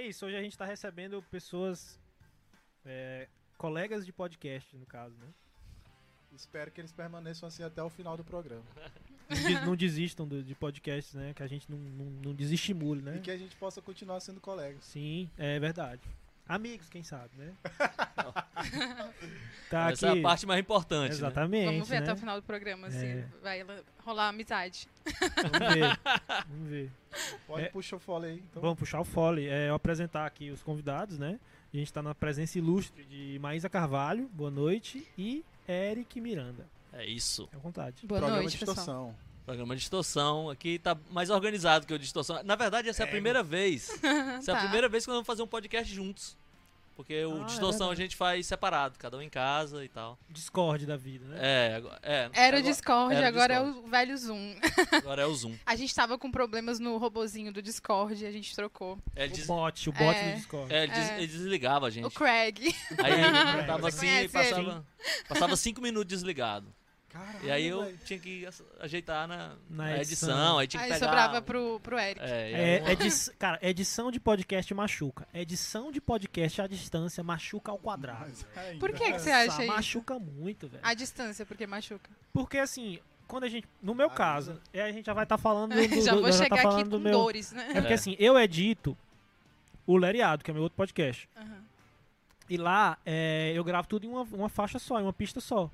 É isso, hoje a gente tá recebendo pessoas, é, colegas de podcast, no caso, né? Espero que eles permaneçam assim até o final do programa. Não, de- não desistam do- de podcasts, né? Que a gente não, não, não desestimule, né? E que a gente possa continuar sendo colegas. Sim, é verdade. Amigos, quem sabe, né? tá Essa é aqui. a parte mais importante. né? Exatamente. Vamos ver né? até o final do programa se É. vai la- rolar amizade. Vamos ver. Vamos ver. Pode É. puxar o fole aí. Então. Vamos puxar o fole. É, eu apresentar aqui os convidados, né? A gente tá na presença ilustre de Maísa Carvalho, boa noite, e Eric Miranda. É isso. À vontade. Boa Programa noite, de pessoal. distorção. Programa de distorção. Aqui tá mais organizado que o de distorção. Na verdade, essa é a primeira vez. Essa é a Tá. primeira vez que nós vamos fazer um podcast juntos. Porque o Ah, é distorção a verdade. gente faz separado, cada um em casa e tal. Discord da vida, né? É, agora- é. Era o Discord, era o agora é Discord. o velho Zoom. Agora é o Zoom. A gente tava com problemas no robozinho do Discord e a gente trocou. É, O des... bot, o bot É. do Discord. é, ele, des- É. ele desligava a O gente. Craig. Aí Craig. tava assim e ele? passava, passava cinco minutos desligado. Caralho, E aí eu velho. tinha que ajeitar na, Na na edição. edição. aí tinha que Aí pegar. sobrava pro, pro Eric. É, É, uma- edi- Cara, edição de podcast machuca. Edição de podcast à distância machuca ao quadrado. Ainda. Por que, que você Nossa, acha isso? Machuca muito, velho. A distância, porque machuca. Porque assim, quando a gente. No meu Ah, caso, é, a gente já vai estar falando do, do, Já do- vou já tá chegar aqui falando com do meu. dores, né? É porque É. assim, eu edito o Leriado, que é meu outro podcast. Aham. E lá é, eu gravo tudo em uma, uma faixa só, em uma pista só.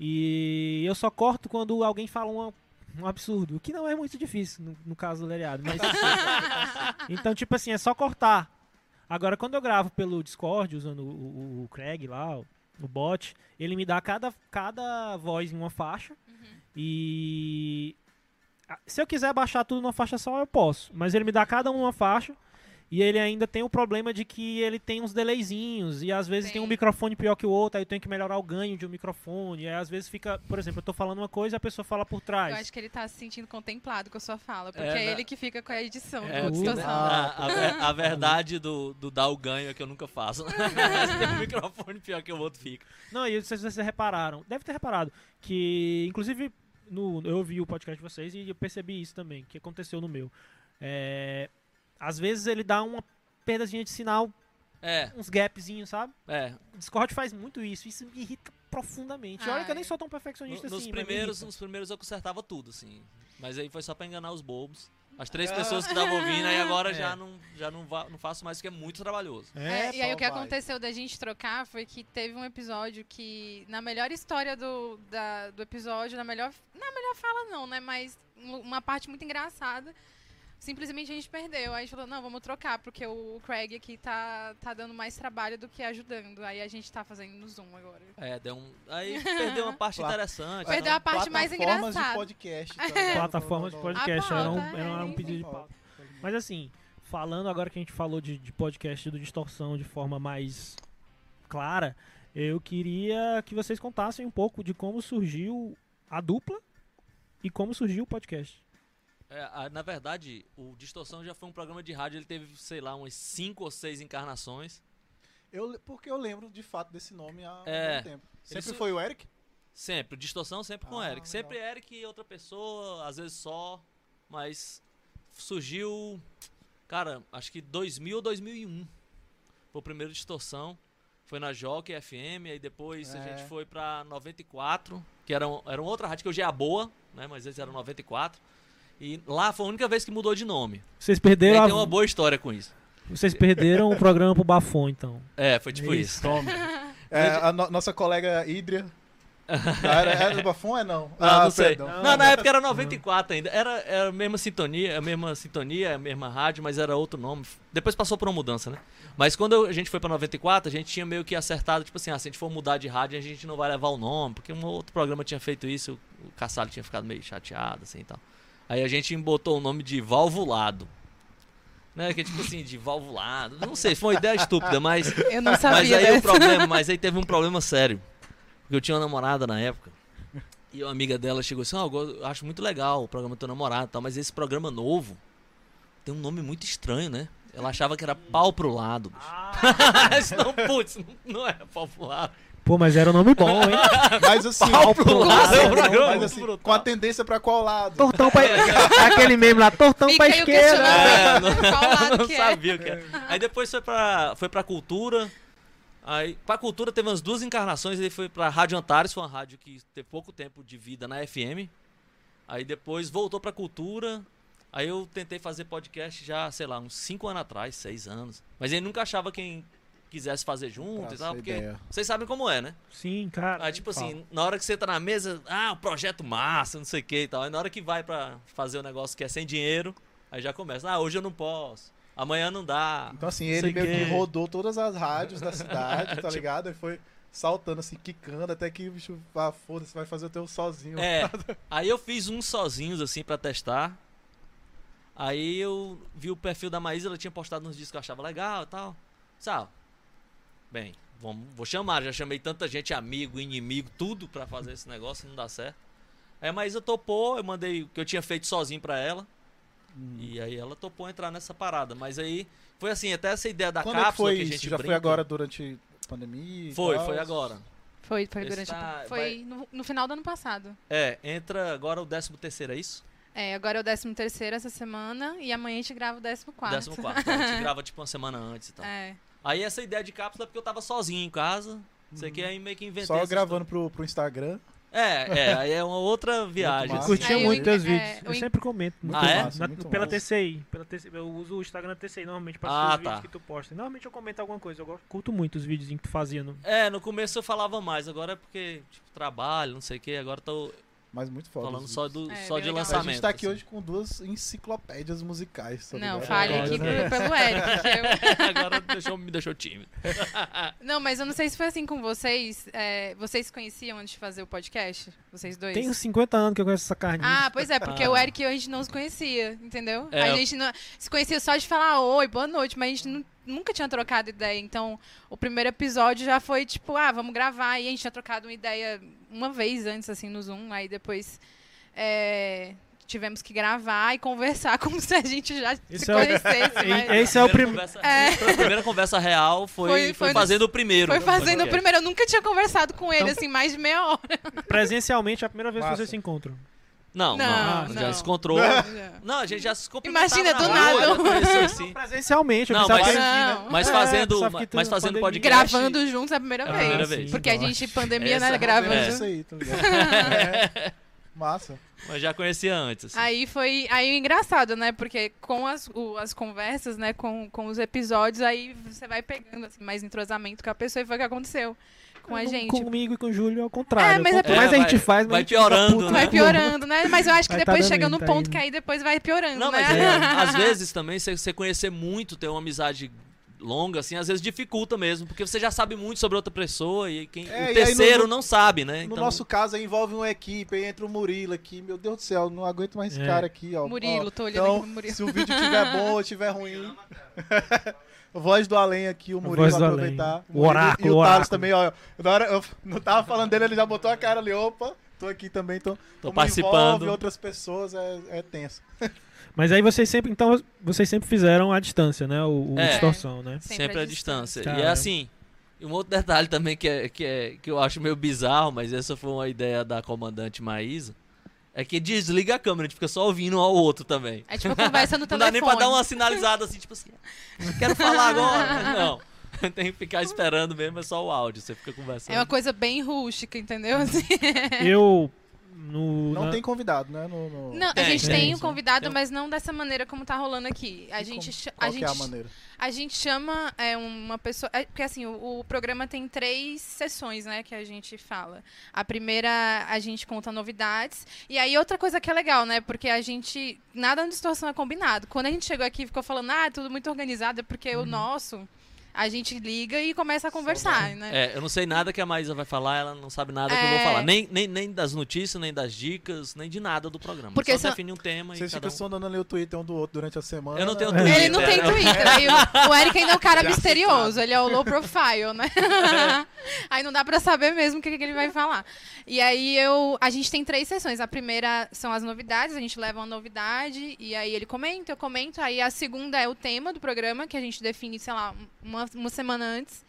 E eu só corto quando alguém fala uma- um absurdo, o que não é muito difícil no, no caso do Leriado. Mas, então, tipo assim, é só cortar. Agora, quando eu gravo pelo Discord, usando o, o- o Craig lá, o, o bot, ele me dá cada, cada voz em uma faixa. E. ah, Se eu quiser baixar tudo numa faixa só, eu posso. Mas ele me dá cada uma faixa. E ele ainda tem o problema de que ele tem uns delayzinhos. E às vezes tem, Tem. um microfone pior que o outro. Aí eu tenho que melhorar o ganho de um microfone. E aí às vezes fica. Por exemplo, eu tô falando uma coisa e a pessoa fala por trás. Eu acho que ele tá se sentindo contemplado com a sua fala, porque É, é, na- ele que fica com a edição É, do tudo. Distorção. a, a a verdade do, do dar o ganho é que eu nunca faço. Se tem um microfone pior que o outro fica. Não, e vocês, vocês repararam, deve ter reparado, que inclusive no, eu ouvi o podcast de vocês e eu percebi isso também, que aconteceu no meu. É, às vezes ele dá uma perdazinha de sinal, É, uns gapzinhos, sabe? é. O Discord faz muito isso, isso me irrita profundamente. Olha que eu nem sou tão No- perfeccionista nos, assim. me primeiros, nos primeiros eu consertava tudo, assim. Mas aí foi só pra enganar os bobos. As três pessoas que estavam ouvindo, aí agora É. já, não, já não, va- não faço mais, porque é muito trabalhoso. É, É, e aí o que vai. aconteceu da gente trocar foi que teve um episódio que, na melhor história do, da- do episódio, na melhor. Na melhor fala não, né? Mas um- uma parte muito engraçada. Simplesmente a gente perdeu. Aí a gente falou, não, vamos trocar, porque o Craig aqui tá, tá dando mais trabalho do que ajudando. Aí a gente tá fazendo no Zoom agora. É, deu um. Aí perdeu uma parte interessante. Perdeu então- a parte mais Plataformas engraçada. de podcast. tá plataformas de Não, não, não. podcast, era um, era um é, pedido de pauta. Mas assim, falando agora que a gente falou de, de podcast do Distorção de forma mais clara, eu queria que vocês contassem um pouco de como surgiu a dupla e como surgiu o podcast. É, a- na verdade, o Distorção já foi um programa de rádio, ele teve, sei lá, umas cinco ou seis encarnações. Eu, porque eu lembro de fato desse nome há É. muito tempo. Sempre su- foi o Eric? Sempre, Distorção sempre com Ah, Eric. Sempre Eric e outra pessoa, às vezes só, mas surgiu, cara, acho que 2000 ou 2001. Foi o primeiro Distorção. Foi na Jockey FM, aí depois a É. gente foi pra 94, que era, um, era uma outra rádio que hoje é a boa, né? Mas eles eram 94. E lá foi a única vez que mudou de nome. Vocês E perderam, aí a- tem uma boa história com isso. vocês perderam o programa pro Bafon, então. É, foi tipo Isso, isso. toma. É, a no- nossa colega Hidria. Ah, era, era do Bafon, é não? Ah, ah, não sei. perdão. Não, na época era 94 ainda. Era, era a mesma sintonia, a mesma sintonia, a mesma rádio, mas era outro nome. Depois passou por uma mudança, né? Mas quando a gente foi pra 94, a gente tinha meio que acertado, tipo assim, ah, se a gente for mudar de rádio, a gente não vai levar o nome, porque um outro programa tinha feito isso, o Caçado tinha ficado meio chateado, assim e tal. Aí a gente botou o nome de Valvulado. Né? Que é tipo assim, de valvulado. Não sei, foi uma ideia estúpida, mas Eu não mas sabia aí o problema, mas aí teve um problema sério. Porque eu tinha uma namorada na época. E uma amiga dela chegou assim: "Ó, eu acho muito legal o programa do teu namorado, e tal, mas esse programa novo tem um nome muito estranho, né? Ela achava que era pau pro lado. bicho. Mas não, putz, não- não é pau pro lado. Pô, mas era um nome bom, hein? Mas assim, Pau pro lado, não, programa, mas assim, com a tendência pra qual lado? Tortão pra... Aquele meme lá, tortão Fica pra esquerda. É, Qual lado não que é? sabia o que é. Aí depois foi pra, foi pra cultura. Aí, pra cultura teve umas duas encarnações. Aí foi pra Rádio Antares, foi uma rádio que teve pouco tempo de vida na FM. Aí depois voltou pra cultura. Aí eu tentei fazer podcast já, sei lá, uns 5 anos atrás, 6 anos. Mas aí nunca achava quem quisesse fazer junto e tal, porque ideia. vocês sabem como é, né? Sim, cara. Aí, tipo assim, na hora que você tá na mesa, ah, projeto massa, não sei o que e tal. Aí na hora que vai pra fazer o negócio que é sem dinheiro, aí já começa. Ah, hoje eu não posso. Amanhã não dá. Então assim, ele meio que que- rodou todas as rádios da cidade, tá Tipo- ligado? E foi saltando assim, quicando, até que o bicho, ah, foda-se, vai fazer o teu sozinho. É. Aí eu fiz uns sozinhos assim pra testar. Aí eu vi o perfil da Maísa, ela tinha postado uns discos que eu achava legal e tal. Sal. Bem, vamos, vou chamar, já chamei tanta gente, amigo, inimigo, tudo pra fazer esse negócio, não dá certo. Aí a Maísa topou, eu mandei o que eu tinha feito sozinho pra ela. Hum. E aí ela topou entrar nessa parada. Mas aí foi assim, até essa ideia da Quando é que cápsula foi que a isso? gente Já foi brinca. agora durante a pandemia? Foi, tal? foi agora. Foi, foi durante tá- a... Foi no, no final do ano passado. É, entra agora o 13 terceiro, é isso? É, agora é o 13 terceiro essa semana e amanhã a gente grava o 14 quarto. 14 quarto. A gente grava tipo uma semana antes e tal. É. Aí essa ideia de cápsula é porque eu tava sozinho em casa. Isso aqui aí meio que inventei. Só gravando pro, pro Instagram. É, é, aí é uma outra viagem. massa. assim. Curtia Aí eu muito teus é, vídeos. eu Eu en- sempre comento. Muito Ah, é? massa, muito pela massa. TCI, pela TCI. Eu uso o Instagram da TCI normalmente pra Ah, assistir os vídeos tá. que tu posta. Normalmente eu comento alguma coisa. Eu curto muito os vídeos que tu fazia. No... É, no começo eu falava mais, agora é porque, tipo, trabalho, não sei o que, agora tô Mas muito foda. falando só, do, É, só de legal. lançamento. A gente tá aqui assim. hoje com duas enciclopédias musicais. tá Não, ligado? fale aqui né? pelo Eric. eu- agora deixou, me deixou tímido. Não, mas eu não sei se foi assim com vocês. é, vocês se conheciam antes de fazer o podcast? Vocês dois? Tenho 50 anos que eu conheço essa carne. Ah, pois é, porque Ah. o Eric e eu a gente não se conhecia, entendeu? É, a gente não, se conhecia só de falar oi, boa noite, mas a gente nu- nunca tinha trocado ideia. Então, o primeiro episódio já foi tipo, ah, vamos gravar. E a gente tinha trocado uma ideia uma vez antes, assim, no Zoom. Aí depois é, tivemos que gravar e conversar como se a gente já Isso se é o- conhecesse. E- mas Esse é o primeiro. É. A primeira conversa real foi, Foi- foi, foi no- fazendo o primeiro. Foi fazendo o primeiro. Eu nunca tinha conversado com ele, Então- assim, mais de meia hora. Presencialmente, é a primeira vez que Massa. vocês se encontram. Não, não, Não, já se encontrou. Não, a gente já se Imagina, na do nada. assim. Presencialmente, eu Não, mas- que- Não. Mas É, fazendo, tu mas fazendo podcast. Gravando juntos é a primeira Ah, vez. primeira sim, vez. Porque a nossa. gente, pandemia, Essa né, é gravando É. Isso aí, tá ligado? É. Massa. Mas já conhecia antes. assim. Aí foi aí é engraçado, né? Porque com as, o- as conversas, né? Com, com os episódios, aí você vai pegando assim, mais entrosamento com a pessoa e foi o que aconteceu com a gente. Comigo e com o Júlio é o contrário. É, mas é mais a gente É, faz, mais vai piorando, puto, né? Vai piorando, né? Mas eu acho que Vai tá depois dando chega no tá ponto indo. que aí depois vai piorando, Não, né? mas é, às vezes também você conhecer muito, ter uma amizade longa, assim, às vezes dificulta mesmo, porque você já sabe muito sobre outra pessoa e quem É, o e terceiro no- não sabe, né? No Então, nosso caso, aí envolve uma equipe, aí entra o Murilo aqui. Meu Deus do céu, não aguento mais esse É. cara aqui, ó. Murilo, Ó, tô olhando então, aqui pro Murilo. Se o vídeo tiver bom ou tiver ruim. Voz do além aqui, o Murilo Voz do aproveitar. além. O Murilo oráculo, E o o Thales também, ó. Na hora eu não tava falando dele, ele já botou a cara ali. Opa, tô aqui também. Tô como participando. envolve outras pessoas, é, é tenso. Mas aí vocês sempre, então, vocês sempre fizeram à distância, né? O, o É. distorção, né? sempre à distância. E é assim, e um outro detalhe também que, é, que, é, que eu acho meio bizarro, mas essa foi uma ideia da comandante Maísa, é que desliga a câmera, a gente fica só ouvindo um ao outro também. É tipo conversa no Não telefone. dá nem pra dar uma sinalizada assim, tipo assim, "Ah, quero falar agora. Não. Tem que ficar esperando mesmo, é só o áudio, você fica conversando. É uma coisa bem rústica, entendeu? Assim. Eu. No, Não na- tem convidado, né? No, no- Não, a Tem, gente tem, tem um convidado, Tem mas não dessa maneira como tá rolando aqui. A E gente, como- a que é a gente maneira? A gente chama é, uma pessoa. é, porque assim, o, o programa tem três sessões, né? Que a gente fala. A primeira, a gente conta novidades. E aí, outra coisa que é legal, né? Porque a gente. Nada na distorção é combinado. Quando a gente chegou aqui e ficou falando, ah, tudo muito organizado, é porque o nosso. A gente liga e começa a conversar, né? É, eu não sei nada que a Maísa vai falar, ela não sabe nada que eu vou É. falar. Nem, nem, nem das notícias, nem das dicas, nem de nada do programa. Porque Só definir um tema Vocês e cada ficam um... sondando ali o Twitter um do outro durante a semana. Eu não tenho? Twitter. Ele não tem Twitter. Twitter. Aí o, o Eric ainda é um cara Já misterioso. Ele é o low profile, né? aí não dá pra saber mesmo o que, que ele vai falar. E aí eu, a gente tem três sessões. A primeira são as novidades. A gente leva uma novidade e aí ele comenta, eu comento. Aí a segunda é o tema do programa que a gente define, sei lá, uma, uma semana antes.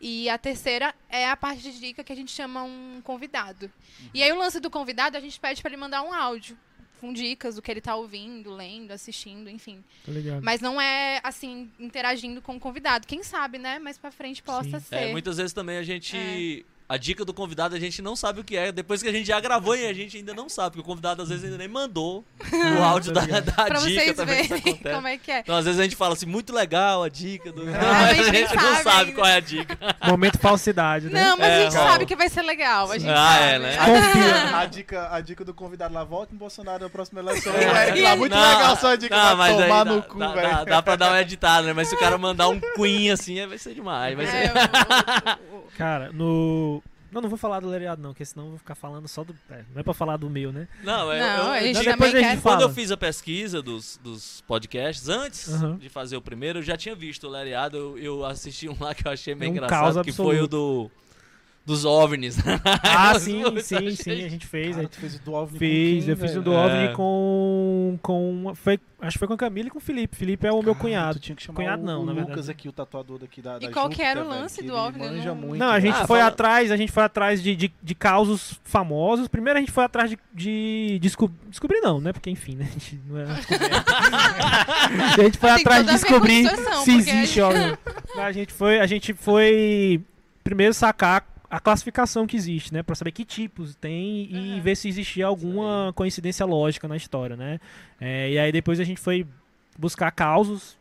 E a terceira é a parte de dica que a gente chama um convidado. E aí o lance do convidado, a gente pede para ele mandar um áudio com dicas do que ele tá ouvindo, lendo, assistindo, enfim. Tô ligado. Mas não é assim interagindo com o convidado. Quem sabe, né? Mais para frente possa Sim. ser. É, muitas vezes também a gente. A dica do convidado a gente não sabe o que é. Depois que a gente já gravou e a gente ainda não sabe, porque o convidado às vezes ainda nem mandou o áudio da, da Pra dica vocês também. Verem como é que é. Então, às vezes a gente fala assim, muito legal a dica do. a Mas a gente nem gente não sabe qual é a dica. Momento falsidade, né? Não, mas É, a gente calma. sabe que vai ser legal. A gente Ah, sabe. é, né? Confia. A dica, a dica do convidado lá, volta em Bolsonaro na próxima eleição. Eric lá, muito É. Não, legal sua dica, não, mas tomar dá, no cu, dá, dá, velho. dá pra dar uma editada, né? Mas se o cara mandar um queen assim, vai ser demais. Vai ser... É, o- o- o- Cara, no. Não, não vou falar do Leriado, não, porque senão eu vou ficar falando só do. é, não é pra falar do meu, né? Não, eu, Não, eu, a eu gente digo- Depois a gente. Quando eu fiz a pesquisa dos, dos podcasts, antes Aham. de fazer o primeiro, eu já tinha visto o Lariado. Eu, eu assisti um lá que eu achei meio É um engraçado, que foi o do dos OVNIs. Ah, sim, sim, sim, a gente fez. Cara, aí tu fez o do OVNI com Fiz, quem, eu fiz o do É. OVNI com. com foi, acho que foi com a Camila e com o Felipe. Felipe é o meu Cara, cunhado. Tu tinha que chamar Cunhado o, não, o na Lucas verdade. aqui, o tatuador daqui da, E da qual que era o Júpiter, lance velho, do OVNI? Manja não- muito, Não, a gente Ah, foi fala- atrás, a gente foi atrás de, de, de causos famosos. Primeiro a gente foi atrás de, de desco- descobrir não, né? Porque enfim, né? A gente não é a gente foi Tem atrás de a com descobrir se a existe, ó. A gente foi, a gente foi primeiro sacar a classificação que existe, né, Pra saber que tipos tem e Aham. ver se existia alguma coincidência lógica na história, né? É, e aí depois a gente foi buscar causos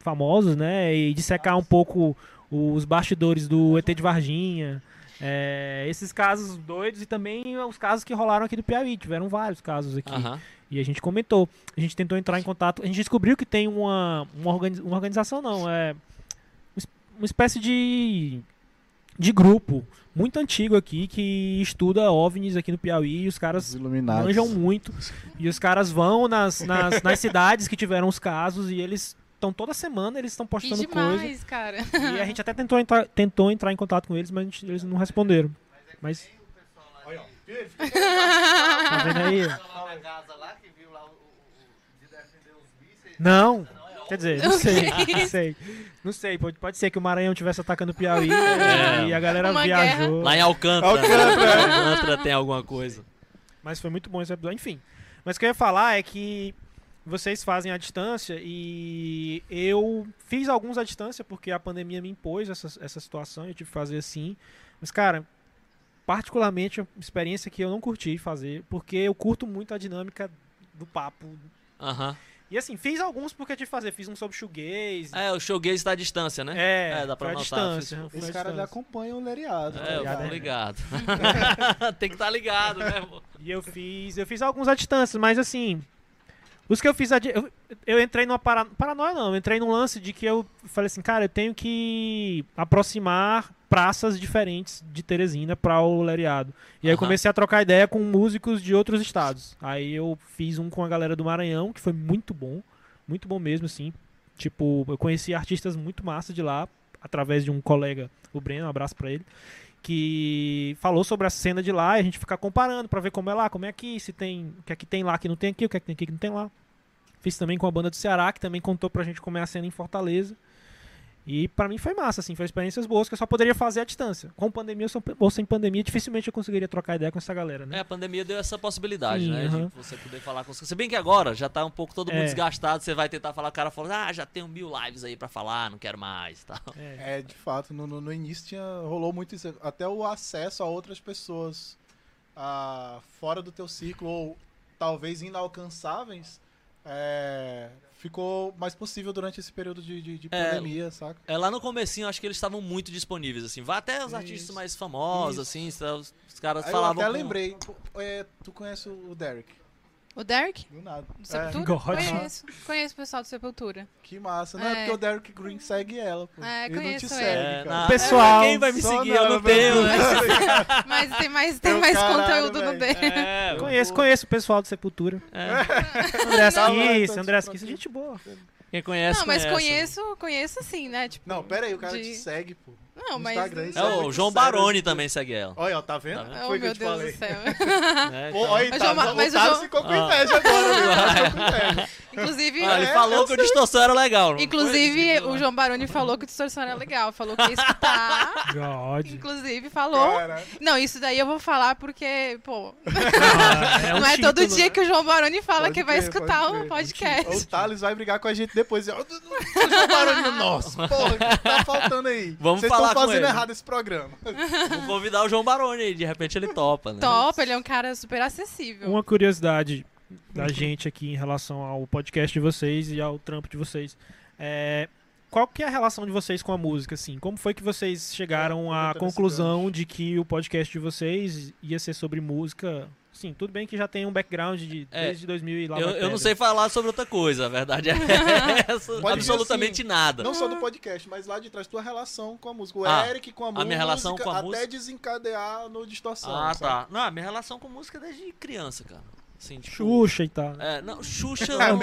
famosos, né, e dissecar um pouco os bastidores do ET de Varginha, é, esses casos doidos e também os casos que rolaram aqui do Piauí, tiveram vários casos aqui. Aham. E a gente comentou. A gente tentou entrar em contato. A gente descobriu que tem uma, uma, organi- uma organização, não, é uma espécie de, de grupo muito antigo aqui que estuda OVNIs aqui no Piauí e os Os caras iluminados. manjam muito. E os caras vão nas, nas, nas cidades que tiveram os casos e eles estão toda semana, eles estão postando coisa. demais, cara. E a gente até tentou entrar, tentou entrar em contato com eles, mas gente- eles não responderam. Mas. Tá vendo aí? Não. Quer dizer, não sei, é não sei. Não sei, pode, pode ser que o Maranhão estivesse atacando o Piauí É. e a galera Uma viajou. Lá em Alcântara. Alcântara. Alcântara tem alguma coisa. Mas foi muito bom esse episódio. Enfim. Mas o que eu ia falar é que vocês fazem à distância e eu fiz alguns à distância porque a pandemia me impôs essa, essa situação, eu tive que fazer assim. Mas, cara, particularmente, é uma experiência que eu não curti fazer, porque eu curto muito a dinâmica do papo. Aham. E assim, fiz alguns porque eu tive que fazer. Fiz um sobre shoegaze. É, o showgaze tá à distância, né? É, É, dá pra à notar, distância. fiz- à Esse cara distância. acompanha o Leriado. tá É, eu ligado, tô né? ligado. Tem que estar ligado, né? pô? E eu fiz, eu fiz alguns à distância, mas assim, os que eu fiz eu, eu entrei numa para, paranoia não, eu entrei num lance de que eu falei assim, cara, eu tenho que aproximar praças diferentes de Teresina para o Leriado. E aí eu comecei a trocar ideia com músicos de outros estados. Aí eu fiz um com a galera do Maranhão, que foi muito bom, muito bom mesmo assim. Tipo, eu conheci artistas muito massa de lá através de um colega, o Breno, um abraço pra ele que falou sobre a cena de lá e a gente fica comparando pra ver como é lá, como é aqui, se tem o que é que tem lá que não tem aqui, o que é que tem aqui que não tem lá. Fiz também com a banda do Ceará, que também contou pra gente como é a cena em Fortaleza. E pra mim foi massa, assim, foi experiências boas que eu só poderia fazer à distância. Com pandemia ou sem- pandemia, dificilmente eu conseguiria trocar ideia com essa galera, né? É, a pandemia deu essa possibilidade, Sim, né? aham. De você poder falar com os. Se bem que agora já tá um pouco todo mundo É. desgastado, você vai tentar falar, o cara fala, ah, já tenho mil lives aí pra falar, não quero mais e tal. É. É, de fato, no, no, no início tinha, rolou muito isso. Até o acesso a outras pessoas ah, fora do teu ciclo, ou talvez inalcançáveis, é, ficou mais possível durante esse período de, de, de É, pandemia, saca? É, lá no comecinho, eu acho que eles estavam muito disponíveis, assim. Vai até os artistas Isso. mais famosos, Isso. assim, os, os caras Aí eu falavam. até com- lembrei, é, tu conhece o Derek? O Derek? Do nada. Do É, Sepultura? God. Conheço. Conheço o pessoal do Sepultura. que massa. Não é. É. porque o Derek Green segue ela, pô. É, ele não te conheço segue. É, cara. Pessoal, é, quem vai me seguir? Eu não tenho, não. né? Mas tem mais, tem Meu mais caralho, conteúdo no velho. dele. É, Conheço, pô, conheço o pessoal do Sepultura. é. André Tá lá, Asquisse, então, André Asquisse, gente boa. Quem conhece, Não, mas conhece. conheço, conheço assim, né? Tipo, Não, pera aí, o cara de- te segue, pô. Não, mas. Instagram, É, é o João Baroni tipo- também segue ela. Olha, ó, tá vendo? Tá vendo? Oh, Foi que eu meu te Deus falei. do céu. Pô, Então- tá, João o mas o João- ficou com Ah. inveja agora, viu? Inveja. Inclusive, Ah, ele É, falou que o distorção era legal. inclusive o João Baroni falou que o distorção era legal. Falou que ia escutar. God. inclusive, falou. Cara, Não, isso daí eu vou falar porque, pô, Ah, um não é todo título, dia né? que o João Baroni fala Pode que vai crer, escutar pode o crer. podcast. o Thales vai brigar com a gente depois. O João Baroni, nossa, porra, o que tá faltando aí? Vamos Vocês falar com fazendo ele. errado esse programa. Vou convidar o João Baroni aí, de repente ele topa, né? Top, ele é um cara super acessível. Uma curiosidade da gente aqui em relação ao podcast de vocês e ao trampo de vocês. É, qual que é a relação de vocês com a música, assim? Como foi que vocês chegaram É, à conclusão de que o podcast de vocês ia ser sobre música? Sim, tudo bem que já tem um background de, É, desde 2000 e lá Eu, eu não sei falar sobre outra coisa, a verdade é essa. Absolutamente assim, nada. Não só do podcast, mas lá de trás, tua relação com a música. O Ah, Eric com a, a música. minha relação com a até música? desencadear no distorção. Ah, sabe? tá. Não, a minha relação com música é desde criança, cara. Assim, tipo, Xuxa e tal. né? É, não, Xuxa. Ah, não,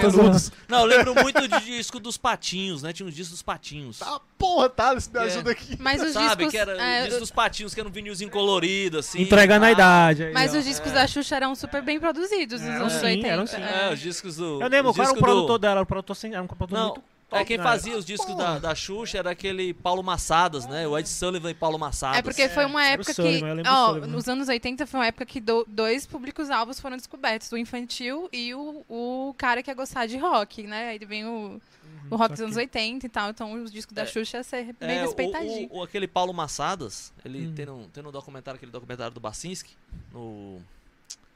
não, eu lembro muito de disco dos patinhos, né? Tinha uns discos dos patinhos. Tá, porra, Thales, me É. ajuda aqui. Mas os Sabe? discos. que era é, o disco dos patinhos, que era um vinilzinho colorido, assim. Entregando a tá? idade. aí, mas ó. os discos da Xuxa eram super bem produzidos nos Eram anos sim, 80. eram sim. É, os discos do. Eu lembro, qual era o discos do- produtor dela? Era um produtor, sem, era um produtor Não, muito é quem fazia os discos da, da Xuxa era aquele Paulo Massadas, né? O Ed Sullivan e Paulo Massadas. É porque foi uma era o época que. Ó, nos anos 80 foi uma época que do- dois públicos-alvos foram descobertos: o infantil e o, o cara que ia gostar de rock, né? Aí vem o, o rock dos anos 80 e tal. Então os discos da Uhum, É. Xuxa ia ser bem É, o- respeitadinho. o, o- aquele Paulo Massadas, ele Hum. tem, um, tem um documentário, aquele documentário do Basinski, no...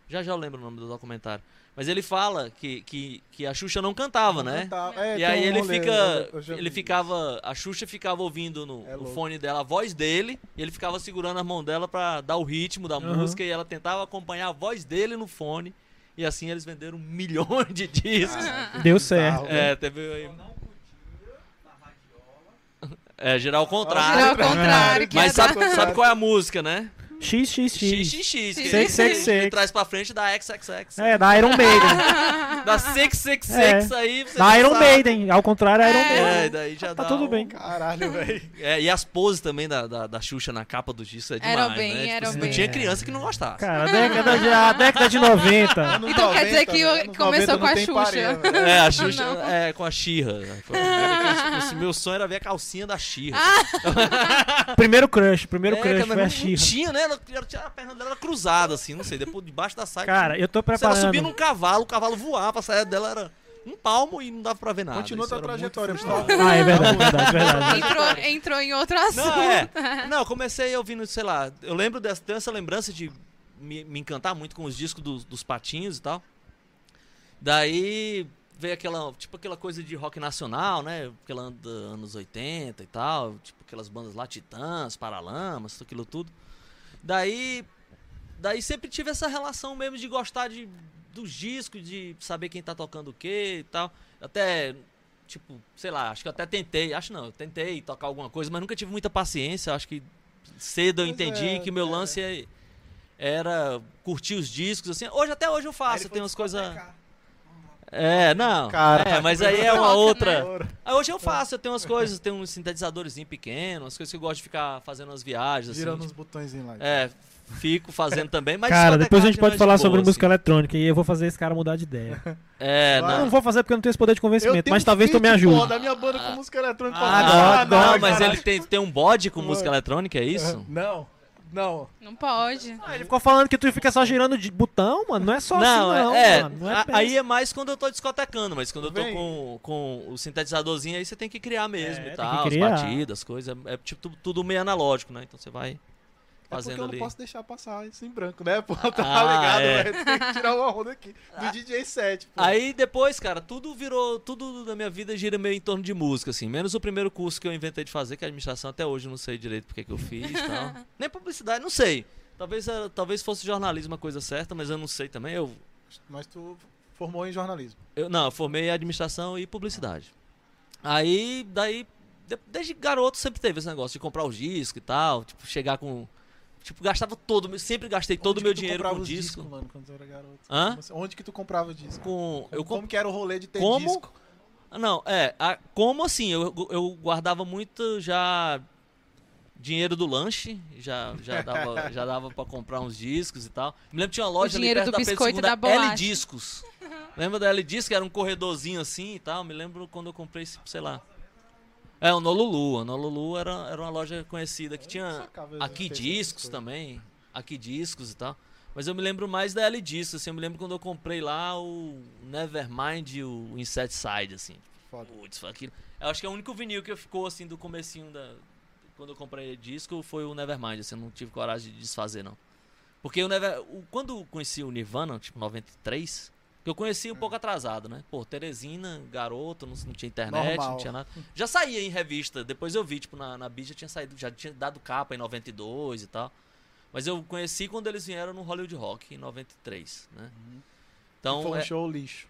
Já já eu lembro o nome do documentário. Mas ele fala que, que, que a Xuxa não cantava, né? Tá, é, E aí um ele rolê, fica. eu- eu Ele ficava. A Xuxa ficava ouvindo no, É no fone dela a voz dele, e ele ficava segurando a mão dela pra dar o ritmo da Aham. música, e ela tentava acompanhar a voz dele no fone. E assim eles venderam milhões de discos. Deu certo. Tá, É, teve aí. É, gerar o contrário. Ao contrário, Mas é sabe, sabe qual é a música, né? XXX. XXX. Que ele sei. traz pra frente da XXX. É, da Iron Maiden. Da 666 aí. Você da Iron sabe. Maiden. Ao contrário, é Iron É. Maiden. É, daí já Tá dá tudo um- bem. Caralho, velho. É, e as poses também da, da, da Xuxa na capa do disco é demais, bem, né? eram assim, bem. Não tinha criança que não gostasse. Cara, a década de, a década de 90. Anos Então quer dizer 90, que né? começou 90 com a Xuxa. pareia, velho. É, a Xuxa Não. é, com a Xirra. Que tipo, meu sonho era ver a calcinha da Xirra. Primeiro crush, primeiro é, crush foi a não, não Xirra. tinha, né? Ela, ela tinha a perna dela era cruzada, assim, não sei, depois debaixo da saia. Cara, eu tô se ela subia preparando. num cavalo, o cavalo voava, a saia dela era um palmo e não dava pra ver nada. Continua tua muito trajetória, pessoal. Ah, é verdade, verdade, verdade. Entrou, entrou em outro assunto. Não, é. Não, eu comecei ouvindo, sei lá, eu lembro dessa, tenho essa lembrança de me, me encantar muito com os discos dos, dos patinhos e tal. Daí veio aquela, tipo aquela coisa de rock nacional, né? Aquela anos 80 e tal, tipo aquelas bandas lá, Titãs, Paralamas, tudo aquilo tudo. Daí, daí sempre tive essa relação mesmo de gostar de, dos discos, de saber quem tá tocando o que e tal. Até, tipo, sei lá, acho que eu até tentei, acho não, eu tentei tocar alguma coisa, mas nunca tive muita paciência. Acho que cedo eu Pois entendi é, que meu é. lance é- era curtir os discos, assim. Hoje, até hoje eu faço, tem umas coisas... É, não. Caraca, é, mas aí é uma Toca, outra. né? Ah, hoje eu faço, eu tenho umas coisas, tenho um sintetizadorzinho pequeno, umas coisas que eu gosto de ficar fazendo umas viagens, assim. Girando tipo, uns botõezinhos lá. é, fico fazendo também, mas Cara, depois a gente pode mais falar de sobre boa, música assim. eletrônica e eu vou fazer esse cara mudar de ideia. É, Vai. Eu não não. vou fazer porque eu não tenho esse poder de convencimento, mas talvez tu me ajude. pô, da minha banda com música eletrônica. Ah, Pô, não, Não, não, mas caralho. ele tem, tem um bode com música eletrônica, é isso? Não, não. Não pode. Ah, ele ficou falando que tu fica só girando de botão, mano. Não é só não, assim, não, é, mano. Não é a- aí é mais quando eu tô discotecando, mas quando eu tô com, com o sintetizadorzinho aí você tem que criar mesmo É, e tem tal, as batidas, as coisas, é, é tipo tudo, tudo meio analógico, né? Então você vai É porque fazendo eu não ali. posso deixar passar isso em branco, né? Pô, tá Ah, ligado, é. Tem que tirar uma onda aqui. Do DJ 7, pô. Aí depois, cara, tudo virou. Tudo da minha vida gira meio em torno de música, assim. Menos o primeiro curso que eu inventei de fazer, que é administração, até hoje eu não sei direito porque que eu fiz e tal. Nem publicidade, não sei. Talvez, era- talvez fosse jornalismo a coisa certa, mas eu não sei também. Eu, Mas tu formou em jornalismo. eu não, eu formei em administração e publicidade. Aí, daí, de- desde garoto sempre teve esse negócio de comprar os discos e tal, tipo, chegar com. Tipo, gastava todo, sempre gastei todo o meu dinheiro com disco. discos, mano, quando era garoto? Hã? Como? Onde que tu comprava disco? Com, eu Como que era o rolê de ter Como? disco? Não, é. a- como assim? Eu, eu guardava muito já. dinheiro do lanche, já, já dava, já dava pra comprar uns discos e tal. Me lembro que tinha uma loja ali dinheiro perto do da Pedro II, da. L Discos. Lembra da L Discos? Que era um corredorzinho assim e tal. Me lembro quando eu comprei, esse, sei lá. É, o Nolulu. A Nolulu era, era uma loja conhecida que tinha Sacava aqui essas discos também. Aqui discos e tal. Mas eu me lembro mais da L Discos, assim. Eu me lembro quando eu comprei lá o Nevermind e o Insecticide, assim. Foda. Putz, foi aquilo. Eu acho que é o único vinil que ficou assim do comecinho da. Quando eu comprei disco foi o Nevermind, assim, eu não tive coragem de desfazer, não. Porque o Never. o- quando eu conheci o Nirvana, tipo 93, que eu conheci um pouco atrasado, né? Pô, Teresina, garoto, não, não tinha internet, Normal. não tinha nada. Já saía em revista, depois eu vi, tipo, na, na já tinha saído, já tinha dado capa em 92 e tal. Mas eu conheci quando eles vieram no Hollywood Rock, em 93, né? Então, Foi um é- show lixo.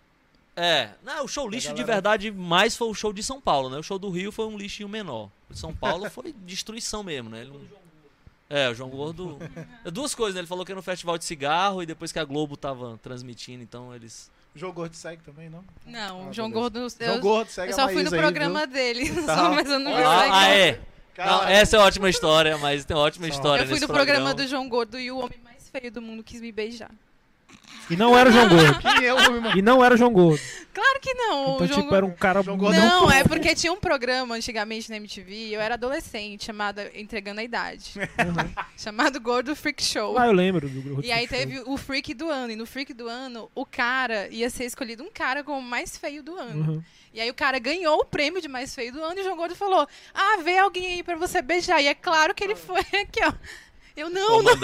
é, não, o show lixo de galera- verdade mais foi o show de São Paulo, né? O show do Rio foi um lixinho menor. O de São Paulo foi destruição mesmo, né? Ele não- É, o João Gordo. Duas coisas, né? Ele falou que era no festival de cigarro e depois que a Globo tava transmitindo, então eles. O João Gordo segue também, não? Não, Ah, o João beleza. Gordo. João Eu, Gordo segue eu só a fui no aí, programa dele, Tá. só, mas eu não vi Olha Ah, ah, é? Não, essa é ótima história, mas tem ótima Só. história Eu fui nesse no programa do João Gordo e o homem mais feio do mundo quis me beijar. E não era o João Gordo. Quem é o homem mais- E não era o João Gordo. Claro que não. Então, o João tipo, era um cara João Gordo Não, é porque tinha um programa antigamente na MTV, eu era adolescente, chamado Entregando a Idade. chamado Gordo Freak Show. Ah, eu lembro do grupo. E aí teve o Freak do ano. E no Freak do ano, o cara ia ser escolhido um cara como o mais feio do ano. Uhum. E aí o cara ganhou o prêmio de mais feio do ano e o João Gordo falou: Ah, vê alguém aí pra você beijar. E é claro que ele foi aqui, ó. Eu não, não.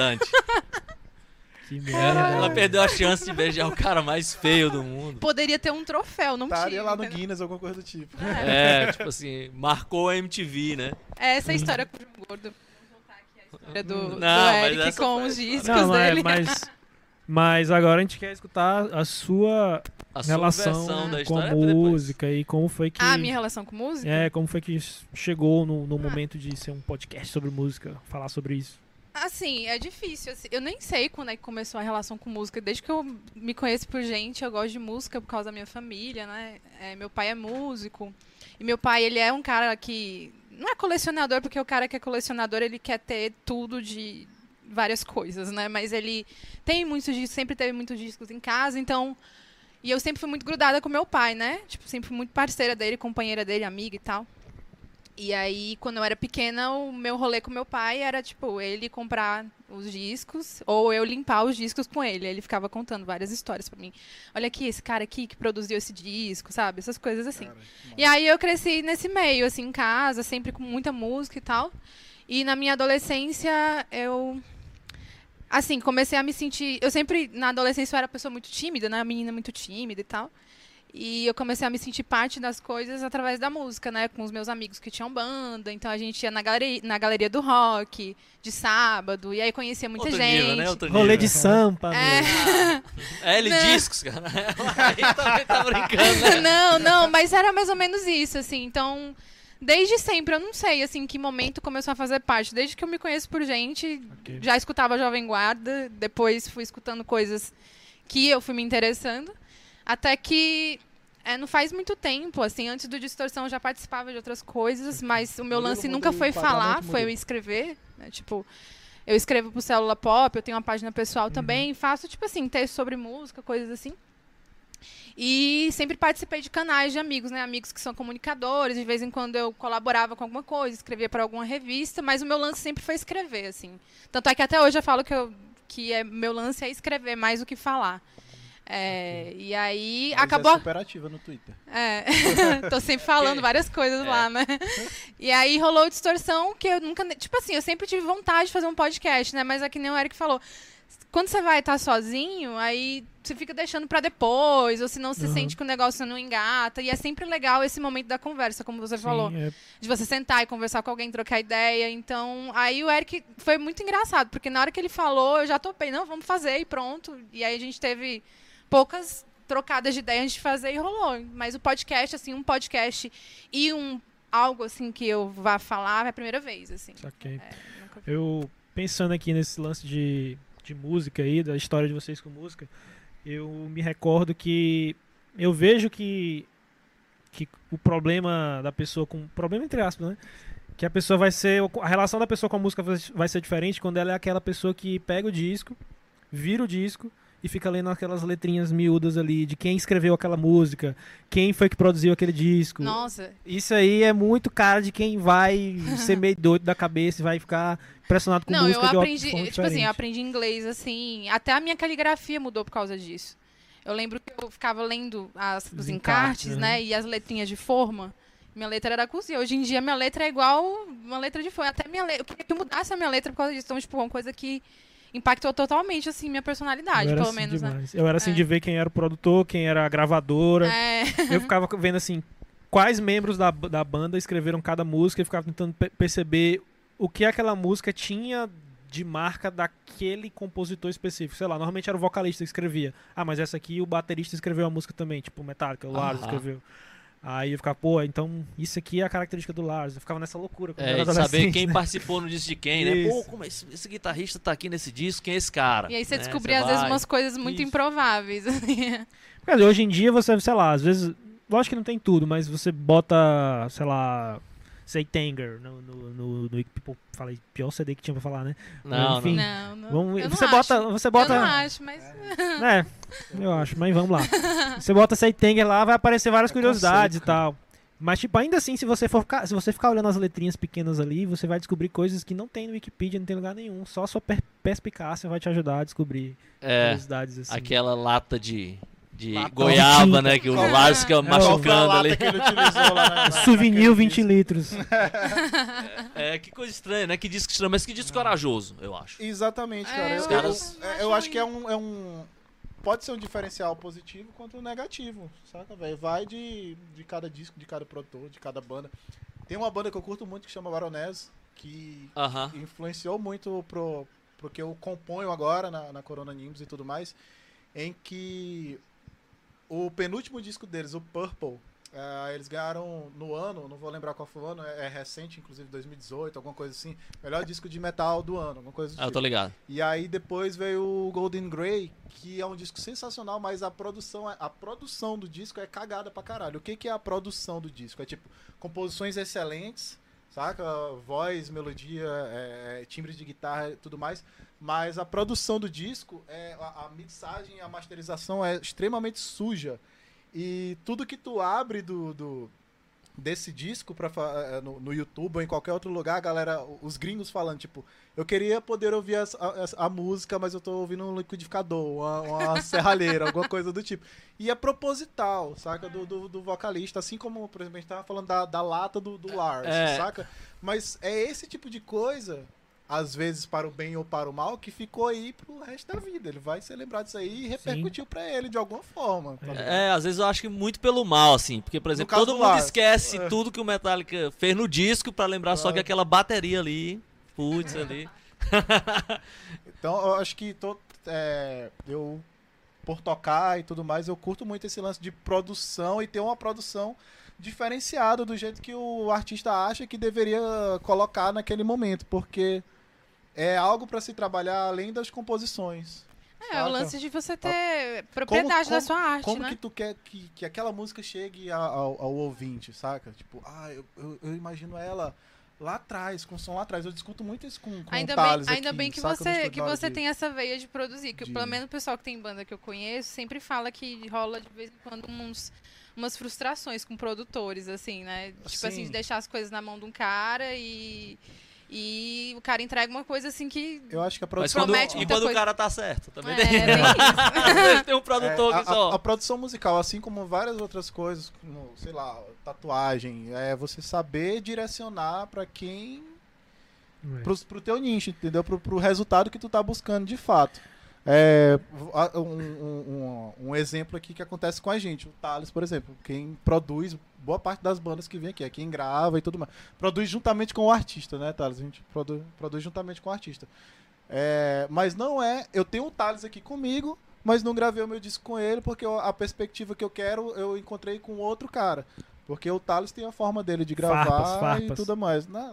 Que Ela, merda. ela perdeu a chance de beijar o cara mais feio do mundo. Poderia ter um troféu, não Estaria tinha. lá no entendeu? Guinness, alguma coisa do tipo. É, tipo assim, marcou a MTV, né? É essa a história com o João Gordo. Vamos voltar aqui a história do, do Não, mas Eric com os discos Não, mas, dele. mas, mas agora a gente quer escutar a sua A sua relação com a é depois. música e como foi que. Ah, minha relação com música? É, como foi que chegou no, no momento de ser um podcast sobre música, falar sobre isso. Assim, é difícil. assim, eu nem sei quando é que começou a relação com música. Desde que eu me conheço por gente, eu gosto de música por causa da minha família, né? É, meu pai é músico. E meu pai, ele é um cara que. Não é colecionador, porque o cara que é colecionador, ele quer ter tudo de várias coisas, né? Mas ele tem muitos discos, sempre teve muitos discos em casa, então. E eu sempre fui muito grudada com meu pai, né? Tipo, sempre fui muito parceira dele, companheira dele, amiga e tal. E aí, quando eu era pequena, o meu rolê com meu pai era, tipo, ele comprar os discos ou eu limpar os discos com ele. Ele ficava contando várias histórias pra mim. Olha aqui, esse cara aqui que produziu esse disco, sabe? Essas coisas assim. Cara, E aí eu cresci nesse meio, assim, em casa, sempre com muita música e tal. E na minha adolescência, eu. Assim, comecei a me sentir. Eu sempre, na adolescência, eu era uma pessoa muito tímida, né? Uma menina muito tímida e tal. E eu comecei a me sentir parte das coisas através da música, né? Com os meus amigos que tinham banda. Então a gente ia na galeria, na galeria do rock, de sábado. E aí conhecia muita Outro gente. nível, né? Outro Rolê nível. de sampa, É. É, L discos, cara. Aí também tá brincando, né? Não, não, mas era mais ou menos isso, assim. Então, desde sempre, eu não sei, assim, em que momento começou a fazer parte. Desde que eu me conheço por gente, Ok. já escutava Jovem Guarda, depois fui escutando coisas que eu fui me interessando. Até que é, não faz muito tempo, assim, antes do Distorção eu já participava de outras coisas, mas o meu lance nunca foi falar, foi eu escrever, né? Tipo, eu escrevo pro Célula Pop, eu tenho uma página pessoal também, faço, tipo assim, texto sobre música, coisas assim. E sempre participei de canais de amigos, né? Amigos que são comunicadores. De vez em quando eu colaborava com alguma coisa, escrevia para alguma revista, mas o meu lance sempre foi escrever, assim. Tanto é que até hoje eu falo que, eu, que é, meu lance é escrever mais do que falar. É, e aí Mas acabou. É super ativa no Twitter. É, tô sempre falando várias coisas É. lá, né? E aí rolou distorção que eu nunca. Tipo assim, eu sempre tive vontade de fazer um podcast, né? Mas é que nem o Eric falou. Quando você vai estar sozinho, aí você fica deixando pra depois, ou se não se Uhum. sente que o negócio não engata. E é sempre legal esse momento da conversa, como você falou Sim, é, de você sentar e conversar com alguém, trocar ideia. Então, aí o Eric foi muito engraçado, porque na hora que ele falou, eu já topei, não, vamos fazer e pronto. E aí a gente teve poucas trocadas de ideia antes de fazer e rolou. Mas o podcast, assim, um podcast e um algo assim que eu vá falar é a primeira vez, assim. saquei. É. Eu, pensando aqui nesse lance de, de música aí, da história de vocês com música, eu me recordo que eu vejo que, que o problema da pessoa com. Problema entre aspas, né? Que a pessoa vai ser. A relação da pessoa com a música vai ser diferente quando ela é aquela pessoa que pega o disco, vira o disco e fica lendo aquelas letrinhas miúdas ali de quem escreveu aquela música, quem foi que produziu aquele disco. Nossa, Isso aí é muito cara de quem vai ser meio doido da cabeça e vai ficar impressionado com não, música eu de aprendi, tipo assim, eu diferente. aprendi inglês assim, até a minha caligrafia mudou por causa disso. Eu lembro que eu ficava lendo as- os Os encartes, encartes, né, e as letrinhas de forma. Minha letra era cursiva. Hoje em dia minha letra é igual uma letra de forma. Até minha letra, eu queria que mudasse a minha letra por causa disso. Então, tipo, uma coisa que impactou totalmente assim minha personalidade, pelo assim menos, né? demais. Eu era assim É. de ver quem era o produtor, quem era a gravadora. É. Eu ficava vendo assim, quais membros da, da banda escreveram cada música e ficava tentando pe- perceber o que aquela música tinha de marca daquele compositor específico. Sei lá, normalmente era o vocalista que escrevia. Ah, mas essa aqui o baterista escreveu a música também, tipo Metallica, o Lars escreveu. Aí eu ficava, pô, então isso aqui é a característica do Lars. Eu ficava nessa loucura. É, de saber quem né? participou no disco de quem, né? Pô, Isso. como esse, esse guitarrista tá aqui nesse disco, quem é esse cara? E aí você Né? descobria, às vezes, vai. umas coisas muito Isso. improváveis. assim. Hoje em dia você, sei lá, às vezes. Lógico que não tem tudo, mas você bota, sei lá. Say Tanger no, no, no, no. Falei, pior CD que tinha pra falar, né? Não, Enfim. não. Não. Vamos, eu não você acho. bota. Você bota. Eu não acho, mas. É, eu acho, mas vamos lá. Você bota Say Tanger lá, vai aparecer várias É curiosidades conceito, e tal. Mas, tipo, ainda assim, se você for ficar, se você ficar olhando as letrinhas pequenas ali, você vai descobrir coisas que não tem no Wikipedia, não tem lugar nenhum. Só a sua per- perspicácia vai te ajudar a descobrir É, curiosidades assim. aquela lata de, de Lata goiaba, de né? Que o tinta. Lars fica É, machucando lata ali. lá Souvenir naquele 20 disco? litros. É, que coisa estranha, né? Que disco estranho, mas que disco corajoso, eu acho. Exatamente, É, cara. eu caras- eu- eu acho que é um, é um. Pode ser um diferencial positivo quanto um negativo, saca, velho? Vai de, de cada disco, de cada produtor, de cada banda. Tem uma banda que eu curto muito que chama Baroness, que Aham. influenciou muito pro, pro que eu componho agora na, na Corona Nimbus e tudo mais, em que o penúltimo disco deles, o Purple, eh, eles ganharam no ano, não vou lembrar qual foi o ano, é, é recente, inclusive 2018, alguma coisa assim, melhor disco de metal do ano, alguma coisa do Ah, eu tipo. tô ligado. E aí depois veio o Golden Grey, que é um disco sensacional, mas a produção, é- a produção do disco é cagada pra caralho. O que, que é a produção do disco? É tipo, composições excelentes, saca? Voz, melodia, é, timbre de guitarra e tudo mais. Mas a produção do disco, é, a, a mixagem e a masterização é extremamente suja. E tudo que tu abre do, do- desse disco pra, eh, no, no YouTube ou em qualquer outro lugar, a galera, os gringos falando, tipo, eu queria poder ouvir a, a- a música, mas eu tô ouvindo um liquidificador, uma, uma serralheira, alguma coisa do tipo. E é proposital, saca? Do, do, do vocalista, assim como, por exemplo, a gente tava falando da, da lata do, do Lars, É. saca? Mas é esse tipo de coisa, às vezes para o bem ou para o mal, que ficou aí pro resto da vida. Ele vai ser lembrado disso aí e repercutiu pra ele de alguma forma. tá? É, às vezes eu acho que muito pelo mal, assim. Porque, por exemplo, todo do mundo Lars. esquece É. tudo que o Metallica fez no disco pra lembrar só que aquela bateria ali, putz, ali. Então, eu acho que tô, é, eu, por tocar e tudo mais, eu curto muito esse lance de produção e ter uma produção diferenciada do jeito que o artista acha que deveria colocar naquele momento, porque é algo para se trabalhar além das composições. É, Saca? o lance de você ter propriedade da como- sua arte, Como né? que tu quer que, que aquela música chegue ao, ao ouvinte, saca? Tipo, ah, eu, eu, eu imagino ela lá atrás, com som lá atrás. Eu discuto muito isso com, com Ainda o bem, Thales ainda aqui, bem que saca? Você, que você de- tem essa veia de produzir. Que de- pelo menos o pessoal que tem banda que eu conheço sempre fala que rola de vez em quando uns, umas frustrações com produtores, assim, né? Tipo assim, Sim. de deixar as coisas na mão de um cara e. E o cara entrega uma coisa assim que. Eu acho que a Mas produção... quando, Promete e quando o coisa. cara tá certo, também É, tem. vezes tem um É, produtor a, que só. a- a produção musical, assim como várias outras coisas, como, sei lá, tatuagem, é você saber direcionar pra quem. Pro, pro teu nicho, entendeu? Pro, pro resultado que tu tá buscando de fato. É, um, um- um- exemplo aqui que acontece com a gente, o Thales, por exemplo, quem produz boa parte das bandas que vem aqui, é quem grava e tudo mais. Produz juntamente com o artista, né, Thales? A gente produ- produz juntamente com o artista. É, mas não é. Eu tenho o Thales aqui comigo, mas não gravei o meu disco com ele, porque eu- a perspectiva que eu quero eu encontrei com outro cara. Porque o Thales tem a forma dele de gravar Farpas, e farpas. tudo mais. Não,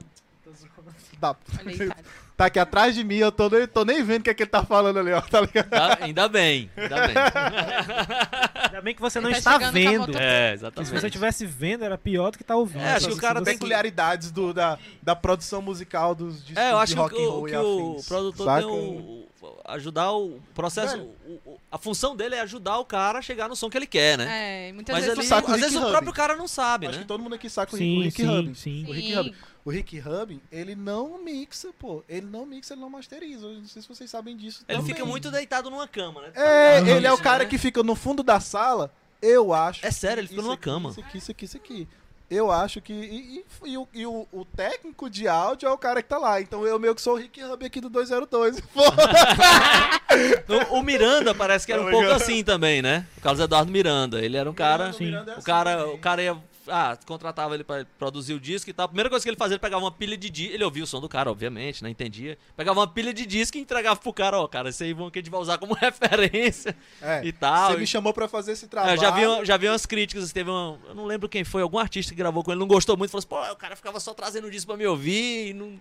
dá. Olha aí, cara. Tá aqui atrás de mim, eu tô nem, tô nem vendo o que, é que ele tá falando ali, ó. Tá ligado? Tá? Ainda bem, ainda bem. Ainda bem que você não Ele tá está vendo. É, Se exatamente. você estivesse vendo, era pior do que tá ouvindo. É, acho que o Se cara tem peculiaridades do, da, da produção musical dos discos É, eu acho de que, rock o, and o- roll que e o afins, produtor saca? tem o, o- ajudar o processo. O- o- a função dele é ajudar o cara a chegar no som que ele quer, né? É, muitas Mas vezes o às vezes o próprio cara não sabe, Acho né? que todo mundo aqui saca o Sim, Rick sim, Rubin. sim. O Rick. Rubin. O Rick Rubin, ele não mixa, pô. Ele não mixa, ele não masteriza. Eu não sei se vocês sabem disso. Ele também. fica muito deitado numa cama, né? É, ele é o cara né? que fica no fundo da sala, eu acho. É sério, ele fica numa aqui, cama. Isso aqui, isso aqui, isso aqui. Eu acho que. E, e- e o, e o- o técnico de áudio é o cara que tá lá. Então eu meio que sou o Rick Rubin aqui do 202. Pô, O, o Miranda parece que era um Tá pouco assim também, né? O Carlos Eduardo Miranda. Ele era um cara. Sim. Miranda é O assim cara, também. o cara ia. Ah, contratava ele pra produzir o disco e tal. A primeira coisa que ele fazia, ele pegava uma pilha de disco. Ele ouvia o som do cara, obviamente, né? Entendia. Pegava uma pilha de disco e entregava pro cara, ó, cara, esse aí vão que a gente vai usar como referência É, e tal. Você me chamou pra fazer esse É, trabalho. eu já vi, já vi umas críticas, teve uma, eu não lembro quem foi, algum artista que gravou com ele, não gostou muito, falou assim, pô, o cara ficava só trazendo disco pra me ouvir e não,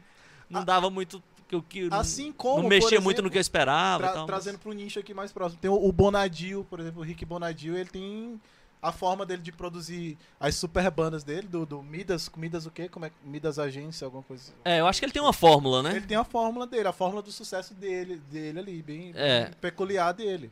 não A- dava muito, que, que, não- Assim como, não mexia por muito no exemplo, que eu esperava Tra- tal. mas- trazendo pro nicho aqui mais próximo. Tem o, o Bonadil, por exemplo, o Rick Bonadil, ele tem a forma dele de produzir as super bandas dele, do, do Midas, Midas o quê? Como é Midas Agência, alguma coisa. É, eu acho que ele tem uma fórmula, né? Ele tem a fórmula dele, a fórmula do sucesso dele, dele ali, bem, É. bem peculiar dele.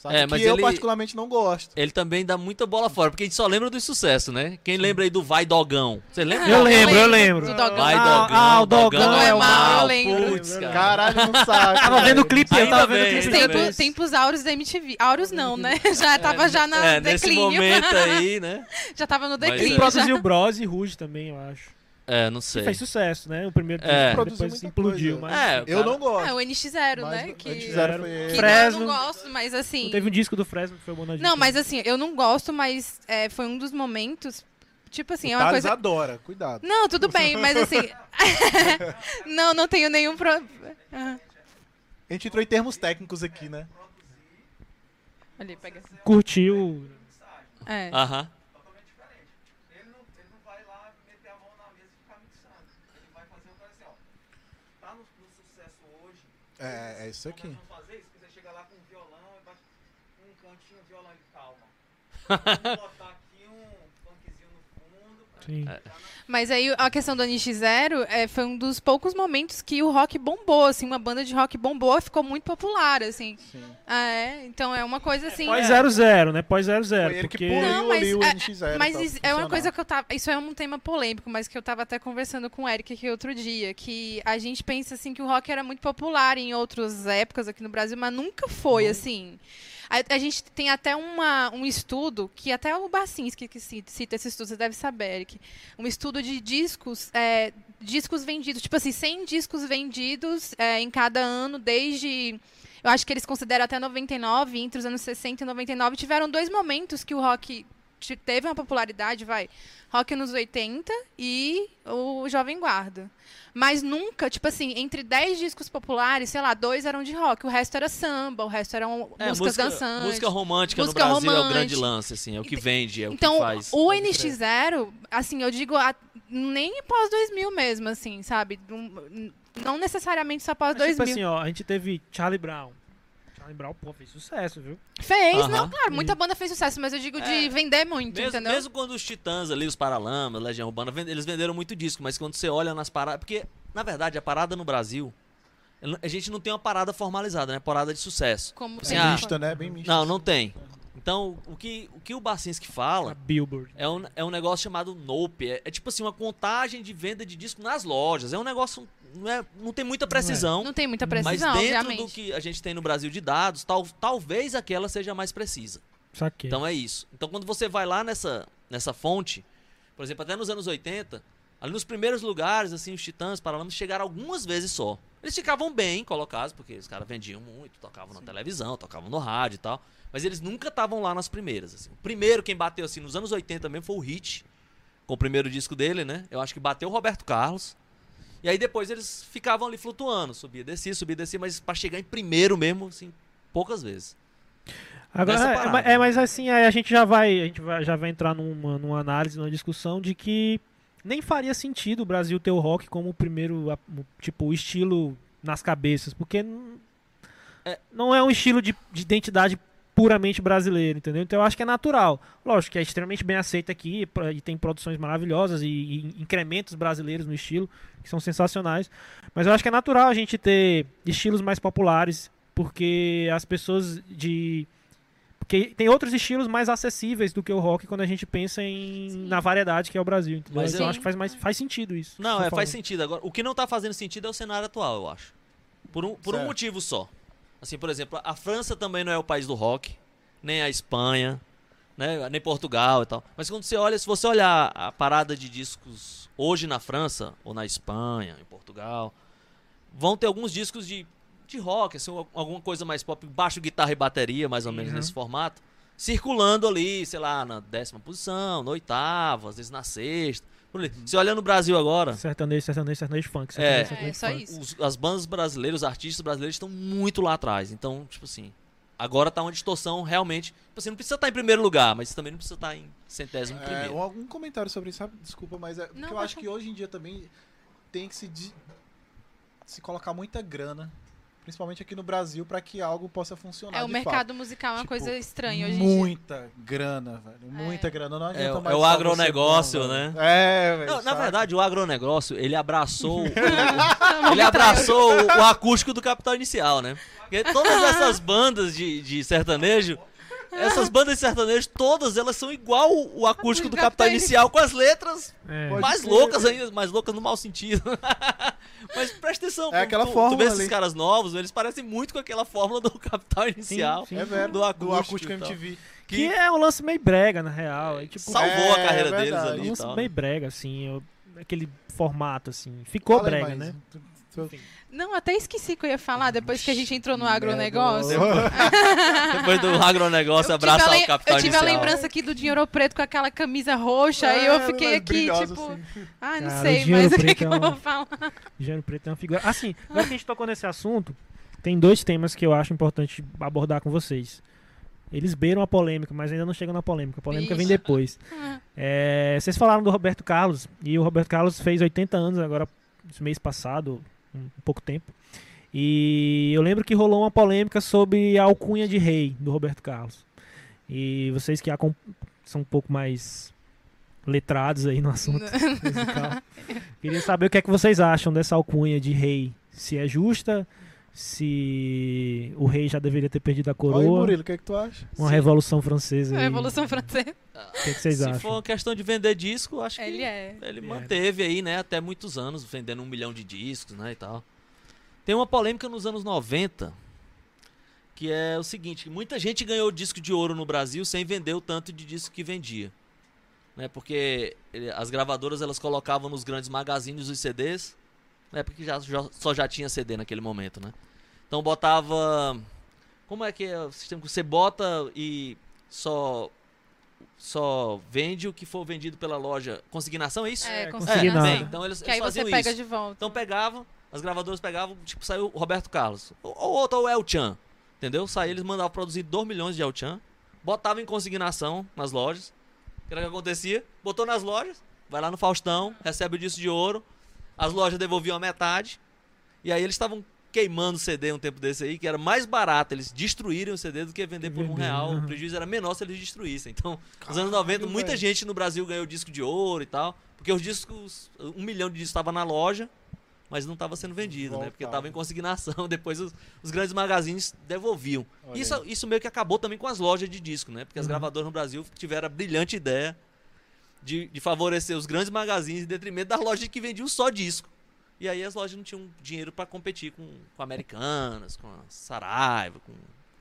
Sabe? É, mas que eu ele- particularmente não gosto. Ele também dá muita bola fora, porque a gente só lembra do sucesso, né? Quem lembra aí do Vai Dogão? Você lembra? Eu lembro, eu lembro. Do Dogão. Vai Ah, Dogão, ah, o Dogão é o mal, eu lembro. Putz, cara. Caralho, não sabe. Tava vendo o clipe, eu tava vendo o clipe. Tempo, tempos áureos da MTV. Áureos não, né? Já tava já na É, nesse declínio. momento aí, né? já tava no Mas- Ele declínio. produziu já. Bros e Ruge também, eu acho. É, não Que sei. fez sucesso, né? O primeiro É. disco, Produziu depois muita implodiu, coisa. mas... É, o Eu não gosto. É, o NX0, Mas né? o Que, NX0 foi que não, Fresno. eu não gosto, mas assim... Teve um disco do Fresno que foi o Bonadinho. Não, mas assim, eu não gosto, mas é, foi um dos momentos... Tipo assim, é o uma Thales coisa... adora, cuidado. Não, tudo bem, mas assim... não, não tenho nenhum problema. A gente entrou em termos técnicos aqui, né? Ali, pega. Curtiu... É. Aham. Ele não, ele não vai lá meter a mão na mesa e ficar mixando. Ele vai fazer o cara assim, ó. Tá no, no sucesso hoje. É, é isso aqui. Vamos fazer isso. Você chega lá com um violão e bate um cantinho, violão e calma. Vamos botar aqui um funkzinho no fundo. Pra Sim. Mas aí a questão do NX0 é, foi um dos poucos momentos que o rock bombou, assim, uma banda de rock bombou e ficou muito popular, assim. Sim. Ah, é, então é uma coisa assim. Pós é. 00, né? Pós 00. Foi ele que porque... Não, mas, ali o é, NX0. mas pra is- é uma coisa que eu tava. Isso é um tema polêmico, mas que eu tava até conversando com o Eric aqui outro dia. Que a gente pensa assim que o rock era muito popular em outras épocas aqui no Brasil, mas nunca foi, assim. A, a gente tem até uma, um estudo, que até o Bacinski que cita, esse estudo, você deve saber, Eric. Um estudo de discos, é, discos vendidos, tipo assim, 100 discos vendidos é, em cada ano, desde. Eu acho que eles consideram até 99, entre os anos 60 e 99, tiveram dois momentos que o rock teve uma popularidade, vai. Rock nos 80 e o Jovem Guarda. Mas nunca, tipo assim, entre 10 discos populares, sei lá, dois eram de rock, o resto era samba, o resto eram É, músicas música, dançantes. música romântica música no Brasil é o romântica. grande lance, assim, é o que vende, é o então, que faz. o Pode NX0, assim, eu digo, a- nem pós 2000 mesmo, assim, sabe? Não- necessariamente só pós Mas, tipo 2000. assim, ó, a gente teve Charlie Brown. Charlie Brown, pô, fez sucesso, viu? Fez, Aham. não, claro, muita banda fez sucesso, mas eu digo de É. vender muito, Mesmo, entendeu? mesmo quando os Titãs ali, os Paralamas, Legião Urbana, eles venderam muito disco, mas quando você olha nas paradas. Porque, na verdade, a parada no Brasil. A gente não tem uma parada formalizada, né? Parada de sucesso. Como Assim, tem ah, Mista, né? Bem mista. Não, não tem. Então, o que o, que o Bacinski A fala Billboard. é um, é um negócio chamado Nope. É, é tipo assim, uma contagem de venda de disco nas lojas. É um negócio. Não, é, não tem muita precisão. Não tem muita mas precisão, dentro obviamente. do que a gente tem no Brasil de dados, tal, talvez aquela seja mais precisa. Saquei. Então é isso. Então quando você vai lá nessa, nessa fonte, por exemplo, até nos anos 80, ali nos primeiros lugares, assim, os Titãs, Paralamas chegaram algumas vezes só. Eles ficavam bem colocados, porque os caras vendiam muito, tocavam na televisão, tocavam no rádio e tal. Mas eles nunca estavam lá nas primeiras. assim. O primeiro quem bateu assim nos anos 80 mesmo foi o Hit, com o primeiro disco dele, né? Eu acho que bateu o Roberto Carlos. E aí depois eles ficavam ali flutuando, subia, descia, subia, descia, mas pra chegar em primeiro mesmo, assim, poucas vezes. Agora, é, é, mas assim, aí a gente já vai, a gente vai, já vai entrar numa, numa análise, numa discussão de que nem faria sentido o Brasil ter o rock como o primeiro, tipo, o estilo nas cabeças, porque É. não é um estilo de, de identidade puramente brasileiro, entendeu? Então eu acho que é natural. Lógico que é extremamente bem aceito aqui e tem produções maravilhosas e, e incrementos brasileiros no estilo que são sensacionais. Mas eu acho que é natural a gente ter estilos mais populares, porque as pessoas de porque tem outros estilos mais acessíveis do que o rock quando a gente pensa em Sim. na variedade que é o Brasil. Entendeu? Mas então eu eu- acho que faz mais faz sentido isso. Não, é, faz sentido. Agora, o que não tá fazendo sentido é o cenário atual, eu acho. Por um, por um motivo só. Assim, por exemplo, a França também não é o país do rock, nem a Espanha, né, nem Portugal e tal. Mas quando você olha, se você olhar a parada de discos hoje na França, ou na Espanha, em Portugal, vão ter alguns discos de, de rock, assim, al- alguma coisa mais pop, baixo, guitarra e bateria, mais ou menos Uhum. nesse formato, circulando ali, sei lá, na décima posição, na oitava, às vezes na sexta. por ali. Você olha no Brasil agora, Sertanejo, sertanejo, sertanejo funk. É. Sertanejo, sertanejo, É, só funk. isso. os- as bandas brasileiras, os artistas brasileiros estão muito lá atrás. Então, tipo assim, agora tá uma distorção realmente. Tipo assim, não precisa estar em primeiro lugar, mas também não precisa estar em centésimo É, primeiro. um- algum comentário sobre isso, sabe? Desculpa, mas é porque Não, eu pode acho que hoje em dia também tem que se, di- se colocar muita grana, principalmente aqui no Brasil, pra que algo possa funcionar. É, o de mercado musical é uma Tipo, coisa fato. estranha hoje em dia. Muita grana, velho. Muita É. grana. Não É, adianta o- mais é o agronegócio, bom, né? velho. É, velho. Não, na verdade, o agronegócio, ele abraçou. o- ele abraçou o, o acústico do capital inicial, né? Porque todas essas bandas de, de sertanejo. Essas bandas de sertanejo, todas elas são igual o acústico do capital inicial, com as letras É. Pode mais ser. loucas ainda, mais loucas no mau sentido. Mas presta atenção, É aquela tu, tu fórmula vê esses ali. caras novos, eles parecem muito com aquela fórmula do capital inicial. sim. É velho. do Do acústico acústico, e tal. MTV. Que é um lance meio brega, na real. É, tipo, Salvou a É, carreira é deles verdade. um ali e lance tal. meio brega, assim. eu- aquele formato, assim. Ficou Fala brega, mas- né? tu- tu- Não, até esqueci que eu ia falar depois que a gente entrou no agronegócio. Depois do agronegócio Eu a lem- o capital eu tive a inicial. lembrança aqui do dinheiro preto com aquela camisa roxa e É, eu fiquei ela é aqui, tipo, assim. ah, não Cara, sei Dinheiro mais o que, Preto que é eu vou falar. Gênero Preto é uma figura. Assim, agora que a gente tocou nesse assunto, tem dois temas que eu acho importante abordar com vocês. Eles beiram a polêmica, mas ainda não chegam na polêmica. A polêmica vem depois. É, vocês falaram do Roberto Carlos, e o Roberto Carlos fez 80 anos agora, esse mês passado, pouco tempo. E eu lembro que rolou uma polêmica sobre a alcunha de rei do Roberto Carlos. E vocês que são um pouco mais letrados aí no assunto musical. Queria saber o que é que vocês acham dessa alcunha de rei. Se é justa, se o rei já deveria ter perdido a coroa. Murilo, o que é que tu acha? Uma Sim. revolução francesa. A aí. Revolução Francesa. O que, é que vocês Se acham? for uma questão de vender disco, acho que Ele é. ele É. manteve aí, né, até muitos anos, vendendo um milhão de discos, né, e tal. Tem uma polêmica nos anos 90, que é o seguinte, que muita gente ganhou disco de ouro no Brasil sem vender o tanto de disco que vendia. Né, porque as gravadoras elas colocavam nos grandes magazines os CDs, né, porque já, já- só já tinha CD naquele momento, né? Então botava como é que é o sistema que você bota e só só vende o que for vendido pela loja consignação, é isso? É, É, consignado. consignado. bem, então eles, Que eles aí você faziam pega isso. de volta. Então pegavam, as gravadoras pegavam, tipo, saiu o Roberto Carlos. Ou ou outro, ou El Chan. Entendeu? Saía, eles mandavam produzir 2 milhões de El Chan, botavam em consignação nas lojas. O que era que acontecia? Botou nas lojas, vai lá no Faustão, recebe o disco de ouro, as lojas devolviam a metade, e aí eles estavam queimando o CD um tempo desse aí, que era mais barato eles destruírem o CD do que vender por um real. O prejuízo era menor se eles destruíssem. Então, nos anos Caralho, 90, muita velho. gente no Brasil ganhou disco de ouro e tal, porque os discos, um milhão de discos estava na loja, mas não estava sendo vendido, né? Porque estava em consignação, depois os, os grandes magazines devolviam. Isso, isso meio que acabou também com as lojas de disco, né? Porque as Uhum. gravadoras no Brasil tiveram a brilhante ideia de, de favorecer os grandes magazines em detrimento das lojas que vendiam só disco. E aí as lojas não tinham dinheiro para competir com, com Americanas, com a Saraiva, com,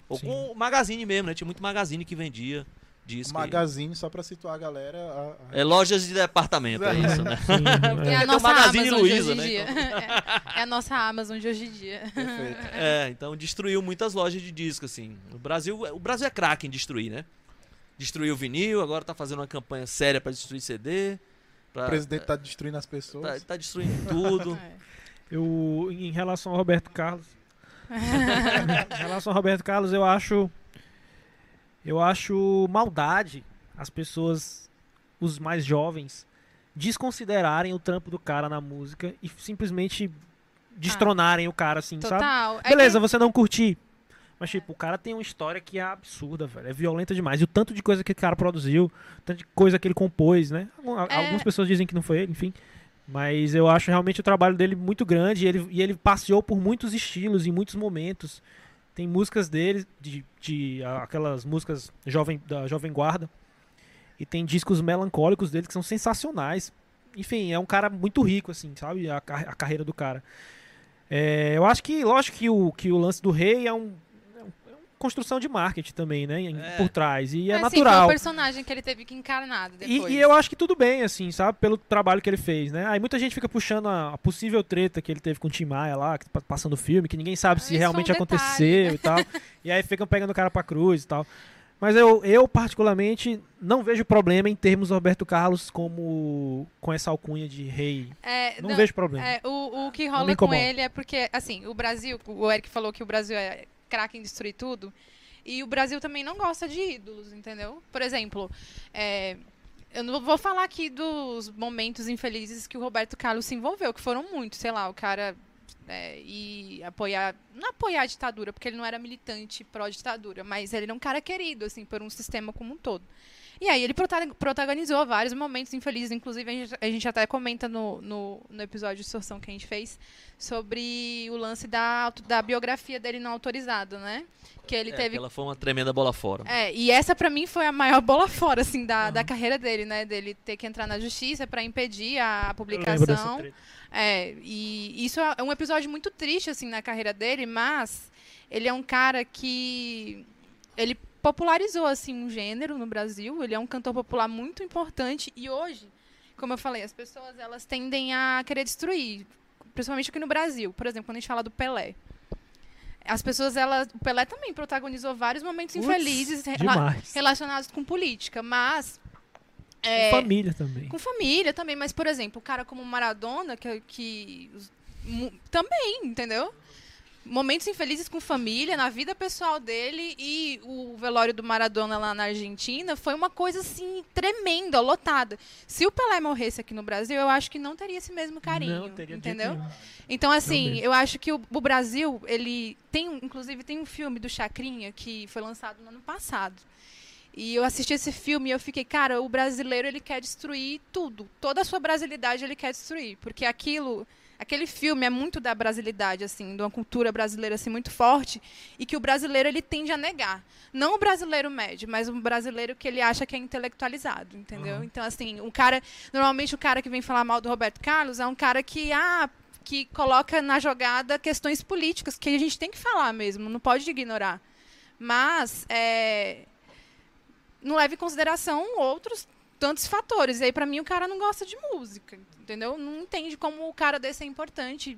ou Sim. com o Magazine mesmo, né? Tinha muito Magazine que vendia disco. aí. Magazine, só pra situar a galera. a- a- É lojas de departamento, é isso, né? Sim, É é. a nossa Magazine Amazon de Luiza, hoje em né? dia. É, é a nossa Amazon de hoje em dia. Perfeito. É, então destruiu muitas lojas de disco, assim. O Brasil, o Brasil é craque em destruir, né? Destruiu o vinil, agora tá fazendo uma campanha séria pra destruir CD. Pra, O presidente tá destruindo as tá, pessoas. tá destruindo tudo. É. Eu, em relação ao Roberto Carlos. em relação ao Roberto Carlos, eu acho. Eu acho maldade as pessoas, os mais jovens, desconsiderarem o trampo do cara na música e simplesmente destronarem o cara assim, sabe? Total. É Beleza, que- você não curtir. Mas, tipo, o cara tem uma história que é absurda, velho. É violenta demais. E o tanto de coisa que o cara produziu, o tanto de coisa que ele compôs, né? É. Algumas pessoas dizem que não foi ele, enfim. Mas eu acho realmente o trabalho dele muito grande. E ele, e ele passeou por muitos estilos em muitos momentos. Tem músicas dele, de, de aquelas músicas jovem, da Jovem Guarda. E tem discos melancólicos dele que são sensacionais. Enfim, é um cara muito rico, assim, sabe? A, a carreira do cara. É, eu acho que, lógico que o, que o lance do rei é um. É é construção de marketing também, né? É. Por trás. E é Mas, assim, foi natural. o personagem que ele teve que encarnar E, depois. e eu acho que tudo bem, assim, sabe? Pelo trabalho que ele fez, né? Aí muita gente fica puxando a, a possível treta que ele teve com o Tim Maia lá, que tá passando o filme, que ninguém sabe Ah, se isso realmente foi um aconteceu né? e tal. E aí ficam pegando o cara pra cruz e tal. Mas eu, eu, particularmente, não vejo problema em termos Roberto Carlos como com essa alcunha de rei. É, Não, vejo problema. É, o, o que rola com ele é porque, assim, o Brasil, o Eric falou que o Brasil é craque em destruir tudo, e o Brasil também não gosta de ídolos, entendeu? Por exemplo, é, eu não vou falar aqui dos momentos infelizes que o Roberto Carlos se envolveu, que foram muitos, sei lá, o cara é, e apoiar, não apoiar a ditadura, porque ele não era militante pró-ditadura, mas ele era um cara querido, assim, por um sistema como um todo. E aí ele prota- protagonizou vários momentos infelizes, inclusive a gente, a gente até comenta no, no, no episódio de extorsão que a gente fez sobre o lance da, da biografia dele não autorizado, né? Que ele É, teve Ela foi uma tremenda bola fora. é, e essa pra mim foi a maior bola fora, assim, da, da carreira dele, né? Dele ter que entrar na justiça pra impedir a dessa publicação. É, e isso é um episódio muito triste, assim, na carreira dele, mas ele é um cara que. Ele popularizou, assim, um gênero no Brasil. Ele é um cantor popular muito importante. E hoje, como eu falei, as pessoas elas tendem a querer destruir. Principalmente aqui no Brasil. Por exemplo, quando a gente fala do Pelé. As pessoas, elas. O Pelé também protagonizou vários momentos Putz, infelizes rela- relacionados com política, mas. Com é, família também. com família também, mas, por exemplo, o cara como Maradona, que, que também, entendeu? Momentos infelizes com família, na vida pessoal dele e o velório do Maradona lá na Argentina foi uma coisa assim tremenda, lotada. Se o Pelé morresse aqui no Brasil, eu acho que não teria esse mesmo carinho, Não, teria entendeu? Então, assim, eu acho que o, o Brasil, ele tem, inclusive, tem um filme do Chacrinha que foi lançado no ano passado. E eu assisti esse filme e eu fiquei, cara, o brasileiro ele quer destruir tudo. Toda a sua brasilidade ele quer destruir. Porque aquilo, aquele filme é muito da brasilidade, assim, de uma cultura brasileira assim, muito forte, e que o brasileiro ele tende a negar. Não o brasileiro médio, mas o brasileiro que ele acha que é intelectualizado, entendeu? Então, assim, o cara. Normalmente o cara que vem falar mal do Roberto Carlos é um cara que, ah, que coloca na jogada questões políticas, que a gente tem que falar mesmo, não pode ignorar. Mas é, não leva em consideração outros tantos fatores. E aí, pra mim, o cara não gosta de música, entendeu? Não entende como o cara desse é importante.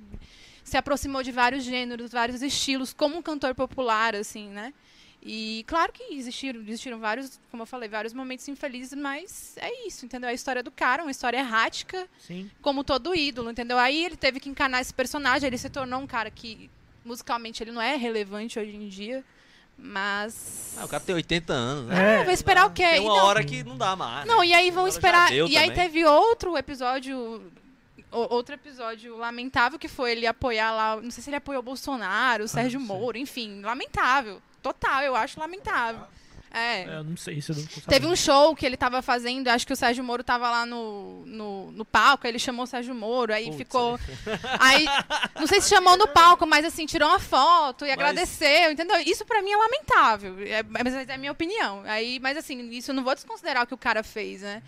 Se aproximou de vários gêneros, vários estilos, como um cantor popular, assim, né? E claro que existiram, existiram vários, como eu falei, vários momentos infelizes, mas é isso, entendeu? É a história do cara, uma história errática, Sim. como todo ídolo, entendeu? Aí ele teve que encarnar esse personagem, ele se tornou um cara que musicalmente ele não é relevante hoje em dia, mas Ah, o cara tem 80 anos, né? Ah, vai esperar o quê? Tem uma não- hora que não dá mais. né? Não, e aí vão esperar. E aí também. teve outro episódio. Outro episódio lamentável que foi ele apoiar lá. Não sei se ele apoiou o Bolsonaro, o Sérgio Ah. Moro, enfim, lamentável. Total, eu acho lamentável. É. É, eu não sei se eu não Teve um show que ele tava fazendo, acho que o Sérgio Moro tava lá no, no, no palco, aí ele chamou o Sérgio Moro, aí Putz, ficou. Aí, não sei se chamou no palco, mas assim, tirou uma foto e Mas- agradeceu, entendeu? Isso pra mim é lamentável, é, mas é a minha opinião. Aí, mas assim, isso eu não vou desconsiderar o que o cara fez, né?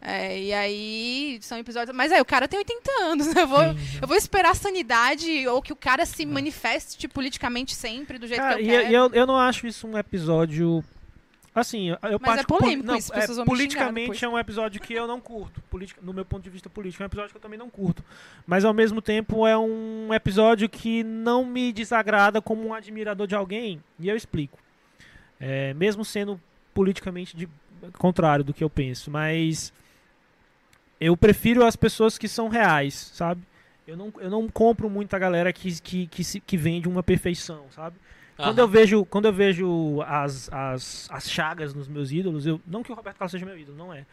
É, e aí são episódios. Mas aí, o cara tem 80 anos, né? Eu vou, eu vou esperar a sanidade ou que o cara se manifeste politicamente sempre do jeito que eu e quero. e eu, eu não acho isso um episódio. Assim, eu- Mas é polêmico não, isso, é, Politicamente é um episódio que eu não curto. Politica, no meu ponto de vista político, é um episódio que eu também não curto. Mas ao mesmo tempo é um episódio que não me desagrada como um admirador de alguém. E eu explico. É, mesmo sendo politicamente de, contrário do que eu penso. Mas eu prefiro as pessoas que são reais, sabe? Eu não, eu não compro muita galera que, que, que, se, que vende uma perfeição, sabe? Quando eu vejo, quando eu vejo as, as, as chagas nos meus ídolos, eu, não que o Roberto Carlos seja meu ídolo, não é.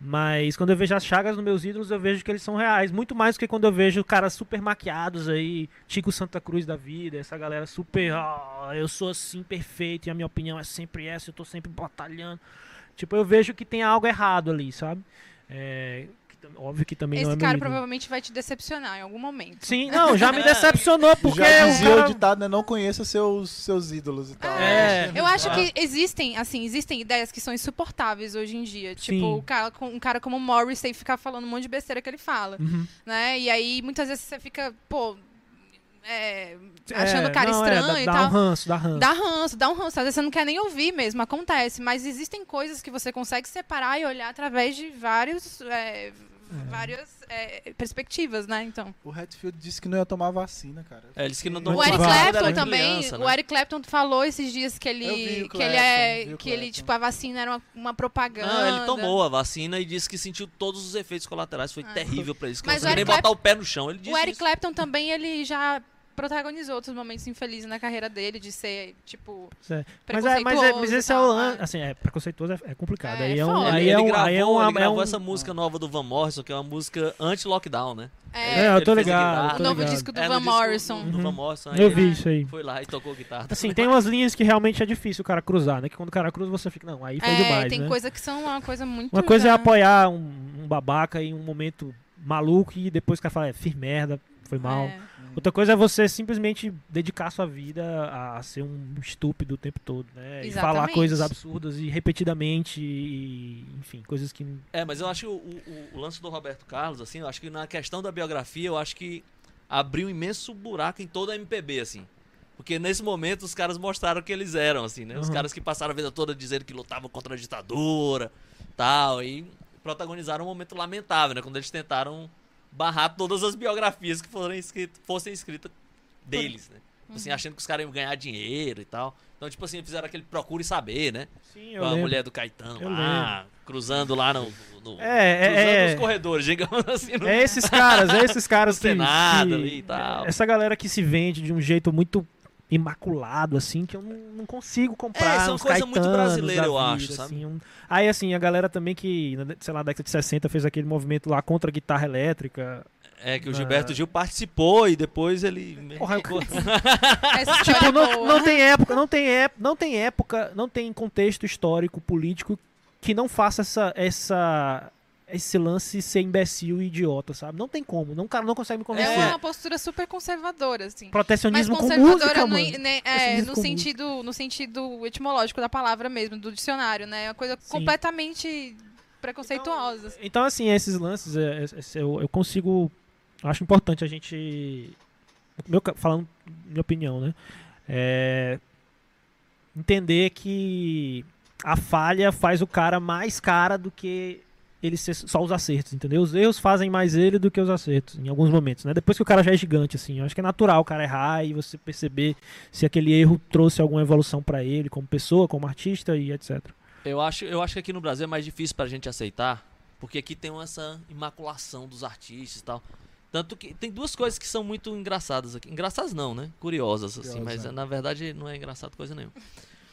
Mas quando eu vejo as chagas nos meus ídolos, eu vejo que eles são reais. Muito mais do que quando eu vejo caras super maquiados aí, Tico Santa Cruz da vida, essa galera super. "Ah, eu sou assim perfeito e a minha opinião é sempre essa, eu tô sempre batalhando. Tipo, eu vejo que tem algo errado ali, sabe? É, óbvio que também não é Esse cara provavelmente vai te decepcionar em algum momento. Sim, não, já me decepcionou porque Já o dizia o cara... ditado, né? Não conheça seus, seus ídolos e tal. É. Eu acho que existem, assim, existem ideias que são insuportáveis hoje em dia. Sim. Tipo, o cara, com- um cara como o Morris tem que ficar falando um monte de besteira que ele fala, Uhum. né? E aí, muitas vezes você fica, pô, é, achando É, o cara não, é, estranho dá, e dá tal. um ranço, dá ranço. Dá ranço, dá um ranço. Às vezes você não quer nem ouvir mesmo, acontece. Mas existem coisas que você consegue separar e olhar através de vários, é, várias é, perspectivas, né? Então. O Hatfield disse que não ia tomar vacina, cara. É, eles que não dão O Eric Clapton também, criança, o né? Eric Clapton falou esses dias que ele, o que ele é, o que ele tipo a vacina era uma, uma propaganda. Não, ele tomou a vacina e disse que sentiu todos os efeitos colaterais. Foi Ah. terrível pra eles. Que Mas não conseguia o nem botar o pé no chão. Ele disse O Eric isso. Clapton também ele já protagonizou outros momentos infelizes na carreira dele de ser tipo É. Mas, é, mas, é, mas esse é o lance. é. Assim, é, preconceituoso é, é complicado. É, aí é um. Aí ele, é um. gravou, Aí é um. ele é gravou um- essa música nova do Van Morrison, que é uma música anti-lockdown, né? É, É, eu tô ligado. o novo ligado. disco do É, Van disco Morrison. Do, do Uhum. Van Morrison. Eu vi isso aí. Foi lá e tocou guitarra. Assim, tem umas linhas que realmente é difícil o cara cruzar, né? Que quando o cara cruza, você fica. Não, aí foi É, demais. tem né? coisa que são uma coisa muito Uma coisa é apoiar um, um babaca em um momento maluco e depois o cara fala, é, fiz merda, foi mal. É. Outra coisa é você simplesmente dedicar sua vida a ser um estúpido o tempo todo, né? E falar Exatamente. coisas absurdas e repetidamente e, enfim, coisas que É, mas eu acho que o, o- o lance do Roberto Carlos, assim, eu acho que na questão da biografia, eu acho que abriu um imenso buraco em toda a MPB, assim. Porque nesse momento os caras mostraram que eles eram, assim, né? Os Uhum. caras que passaram a vida toda dizendo que lutavam contra a ditadura, tal, e protagonizaram um momento lamentável, né? Quando eles tentaram barrar todas as biografias que foram escritas, fossem escritas deles, né? Tipo Uhum. Assim, achando que os caras iam ganhar dinheiro e tal. Então, tipo assim, fizeram aquele procure saber, né? Sim, Com a mulher do Caetano Eu lá, cruzando lá no, no- É, é, cruzando é. os corredores, digamos assim. No... É esses caras, é esses caras No que, Senado que- ali e tal. Essa galera que se vende de um jeito muito imaculado, assim, que eu não, não consigo comprar. É, são uns coisa muito Caetanos brasileira, da eu vida, acho, sabe? assim, um- Aí, assim, a galera também que, sei lá, na década de 60 fez aquele movimento lá contra a guitarra elétrica. É que o Gilberto Gil participou e depois ele. Porra, história Tipo, é não, boa. não tem época, não tem época, não tem época, não tem contexto histórico, político que não faça essa, essa esse lance ser imbecil e idiota, sabe? Não tem como, não, o cara não consegue me É convencer. uma postura super conservadora, assim. Mas Protecionismo com conservadora música, no, mano. né, é, no com sentido no sentido etimológico da palavra mesmo, do dicionário, né? É uma coisa Sim. completamente preconceituosa. assim. Então, assim, esses lances, é, é, é, eu, eu consigo. Acho importante a gente. Meu, falando minha opinião, né? É, entender que a falha faz o cara mais cara do que ele ser só os acertos, entendeu? Os erros fazem mais ele do que os acertos, em alguns momentos, né? Depois que o cara já é gigante, assim, eu acho que é natural o cara errar e você perceber se aquele erro trouxe alguma evolução pra ele como pessoa, como artista e etc. Eu acho, eu acho que aqui no Brasil é mais difícil pra gente aceitar, porque aqui tem essa imaculação dos artistas e tal. Tanto que tem duas coisas que são muito engraçadas aqui. Engraçadas não, né? Curiosas, assim, Curiosas, mas né? na verdade não é engraçado coisa nenhuma.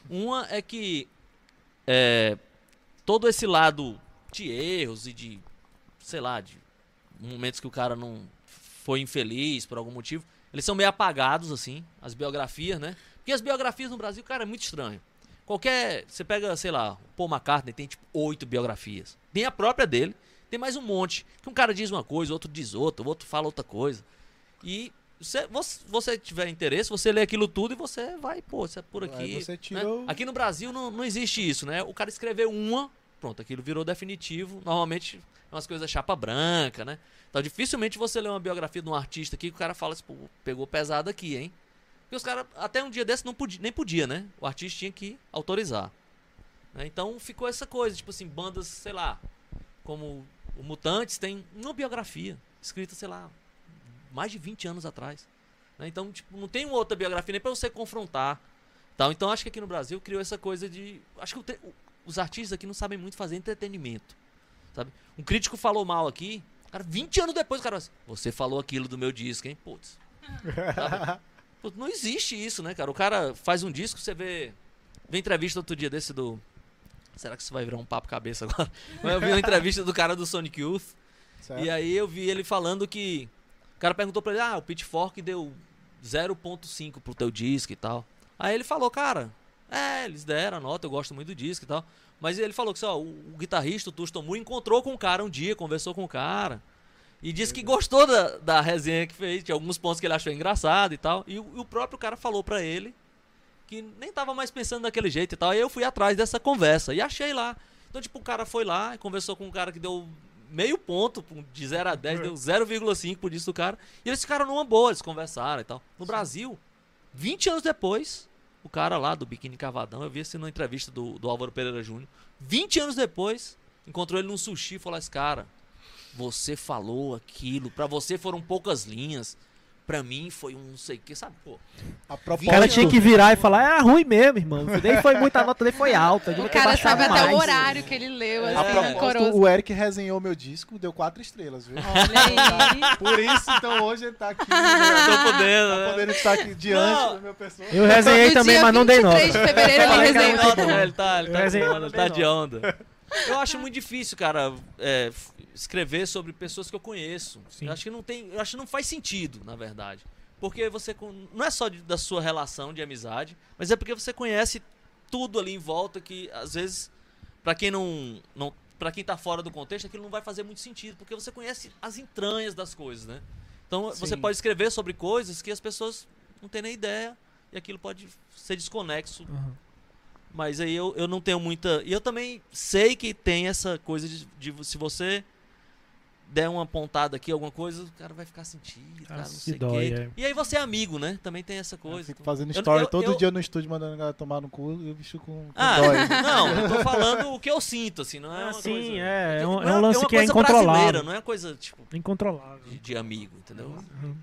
Uma é que é, todo esse lado de erros e de, sei lá, de momentos que o cara não foi infeliz por algum motivo, eles são meio apagados, assim, as biografias, né? Porque as biografias no Brasil, cara, é muito estranho. Qualquer. Você pega, sei lá, o Paul McCartney tem tipo oito biografias. Tem a própria dele, tem mais um monte. Que um cara diz uma coisa, outro diz outra, o outro fala outra coisa. E se você, você tiver interesse, você lê aquilo tudo e você vai, pô, isso é por aqui. Né? tira o- Aqui no Brasil não, não existe isso, né? O cara escreveu uma, pronto, aquilo virou definitivo. Normalmente é umas coisas chapa branca, né? Então dificilmente você lê uma biografia de um artista aqui que o cara fala pô, pegou pesado aqui, hein? Porque os caras, até um dia desse, não podia, nem podia, né? O artista tinha que autorizar. né? Então ficou essa coisa, tipo assim, bandas, sei lá, como o Mutantes tem uma biografia escrita, sei lá, mais de 20 anos atrás. né? Então, tipo, não tem outra biografia nem pra você confrontar. Então acho que aqui no Brasil criou essa coisa de. Acho que o- os artistas aqui não sabem muito fazer entretenimento. Sabe? Um crítico falou mal aqui, cara, 20 anos depois, o cara, assim, você falou aquilo do meu disco, hein? Putz. Pô, não existe isso, né, cara? O cara faz um disco, você vê. Vê entrevista outro dia desse do. Será que isso vai virar um papo cabeça agora? Mas eu vi uma entrevista do cara do Sonic Youth. Certo? E aí eu vi ele falando que. O cara perguntou pra ele: ah, o Pitchfork deu 0,5 pro teu disco e tal. Aí ele falou, cara, é, eles deram a nota, eu gosto muito do disco e tal. Mas ele falou que só, o, o guitarrista, o Tuston Moore, encontrou com o cara um dia, conversou com o cara. E disse que gostou da, da resenha que fez, tinha alguns pontos que ele achou engraçado e tal. E, o- e o próprio cara falou pra ele que nem tava mais pensando daquele jeito e tal. Aí eu fui atrás dessa conversa e achei lá. Então, tipo, o cara foi lá e conversou com um cara que deu meio ponto, de 0 a 10, deu 0,5 por isso do cara. E eles ficaram numa boa, eles conversaram e tal. No Brasil, 20 anos depois, o cara lá do Biquíni Cavadão, eu vi isso numa entrevista do, do Álvaro Pereira Júnior. 20 anos depois, encontrou ele num sushi e falou assim, cara, você falou aquilo, pra você foram poucas linhas, pra mim foi um não sei o que, sabe, pô. A O cara tinha que virar e falar, era ruim mesmo, irmão. Nem foi muita nota, nem foi alta. O cara sabe até mais. o horário que ele leu, É. a assim, propósito, rancoroso. o Eric resenhou meu disco, deu quatro estrelas, viu? Olha aí. Por isso, então, hoje ele tá aqui. Tô né? podendo, Tá né? podendo estar aqui diante Não. da minha pessoa. Eu resenhei No também, mas não dei nota. 23 de fevereiro ele resenhou. né? Ele tá, ele tá, ele tá de onda. Eu acho muito difícil, cara, é, escrever sobre pessoas que eu conheço. Sim. Eu acho que não tem, eu acho que não faz sentido, na verdade. Porque você não é só de- da sua relação de amizade, mas é porque você conhece tudo ali em volta que às vezes pra quem não não para quem tá fora do contexto, aquilo não vai fazer muito sentido, porque você conhece as entranhas das coisas, né? Então você Sim. pode escrever sobre coisas que as pessoas não têm nem ideia e aquilo pode ser desconexo Uhum. mas aí eu, eu não tenho muita. E eu também sei que tem essa coisa de, de se você der uma pontada aqui, alguma coisa, o cara vai ficar sentido, cara, não se sei o dói, quê. é. E aí você é amigo, né? Também tem essa Eu coisa. fico então- fazendo Eu- story eu- todo eu- dia no estúdio, mandando a galera tomar no cu e o bicho com, com Ah, dói. não, eu tô falando o que eu sinto, assim, não é Ah, uma sim, coisa. é, é um- não é um lance uma que é coisa incontrolável. brasileira, Não é uma coisa, tipo, Incontrolável. de, de amigo, entendeu? Uhum.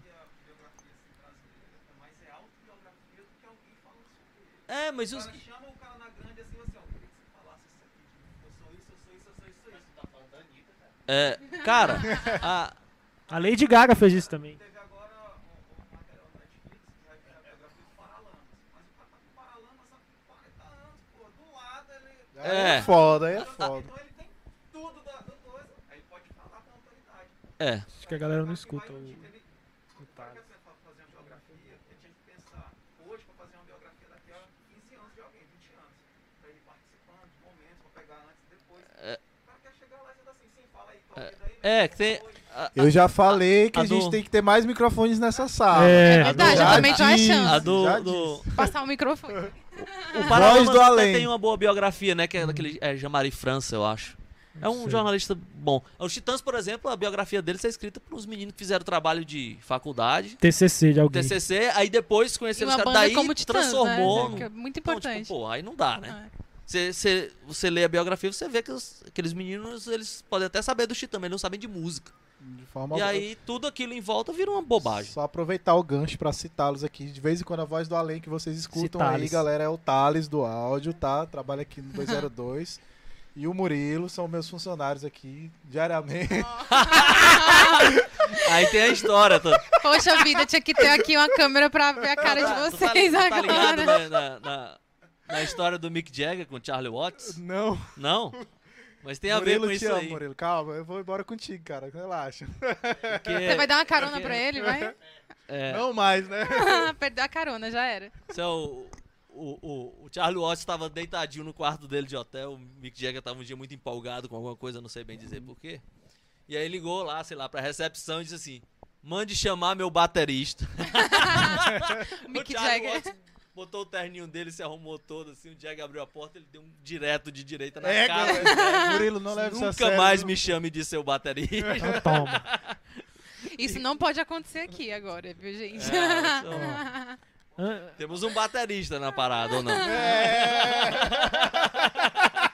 Mas é autobiografia do que alguém falando sobre ele. É, mas O os. cara chama o cara na grande assim, assim, ó, queria que você falasse isso aqui. Eu sou isso, eu sou isso, eu sou isso, eu sou isso. Tá falando da Anitta, cara. É, cara, a, A Lady Gaga fez isso também. Teve agora material da Netflix, que vai virar a biografia do Paralamas. Mas o cara tá com o Paralamas há 40 anos, pô. Do lado ele... Aí É. é foda, aí é foda. Então ele tem tudo da, coisa. Aí pode falar com autoridade. é. Acho que a galera não escuta O cara Thales. que fa- fazer uma biografia, ele tinha que pensar hoje pra fazer uma biografia daqui a 15 anos de alguém, 20 anos. Pra ele participando de momentos, pra pegar antes e depois. É. O cara quer chegar lá e dizer assim, sim, fala aí, qual é É, que tem. a- Eu já falei que A a, gente do- tem que ter mais microfones nessa sala. É, É verdade, eu Já também tô achando. A do, do. Passar o microfone. O Paralamas do além. tem uma boa biografia, né? Que é daquele é, Jean-Marie França, eu acho. É um Sei. jornalista bom. Os Titãs, por exemplo, a biografia deles é escrita por uns meninos que fizeram trabalho de faculdade, TCC de alguém. TCC, aí depois conheceram os caras, daí como Titãs, transformou. né? Que é muito Então, importante. tipo, pô, aí não dá, né? É. Você, você, você lê a biografia, você vê que os- aqueles meninos, eles podem até saber do Titã, mas eles não sabem de música. De forma E aí tudo aquilo em volta vira uma bobagem. Só aproveitar o gancho pra citá-los aqui. De vez em quando a voz do além que vocês escutam aí, galera, é o Thales do áudio, tá? Trabalha aqui no 202. e o Murilo são meus funcionários aqui diariamente. Aí tem a história. Tá, Poxa vida, tinha que ter aqui uma câmera pra ver a cara de tu tá, vocês tu tá ligado agora. na, na, na- história do Mick Jagger com o Charlie Watts? Não. Não? Mas tem a Murilo, ver com isso amo, aí. Murilo. Calma, eu vou embora contigo, cara. Relaxa. porque- Você vai dar uma carona pra ele, vai? é, Não mais, né? Perdeu a carona, já era. É o, o, o, Charlie Watts estava deitadinho no quarto dele de hotel. O Mick Jagger estava um dia muito empolgado com alguma coisa, não sei bem dizer porquê. E aí ligou lá, sei lá, pra recepção e disse assim: mande chamar meu baterista. Mick o Charlie Jagger. Watts botou o terninho dele, se arrumou todo assim. O Jagger abriu a porta, ele deu um direto de direita na É, cara. Murilo, não leve isso a Nunca sério. mais me chame de seu baterista. Então toma. Isso não pode acontecer aqui agora, viu, gente? É, então, temos um baterista na parada, ou não? É.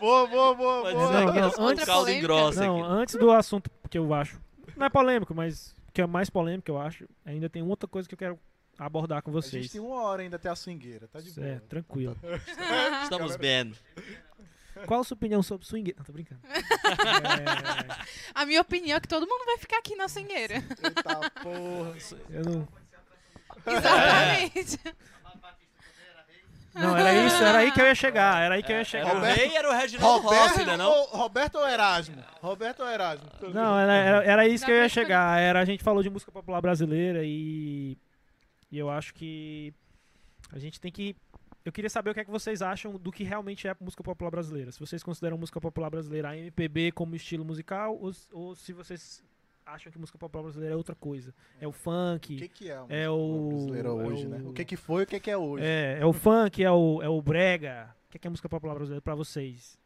Boa, boa, boa, Pode boa. Não, não, antes- um caldo engrossa Não, aqui. antes do assunto que eu acho. Não é polêmico, mas que é mais polêmico, eu acho. Ainda tem outra coisa que eu quero abordar com A vocês. gente tem uma hora ainda até a swingueira, tá de boa. É, tranquilo. Estamos bem. Qual a sua opinião sobre swing? Não, tô brincando. É, A minha opinião é que todo mundo vai ficar aqui na swingueira. Eita porra. eu não. Exatamente. Não, era isso, era aí que eu ia chegar, era aí que eu ia chegar. Era o rei era o Reginaldo Rossi, Roberto, né não? ou, Roberto ou Erasmo? Roberto ou Erasmo? Não, era, era, era isso que eu ia chegar. Era, a gente falou de música popular brasileira e, e eu acho que a gente tem que. Eu queria saber o que é que vocês acham do que realmente é música popular brasileira. Se vocês consideram música popular brasileira a MPB como estilo musical ou, ou se vocês acham que música popular brasileira é outra coisa. É o O funk, que, que é a É música o- brasileira é hoje, o- né? O que, que foi e o que, que é hoje? é, é o funk, é o, é o brega. O que é, que é música popular brasileira pra vocês?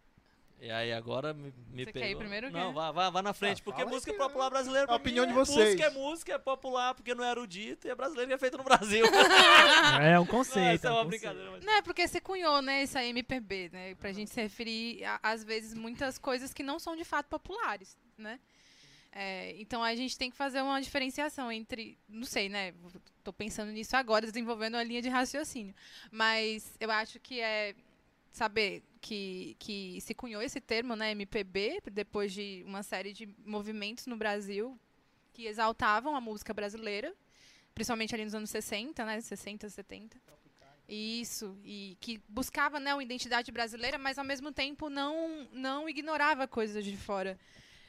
E aí agora me, me Você quer pegou. ir primeiro Não, vá, vá, vá na frente, Ah, porque música aí, popular brasileira pra A opinião mim de é vocês. Música é música, é popular porque não é erudito e é brasileiro que é feito no Brasil. É um Não, conceito. essa é um uma conceito. brincadeira, mas... Não, é porque você cunhou, né, essa MPB, né? Pra gente se referir, a- às vezes, muitas coisas que não são de fato populares, né? É, então a gente tem que fazer uma diferenciação entre. Não sei, né? Tô pensando nisso agora, desenvolvendo uma linha de raciocínio. Mas eu acho que é saber que, que se cunhou esse termo, né, MPB, depois de uma série de movimentos no Brasil que exaltavam a música brasileira, principalmente ali nos anos 60, né, 60, 70. Isso, e que buscava né, uma identidade brasileira, mas ao mesmo tempo não, não ignorava coisas de fora.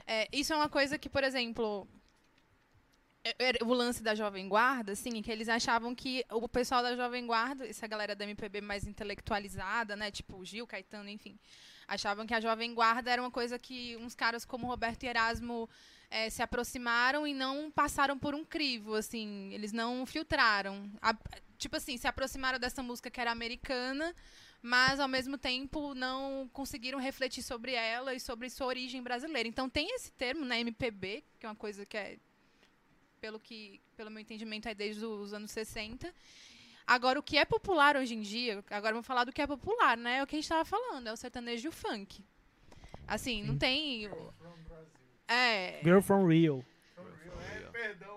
É, isso é uma coisa que, por exemplo, o lance da Jovem Guarda, assim, que eles achavam que o pessoal da Jovem Guarda, essa galera da MPB mais intelectualizada, né, tipo Gil, Caetano, enfim, achavam que a Jovem Guarda era uma coisa que uns caras como Roberto e Erasmo eh, se aproximaram e não passaram por um crivo, assim, eles não filtraram. A- tipo assim, se aproximaram dessa música que era americana, mas ao mesmo tempo não conseguiram refletir sobre ela e sobre sua origem brasileira. Então tem esse termo, né, MPB, que é uma coisa que é pelo que, pelo meu entendimento, é desde os anos 60. Agora, o que é popular hoje em dia, agora vamos falar do que é popular, né? É o que a gente estava falando, é o sertanejo e o funk. Assim, não tem. É, Girl from Rio.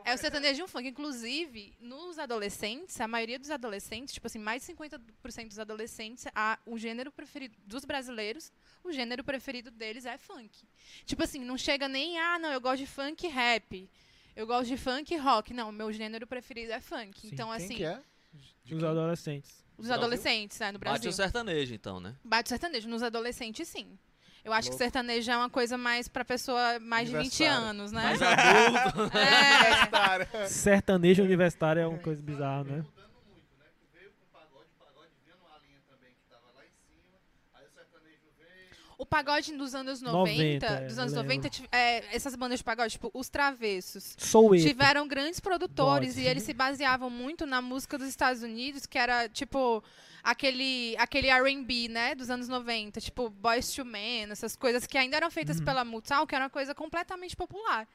é o sertanejo e o funk. Inclusive, nos adolescentes, a maioria dos adolescentes, tipo assim, mais de 50% dos adolescentes, a, o gênero preferido dos brasileiros, o gênero preferido deles é funk. Tipo assim, não chega nem, ah, não, eu gosto de funk e rap. Eu gosto de funk e rock. Não, meu gênero preferido é funk. Sim. Então, Quem assim, que é? Os adolescentes. os Brasil? adolescentes, né, no Bate Brasil. o sertanejo, então, né? Bate sertanejo. Nos adolescentes, sim. Eu acho que Louco. sertanejo é uma coisa mais pra pessoa mais de 20 Universitária. anos, né? Mais adulto. É. Sertanejo universitário é uma coisa bizarra, né? O pagode dos anos 90, 90, é, dos anos eu 90, tive- é, essas bandas de pagode, tipo, os Travessos, Sou tiveram grandes produtores God. e eles se baseavam muito na música dos Estados Unidos, que era, tipo, aquele, aquele R&B, né, dos anos 90, tipo, Boys to Men, essas coisas que ainda eram feitas pela Mutal, que era uma coisa completamente popular.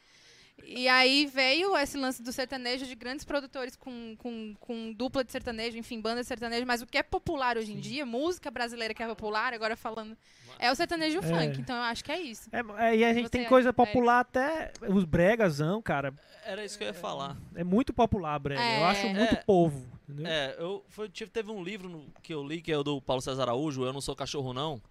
E aí veio esse lance do sertanejo de grandes produtores com, com, com dupla de sertanejo, enfim, banda de sertanejo, mas o que é popular hoje em dia, música brasileira que é popular, agora falando, é o sertanejo É. funk. Então eu acho que é isso. É, é, e a gente Você, tem coisa Eric? popular até. Os bregazão, cara. Era isso que eu ia falar. É muito popular, brega. Eu É. acho muito É. povo. Entendeu? É, eu foi, tive, teve um livro no- que eu li, que é o do Paulo César Araújo, Eu Não Sou Cachorro Não.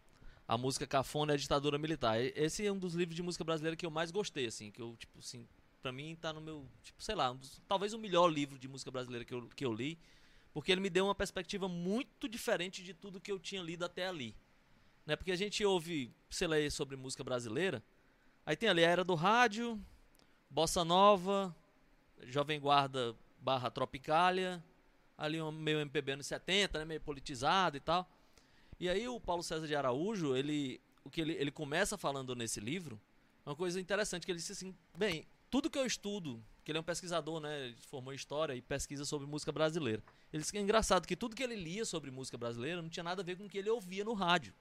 A música Cafona é a ditadura militar. Esse é um dos livros de música brasileira que eu mais gostei, assim, que eu, tipo, assim, pra mim tá no meu, tipo, sei lá, um dos- talvez o melhor livro de música brasileira que eu, que eu li, porque ele me deu uma perspectiva muito diferente de tudo que eu tinha lido até ali. Né? Porque a gente ouve, sei lá, sobre música brasileira, aí tem ali a era do rádio, bossa nova, jovem guarda barra tropicália, ali um meio MPB anos 70, né, meio politizado e tal. E aí o Paulo César de Araújo, ele o que ele, ele começa falando nesse livro, é uma coisa interessante que ele disse assim, bem, tudo que eu estudo, que ele é um pesquisador, né, ele formou história e pesquisa sobre música brasileira. Ele disse que é engraçado que tudo que ele lia sobre música brasileira não tinha nada a ver com o que ele ouvia no rádio.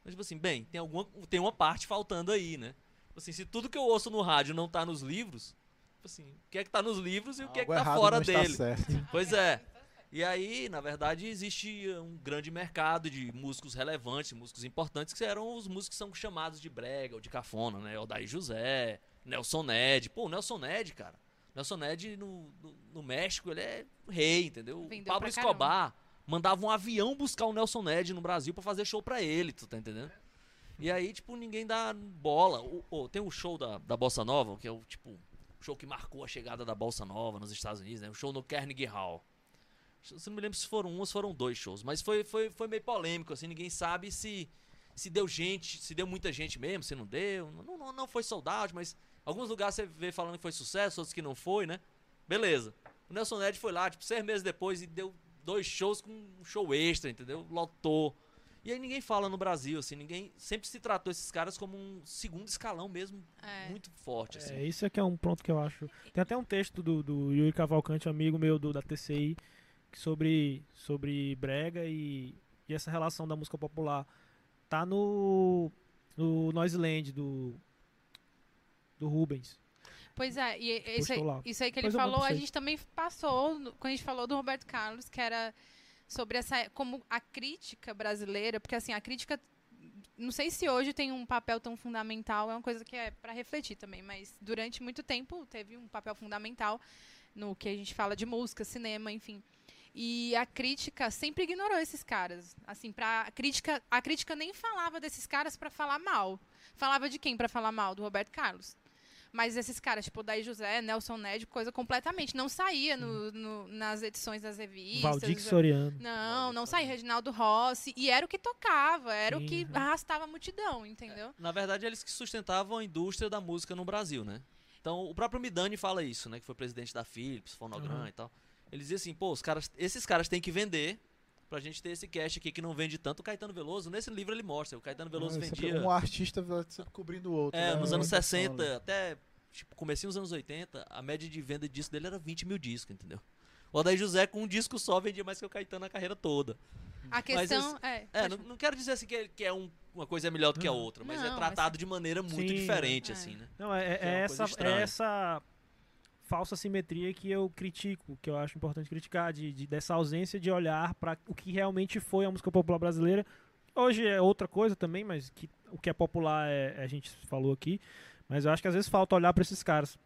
Então, tipo assim, bem, tem alguma tem uma parte faltando aí, né? Tipo assim, se tudo que eu ouço no rádio não tá nos livros, tipo assim, o que é que tá nos livros e o que é que algo tá fora dele? Pois é. E aí, na verdade, existe um grande mercado de músicos relevantes, músicos importantes, que eram os músicos que são chamados de brega ou de cafona, né? Odair José, Nelson Ned. Pô, o Nelson Ned, cara. Nelson Ned no, no, no México, ele é rei, entendeu? Vendeu Pablo Escobar mandava um avião buscar o Nelson Ned no Brasil pra fazer show pra ele, tu tá entendendo? E aí, tipo, ninguém dá bola. O- o- tem o show da, da Bossa Nova, que é o, tipo, show que marcou a chegada da Bossa Nova nos Estados Unidos, né? O show no Carnegie Hall. Eu não me lembro se foram um ou se foram dois shows, mas foi, foi, foi meio polêmico, assim, ninguém sabe se se deu gente, se deu muita gente mesmo, se não deu. Não, não, não foi soldado, mas alguns lugares você vê falando que foi sucesso, outros que não foi, né? Beleza. O Nelson Ned foi lá, tipo, seis meses depois e deu dois shows com um show extra, entendeu? Lotou. E aí ninguém fala no Brasil, assim, ninguém sempre se tratou esses caras como um segundo escalão mesmo, É. muito forte, assim. É, isso aqui é um ponto que eu acho. Tem até um texto do, do Yuri Cavalcante, amigo meu do, da TCI, que sobre, sobre brega e, e essa relação da música popular. Tá no, no Noiseland do, do Rubens. Pois é, e isso aí, isso aí que ele Depois falou, a gente também passou, quando a gente falou do Roberto Carlos, que era sobre essa. como a crítica brasileira, porque assim, a crítica. Não sei se hoje tem um papel tão fundamental, é uma coisa que é para refletir também, mas durante muito tempo teve um papel fundamental no que a gente fala de música, cinema, enfim. E a crítica sempre ignorou esses caras. Assim, pra a crítica, a crítica nem falava desses caras para falar mal. Falava de quem para falar mal? Do Roberto Carlos. Mas esses caras, tipo Daí José, Nelson Ned, coisa completamente. Não saía no, no- nas edições das revistas. Valdir Soriano. Não, não saía. Reginaldo Rossi. E era o que tocava, era o Sim, que uhum. arrastava a multidão, entendeu? Na verdade, eles que sustentavam a indústria da música no Brasil, né? Então, o próprio Midani fala isso, né? Que foi presidente da Philips, Fonogram Uhum. e tal. Ele dizia assim, pô, os caras, esses caras têm que vender pra gente ter esse cash aqui que não vende tanto. O Caetano Veloso, nesse livro ele mostra, o Caetano Veloso É, sempre vendia... Um artista cobrindo o outro. É, né? nos anos Rotação, 60, né? até tipo, comecinho dos anos 80, a média de venda de disco dele era 20 mil discos, entendeu? O Odair José com um disco só vendia mais que o Caetano na carreira toda. A questão esse- é. É, não, não quero dizer assim que, é- que é um- uma coisa é melhor do que a outra, mas Não, é mas- tratado de maneira muito Sim, diferente, é. assim, né? Não, é, é- é é essa, é essa falsa simetria que eu critico, que eu acho importante criticar, de, de- dessa ausência de olhar para o que realmente foi a música popular brasileira. Hoje é outra coisa também, mas que, o que é popular é, a gente falou aqui. Mas eu acho que às vezes falta olhar para esses caras.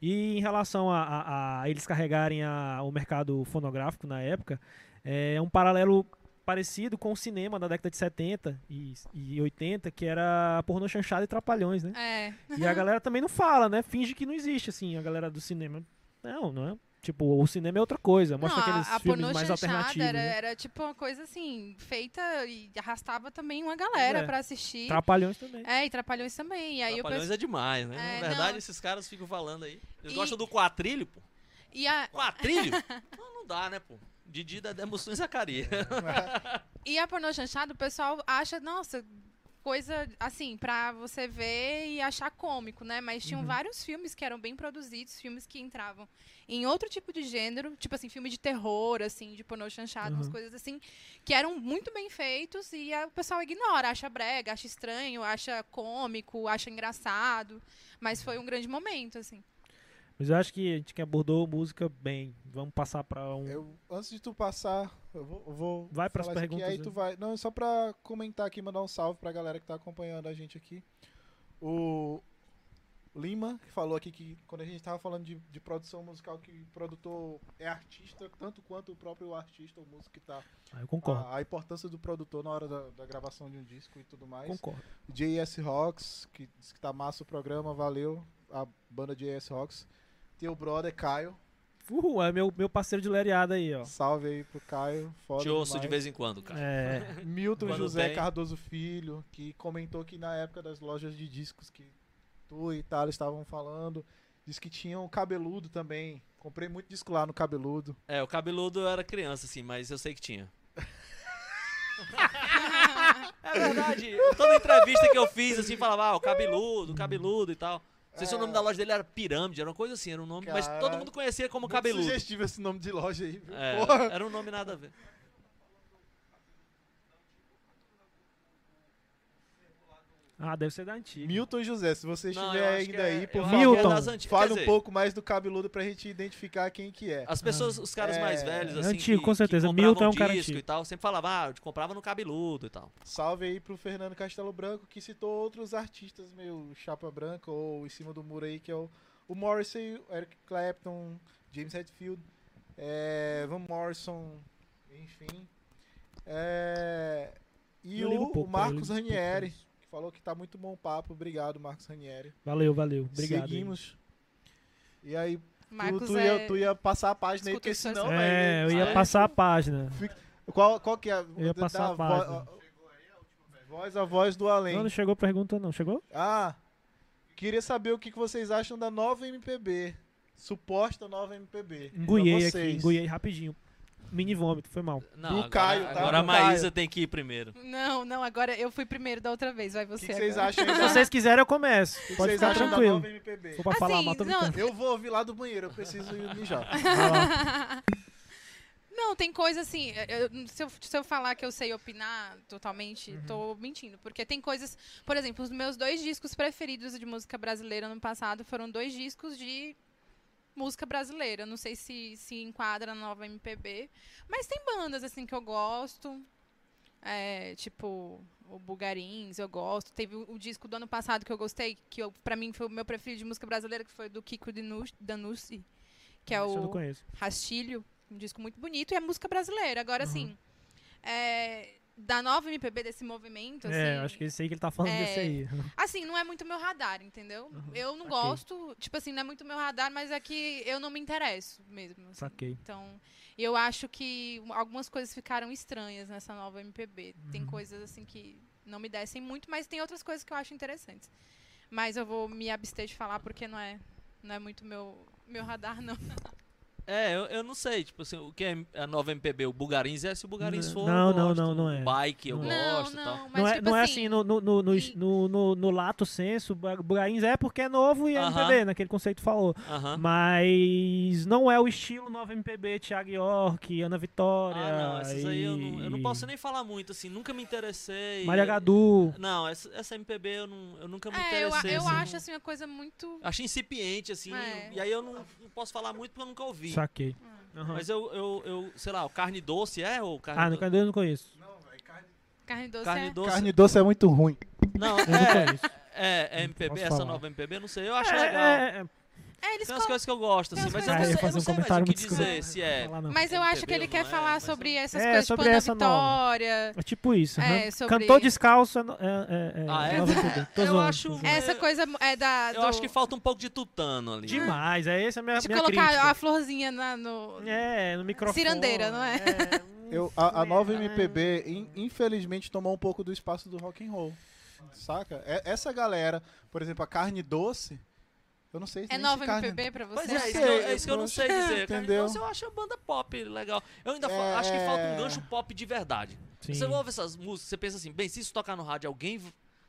E em relação a, a- a eles carregarem a- o mercado fonográfico na época, é um paralelo parecido com o cinema da década de 70 e, e 80, que era pornô chanchado e trapalhões, né? É. E a galera também não fala, né? Finge que não existe, assim, a galera do cinema. Não, não é. Tipo, o cinema é outra coisa. Mostra Não, aqueles a, a filmes mais chanchada alternativos. era, né? era tipo uma coisa assim, feita e arrastava também uma galera É. pra assistir. Trapalhões também. É, e Trapalhões também. E aí Trapalhões pessoal- é demais, né? É, Na verdade, não. esses caras ficam falando aí. Eles E- gostam do quatrilho, pô. E a, Quatrilho? não, não dá, né, pô? Didi da Demoção e Zacaria. E a pornô chanchada, o pessoal acha, nossa, coisa assim, pra você ver e achar cômico, né? Mas tinham Uhum. vários filmes que eram bem produzidos, filmes que entravam em outro tipo de gênero, tipo assim, filme de terror, assim, de pornô chanchado, umas Uhum. coisas assim, que eram muito bem feitos e a- o pessoal ignora, acha brega, acha estranho, acha cômico, acha engraçado. Mas foi um grande momento, assim. Mas eu acho que a gente que abordou música bem. Vamos passar pra um. Eu, antes de tu passar, eu vou, eu vou Vai pras falar isso aqui, perguntas, aí né? tu vai. Não, só pra comentar aqui, mandar um salve pra galera que tá acompanhando a gente aqui. O Lima, que falou aqui que quando a gente tava falando de, de produção musical, que o produtor é artista, tanto quanto o próprio artista, o músico que tá. Ah, eu concordo. A, a importância do produtor na hora da, da gravação de um disco e tudo mais. Concordo. JS Rocks, que diz que tá massa o programa, valeu. A banda JS Rocks. Teu brother Caio. Uhul, é meu, meu parceiro de lereada aí, ó. Salve aí pro Caio. Foda Te ouço de demais. vez em quando, cara. É. Milton Quando José tem. Cardoso Filho, que comentou que na época das lojas de discos que tu e Thales estavam falando, disse que tinha um cabeludo também. Comprei muito disco lá no cabeludo. É, o cabeludo eu era criança, assim, mas eu sei que tinha. é verdade. Toda entrevista que eu fiz, assim, falava, ah, o cabeludo, o cabeludo e tal. Não sei se o nome da loja dele era Pirâmide, era uma coisa assim, era um nome, mas Cara, todo mundo conhecia como cabeludo. sugestivo esse nome de loja aí, viu? É, Porra. era um nome nada a ver. Ah, deve ser da antiga. Milton José, se você Não, estiver ainda é- aí, por acho favor, é fale um dizer, pouco mais do cabeludo pra gente identificar quem que é. As pessoas, os caras É, mais velhos, é assim, antigo, que, com certeza. Milton é um cara disco antigo. e tal, sempre falava, ah, eu comprava no cabeludo e tal. Salve aí pro Fernando Castelo Branco, que citou outros artistas meio chapa branca ou em cima do muro aí, que é o, o Morrissey, o Eric Clapton, James Hetfield, é, Van Morrison, enfim. É, e Eu o, pouco o Marcos Ranieri, falou que tá muito bom o papo. Obrigado, Marcos Ranieri. Valeu, valeu. Obrigado. aí. Seguimos. E aí, Tu, Marcos tu, é... ia, tu ia passar a página aí, porque Escuta senão, É, eu ia Ah, é? passar a página. Qual, qual que é? Eu ia passar a vo- página. Voz a voz do além. Não, não chegou pergunta, não. Chegou? Ah, queria saber o que vocês acham da nova MPB. Suposta nova MPB. Enguiei aqui, enguiei rapidinho. Mini vômito, foi mal. Não, Do agora, Caio, tá? agora a Do Maísa Caio. tem que ir primeiro. Não, não, agora eu fui primeiro da outra vez, vai você que, que vocês agora. acham Se da, vocês quiserem, eu começo. que que Pode vocês ficar tranquilo. Vou pra falar Assim, mal, tô não. Eu vou ouvir lá do banheiro, eu preciso ir mijar. Não, tem coisa assim. eu- se, eu, se eu falar que eu sei opinar totalmente, Uhum. tô mentindo. Porque tem coisas. Por exemplo, os meus dois discos preferidos de música brasileira no passado foram dois discos de música brasileira. Não sei se se enquadra na nova MPB. Mas tem bandas assim que eu gosto. É, tipo, o Bugarins, eu gosto. Teve o, o disco do ano passado que eu gostei, que eu, pra mim foi o meu preferido de música brasileira, que foi do Kiko Danussi, que é Isso o conheço. Rastilho, um disco muito bonito e é música brasileira. Agora, Uhum. assim, é, da nova MPB, desse movimento, assim, É, acho que esse aí que ele tá falando é, desse aí. assim, não é muito meu radar, entendeu? eu não saquei. gosto, tipo assim, não é muito meu radar, mas é que eu não me interesso mesmo. assim. Saquei. Então, eu acho que algumas coisas ficaram estranhas nessa nova MPB. Tem Uhum. coisas, assim, que não me descem muito, mas tem outras coisas que eu acho interessantes. Mas eu vou me abster de falar porque não é, não é muito meu, meu radar, não. É, eu, eu não sei, tipo assim, o que é a nova MPB? O Bugarins é se o Bugarins Não, for. não, eu não, não, não é. O Bike eu gosto e não, tal. não, é, tipo não é assim, no, no, no, no, no, no, no lato senso, o Bugarins é porque é novo e é. MPB, naquele conceito que falou. Mas não é o estilo nova MPB, Thiago York, Ana Vitória. Ah, não, essas aí eu não, eu não posso nem falar muito, assim, nunca me interessei. Maria Gadu. Não, essa, essa MPB eu, não, eu nunca me É, eu, interessei. eu assim, acho não- assim uma coisa muito. Achei incipiente, assim, É. e aí eu não, não posso falar muito porque eu nunca ouvi. Saquei. Aham. Mas eu, eu, eu, sei lá, o carne doce é ou carne Ah, no doce? Cadê eu não conheço. Carne doce. Carne é- doce. Carne doce é muito ruim. Não, não é, conheço. é, é MPB, Posso essa falar. nova MPB, não sei, eu acho É, legal. É, é. É, eles Tem umas coisas que eu gosto, assim, mas eu não Ah, eu ia sei, eu fazer não um sei mais o comentário que muito dizer, se é... Mas eu acho que ele quer não é, falar mas sobre eu- essas É, coisas, sobre tipo Ana essa nova. Vitória. É tipo isso. É, aham. sobre- Cantor descalço é, é, é, é Ah, é? nova Eu zoando, acho-. Essa coisa é da. Eu do- acho que falta um pouco de tutano ali. Demais, é essa a minha, De minha colocar crítica. a florzinha na- no. É, no microfone. Cirandeira, não é? hum, Eu, a, a nova é. MPB, in- infelizmente, tomou um pouco do espaço do rock and roll. Saca? É- Essa galera, por exemplo, a carne doce, eu não sei se É nova carne... MPB pra Pois você? é, Não isso sei, que eu, é isso que eu não sei dizer. Entendeu? Doce eu acho a banda pop legal. Eu ainda É, acho que falta um é. gancho pop de verdade. Sim. Você ouve essas músicas, você pensa assim, bem, se isso tocar no rádio, alguém.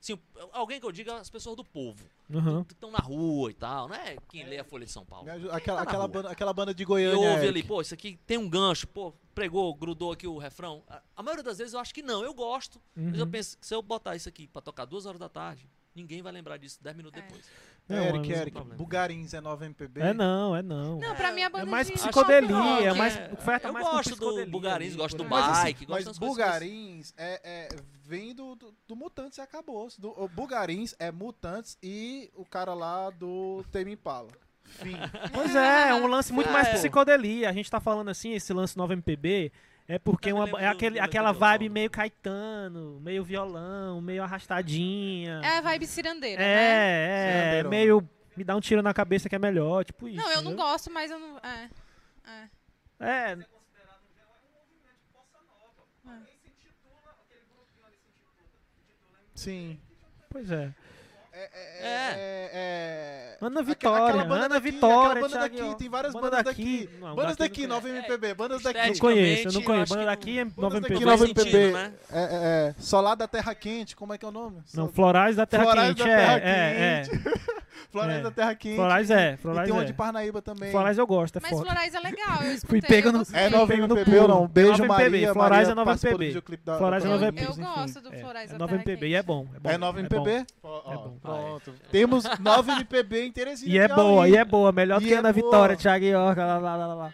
Assim, alguém que eu diga as pessoas do povo, Aham. que estão na rua e tal, não é quem lê a Folha de São Paulo. Ajuda- Aquela, Tá aquela, banda, aquela banda de E Goiânia. ouve Eric. ali, pô, isso aqui tem um gancho, pô, pregou, grudou aqui o refrão. A, a maioria das vezes eu acho que não, eu gosto. Mas eu Uhum. penso que se eu botar isso aqui pra tocar duas horas da tarde, ninguém vai lembrar disso dez minutos É. depois. Não, Eric, é- Eric, problema. Bugarins é nova MPB? É não, é não. Não, pra mim a É banda mais de psicodelia, é mais. é. Oferta Eu mais gosto do Bugarins, gosto do aí. Mas, assim, Bike, gosto mas Bugarins é, é- vem do, do, do Mutantes e acabou. Do, o Bugarins é Mutantes e o cara lá do Tame Impala. Fim. Pois é, é um lance muito mais É. psicodelia. A gente tá falando assim, esse lance nova MPB, é porque uma, é aquele, do aquela vibe meio Caetano, meio violão, meio arrastadinha. É a vibe cirandeira, né? É, é, meio me dá um tiro na cabeça que é melhor, tipo isso. Não, eu não gosto, mas eu não. É. é. É, Sim. pois é. É, é, é, é- Ana Vitória, aquela banda Ana daqui, Vitória, aquela banda Thiago daqui, tem várias Banda bandas daqui. daqui. Não, bandas daqui daqui, não nova. MPB, bandas daqui. Não conheço, eu não conheço. Banda daqui é Bandas nova daqui, MPB. nova sentido, MPB. né? É, é, é, Solar da Terra Quente, como é que é o nome? Não, Florais da Terra Florais Quente, da é, Terra é, é. Florais é. da Terra Quente. Florais é, E Florais tem uma é. de Parnaíba também. Florais eu gosto, é Mas foda. Florais é legal, eu Fui escutei. pego eu no- gostei. É nova Pego no MPB ou não? Beijo, Nova MPB, Maria. Florais Maria é nova MPB. da- Florais é da nova Eu, MPB. eu enfim. gosto do É, Florais é da nova Terra MPB Quente. e é bom. É, bom, É nova é MPB? É bom. Pronto. Temos nova MPB em Teresina. E é boa, e é boa. Melhor do E que é Ana boa. Vitória, Thiago York, lá, lá, lá, lá,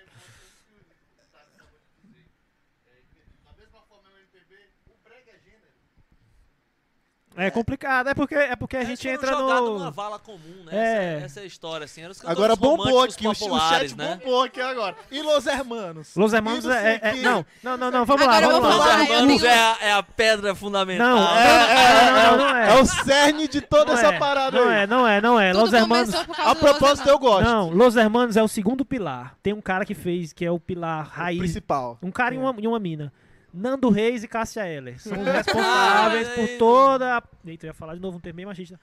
É complicado, é porque, é porque a Eles gente entra no. numa vala comum, né? É. Essa, essa é a história, assim. Os Agora bombou aqui, o, o chat né? bombou aqui agora. E Los Hermanos? Los Hermanos não é, é-. Não, não, não, não, vamos Agora lá, vamos lá. Los Hermanos tenho- é, a, é a pedra fundamental. Não, É, não, é, não, não, não é. é. o cerne de toda Não essa é, parada Não aí. é, não é, não é. Tudo Los Hermanos. A propósito, eu gosto. Não, Los Hermanos é o segundo pilar. Tem um cara que fez, que é o pilar raiz. Principal. Um cara e É. uma, e uma mina. Nando Reis e Cássia Eller. São os responsáveis por toda. a- Eita, eu ia falar de novo um termo bem machista.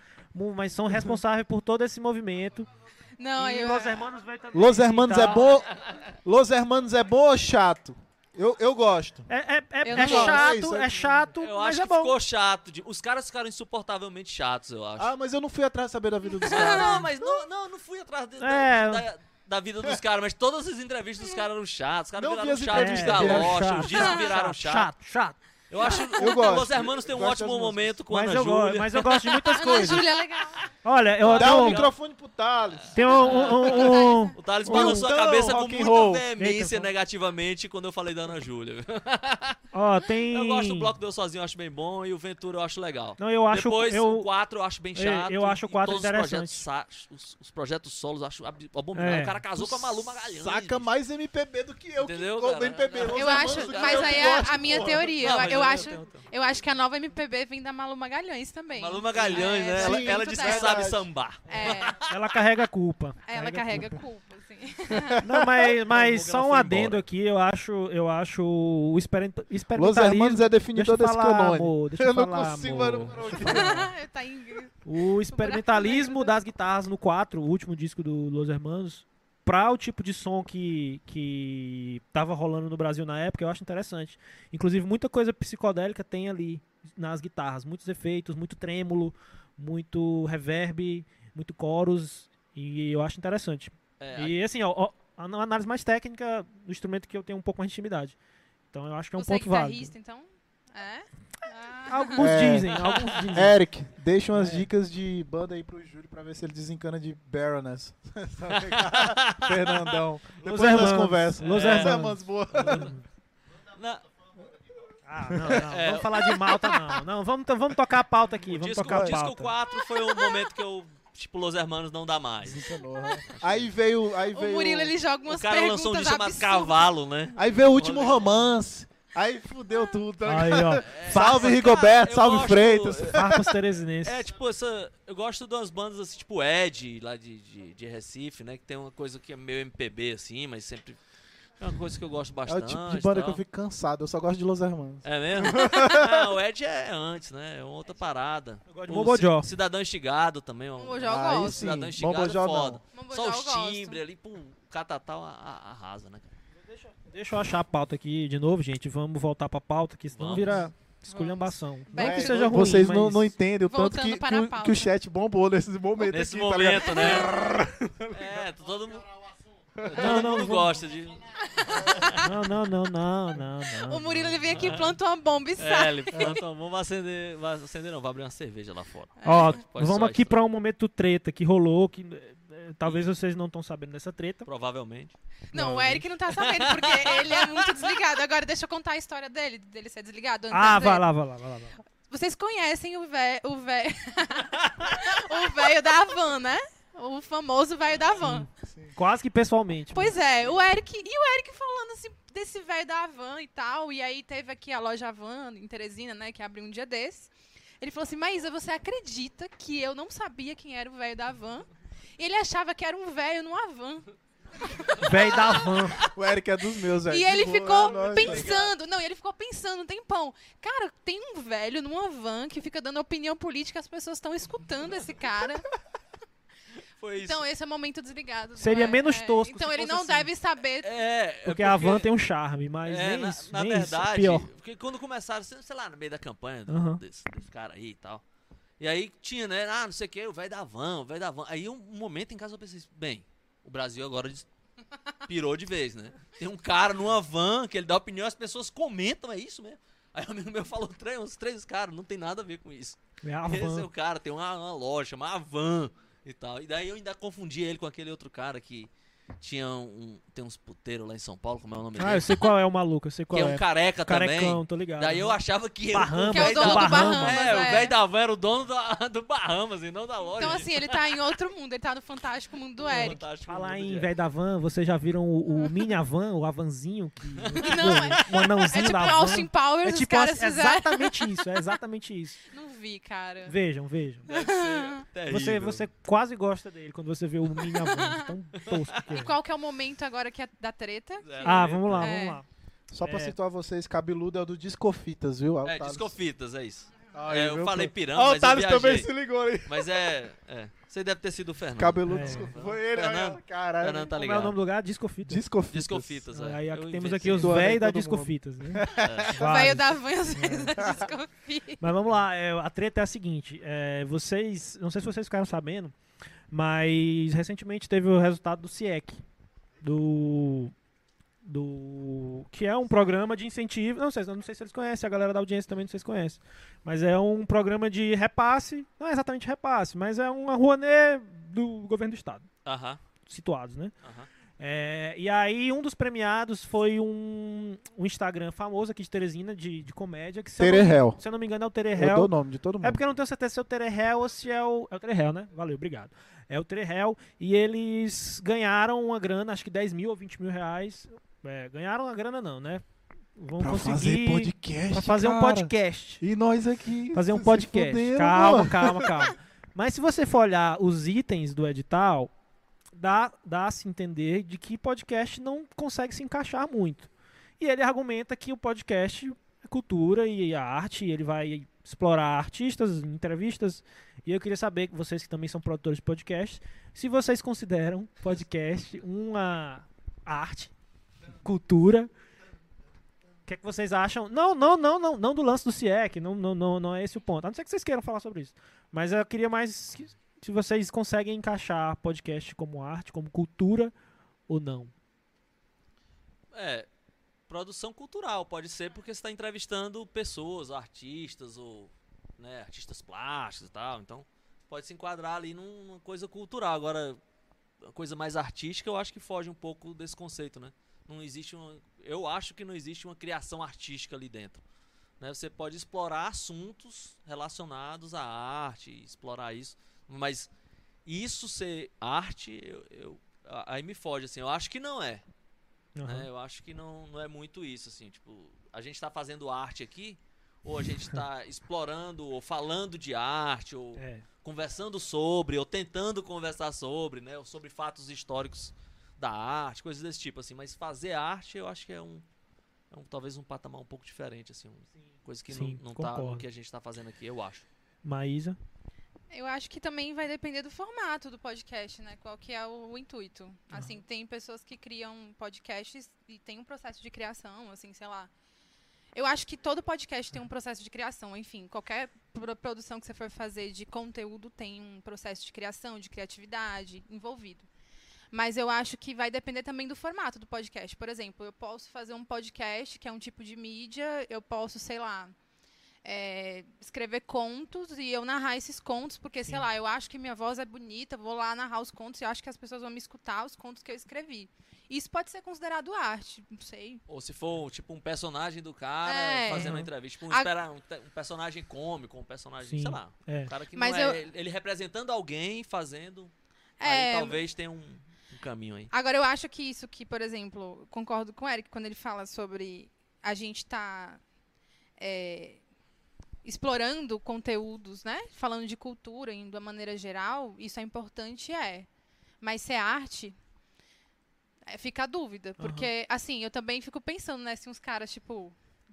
Mas são responsáveis por todo esse movimento. Não, e eu... Los Hermanos veio também. Los Hermanos é bom. Los Hermanos é bom ou chato? Eu, eu gosto. É, é, é, Eu é não gosto. É chato, isso, é é- chato, Eu mas acho é que bom. ficou chato. de- Os caras ficaram insuportavelmente chatos, eu acho. Ah, mas eu não fui atrás de saber da vida dos Não, caras. não, mas não, não, não fui atrás de- da, É. da, da vida dos caras, mas todas as entrevistas dos caras eram chatos. Os caras viraram chatos de entrevistas, galocha, viraram os discos viraram chato. chato, chato. Eu acho Eu o gosto. Los Hermanos tem um Gosto ótimo momento com a Ana eu, gosto, Júlia. mas eu gosto de muitas Ana coisas. Júlia é legal. Olha, eu Dá o microfone pro Thales. tem um, um- um- um- O Thales Um balançou a então, cabeça com muita roll. veemência Eita, negativamente quando eu falei da Ana Júlia. ó, tem. Eu gosto do Bloco Deu Sozinho, eu acho bem bom, e o Ventura eu acho legal. Não, eu acho Depois eu, o 4 eu acho bem chato. eu acho o e quatro todos os projetos, interessante. os, os projetos solos eu acho ab- abominável. É. O cara casou com a Malu Magalhães. Saca mais MPB do que eu. Entendeu, que? MPB, Eu acho, do que mas eu aí que é a minha teoria. Eu- eu, acho, eu acho que a nova MPB vem da Malu Magalhães também. Malu Magalhães, É, né? Ela, sim, ela disse que sabe sambar. É, ela carrega a culpa. ela carrega culpa, assim. Não, mas, mas Bom que só um adendo embora. aqui, eu acho, eu acho o experim- Los experimentalismo. Hermanos é definidor Deixa eu desse falar, amor, deixa eu eu não falar, consigo, amor. mano. Deixa eu falar. tá. O experimentalismo das guitarras no 4, o último disco do Los Hermanos, pra o tipo de som que, que tava rolando no Brasil na época, eu acho interessante. Inclusive, muita coisa psicodélica tem ali nas guitarras. Muitos efeitos, muito trêmulo, muito reverb, muito chorus, e eu acho interessante. É, E assim, ó, ó, a análise mais técnica do instrumento que eu tenho um pouco mais de intimidade. Então eu acho que é um Você é ponto válido. guitarrista, então? É? Alguns É. dizem, alguns dizem. Eric, deixa umas É. dicas de banda aí pro Júlio pra ver se ele desencana de Baroness. Fernandão. Depois nós Hermanos. conversamos. Los Los Hermanos. Hermanos, boa. na- Ah, não, não. É. Vamos falar de Malta, não. Não, vamos, vamos tocar a pauta aqui. o vamos disco, tocar o a disco pauta. 4 foi o momento que eu, tipo, Los Hermanos não dá mais. Desencanou, né? Aí veio. Aí O veio. Murilo, ele joga O umas cara perguntas lançou um disco chamado. Cavalo, né? Aí veio o último romance. Aí fudeu tudo. tá Aí, ó. Salve Cara, Rigoberto, salve gosto- Freitas. Farpas teresinenses. É, tipo, essa. Eu gosto de umas bandas assim, tipo Ed, lá de, de, de Recife, né? Que tem uma coisa que é meio MPB, assim, mas sempre. É uma coisa que eu gosto É o bastante. tipo de banda que tal. eu fico cansado. Eu só gosto de Los Hermanos. É mesmo? Não, o Ed é antes, né? É outra parada. Eu gosto de. Ci- Cidadão Instigado também. ó. Mobojó eu gosto. Cidadão Mobojó é foda. Mobojó Só os timbres ali, pum, catatal a- a- arrasa, né? cara? Deixa eu achar a pauta aqui de novo, gente. Vamos voltar pra pauta, que senão Vamos. vira esculhambação. Não Back que seja ruim, Vocês não, mas- não entendem o tanto que, que, para que o chat bombou nesse momento Nesse aqui, tá momento, né? É, todo mundo. Não, não, vamos- gosta de. Não, não, não, não, não, não. O Murilo, ele vem aqui e planta uma bomba e É, sai. ele planta, vamos acender. Vai acender não, vai abrir uma cerveja lá fora. Ó, Pode vamos aqui pra um momento treta que rolou, que talvez vocês não estão sabendo dessa treta. Provavelmente. Não, o Eric não tá sabendo, porque ele é muito desligado. Agora, deixa eu contar a história dele, dele ser desligado. antes Ah, vai lá, vai lá, vai lá. vai lá. Vocês conhecem o velho. O velho. o velho da van, né? O famoso velho da van. Quase que pessoalmente. Pois é, o Eric. E o Eric falando assim desse velho da van e tal. E aí teve aqui a loja Van em Teresina, né? Que abriu um dia desse. Ele falou assim: Maísa, você acredita que eu não sabia quem era o velho da van? Ele achava que era um velho numa van. Velho da van. O Eric é dos meus, velho. E ele ficou é nóis, pensando, não, e ele ficou pensando um tempão. Cara, tem um velho numa van que fica dando opinião política, as pessoas estão escutando esse cara. Foi isso. Então esse é o momento desligado. Seria é? menos É, tosco Então se ele fosse não assim. deve saber. É, é Porque a van tem um charme, mas É, nem na, isso, na nem isso. verdade, Pior. porque quando começaram, sei lá, no meio da campanha do- Aham. desse, desse cara aí e tal. E aí tinha, né? Ah, não sei o que, o velho da van, o velho da van. Aí um, momento em casa eu pensei, bem, o Brasil agora pirou de vez, né? Tem um cara numa van que ele dá opinião, as pessoas comentam, é isso mesmo. Aí um amigo meu falou, três, uns três caras, não tem nada a ver com isso. É a Esse é van. o cara, tem uma, uma loja, uma van e tal. E daí eu ainda confundi ele com aquele outro cara que, tinha um. Tem uns puteiros lá em São Paulo, como é o nome Ah, eu dele? sei qual é o maluco, eu sei qual Que é é. um careca também. Carecão, tô ligado. Daí eu achava que Bahamas. Que é o dono do Bahamas. É, o é. velho da van era o dono da- do Bahamas e não da loja. Então, assim, ele tá em outro mundo, ele tá no fantástico mundo do Eric. Fantástico Falar mundo em velho da van, vocês já viram o, o mini Avan, o Avanzinho? Que, tipo, Não, é- um anãozinho É tipo da van. Austin Powers, É os tipo caras é fizeram. exatamente isso, é exatamente isso. Não vi, cara. Vejam, vejam. Deve ser terrível. Você, você quase gosta dele quando você vê o mini Avan, de tão tosco que E é. qual que é o momento agora que é da treta? É, Ah, vamos lá, É. vamos lá. Só pra É. situar vocês, cabeludo é o do Discofitas, viu? É, discofitas, é isso. Aí, É, eu viu, falei pirâmide, Ó, o mas eu Thales também viajei. se ligou aí. Mas é. é. Você deve ter sido o Fernando. Cabeludo É. Discofitas. Foi ele, Fernando- olha, caralho. Fernando tá Como é o ligado. nome do lugar? Discofita. Discofitas. Discofitas, é. Aí aqui temos aqui os velhos da. Discofitas, né? É. O velho da van, às vezes, desconfia. Mas vamos lá, é, a treta é a seguinte: é, vocês, não sei se vocês ficaram sabendo, mas recentemente teve o resultado do CIEC, do, do que é um programa de incentivo. Não sei, não sei se eles conhecem, a galera da audiência também não sei se conhece, mas é um programa de repasse, não é exatamente repasse, mas é uma Rouanet do governo do estado, Aham, situados, né? aham. É, e aí, um dos premiados foi um, um Instagram famoso aqui de Teresina, de, de comédia, que se eu, não, se eu não me engano é o Eu Terehel. dou o nome de todo mundo. É porque eu não tenho certeza se é o Terehel ou se é o. É o Terehel, né? Valeu, obrigado. É o Terehel. E eles ganharam uma grana, acho que 10 mil ou 20 mil reais. É, ganharam uma grana, não, né? Vão Pra conseguir. fazer podcast, pra fazer um cara. podcast. E nós aqui. Fazer um podcast. fuderam, calma, mano. calma, calma. Mas se você for olhar os itens do edital, dá, dá a se entender de que podcast não consegue se encaixar muito. E ele argumenta que o podcast é cultura e a arte, e ele vai explorar artistas, entrevistas. E eu queria saber, vocês que também são produtores de podcast, se vocês consideram podcast uma arte, cultura. O que é que vocês acham? Não, não, não, não, não do lance do CIEC, não, não, não, não é esse o ponto. A não ser que vocês queiram falar sobre isso. Mas eu queria mais que- se vocês conseguem encaixar podcast como arte, como cultura ou não. É, produção cultural, pode ser porque você está entrevistando pessoas, artistas ou né, artistas plásticos e tal. Então, pode se enquadrar ali num- numa coisa cultural. Agora, a coisa mais artística, eu acho que foge um pouco desse conceito, né? Não existe uma, eu acho que não existe uma criação artística ali dentro. Né? Você pode explorar assuntos relacionados à arte, explorar isso, mas isso ser arte, eu, eu- aí me foge assim. Eu acho que não é né? Eu acho que não, não é muito isso, assim, tipo, a gente tá fazendo arte aqui, ou a gente tá explorando, ou falando de arte, ou É. conversando sobre, ou tentando conversar sobre, né? Ou sobre fatos históricos da arte, coisas desse tipo, assim. Mas fazer arte, eu acho que é um, é um talvez um patamar um pouco diferente, assim, um- coisa que Sim, não, não tá no que a gente tá fazendo aqui, eu acho. Maísa. Eu acho que também vai depender do formato do podcast, né? Qual que é o, intuito. Assim, tem pessoas que criam podcasts e tem um processo de criação, assim, sei lá. Eu acho que todo podcast tem um processo de criação, enfim, qualquer pro- produção que você for fazer de conteúdo tem um processo de criação, de criatividade envolvido. Mas eu acho que vai depender também do formato do podcast. Por exemplo, eu posso fazer um podcast que é um tipo de mídia, eu posso, sei lá, é, escrever contos e eu narrar esses contos, porque, sei Sim. lá, eu acho que minha voz é bonita, vou lá narrar os contos e eu acho que as pessoas vão me escutar os contos que eu escrevi. Isso pode ser considerado arte, não sei. Ou se for, tipo, um personagem do cara É. fazendo uma entrevista, tipo, um, A- espera- um, um personagem cômico, um personagem, Sim. sei lá. É. Um cara que Mas não é eu- ele- ele representando alguém, fazendo. É, Aí talvez tenha um caminho aí. Agora, eu acho que isso que, por exemplo, concordo com o Eric quando ele fala sobre a gente tá é, explorando conteúdos, né? Falando de cultura em- de uma maneira geral, isso é importante, é. Mas ser arte, é, fica a dúvida. Porque, assim, eu também fico pensando, né? Se uns caras, tipo,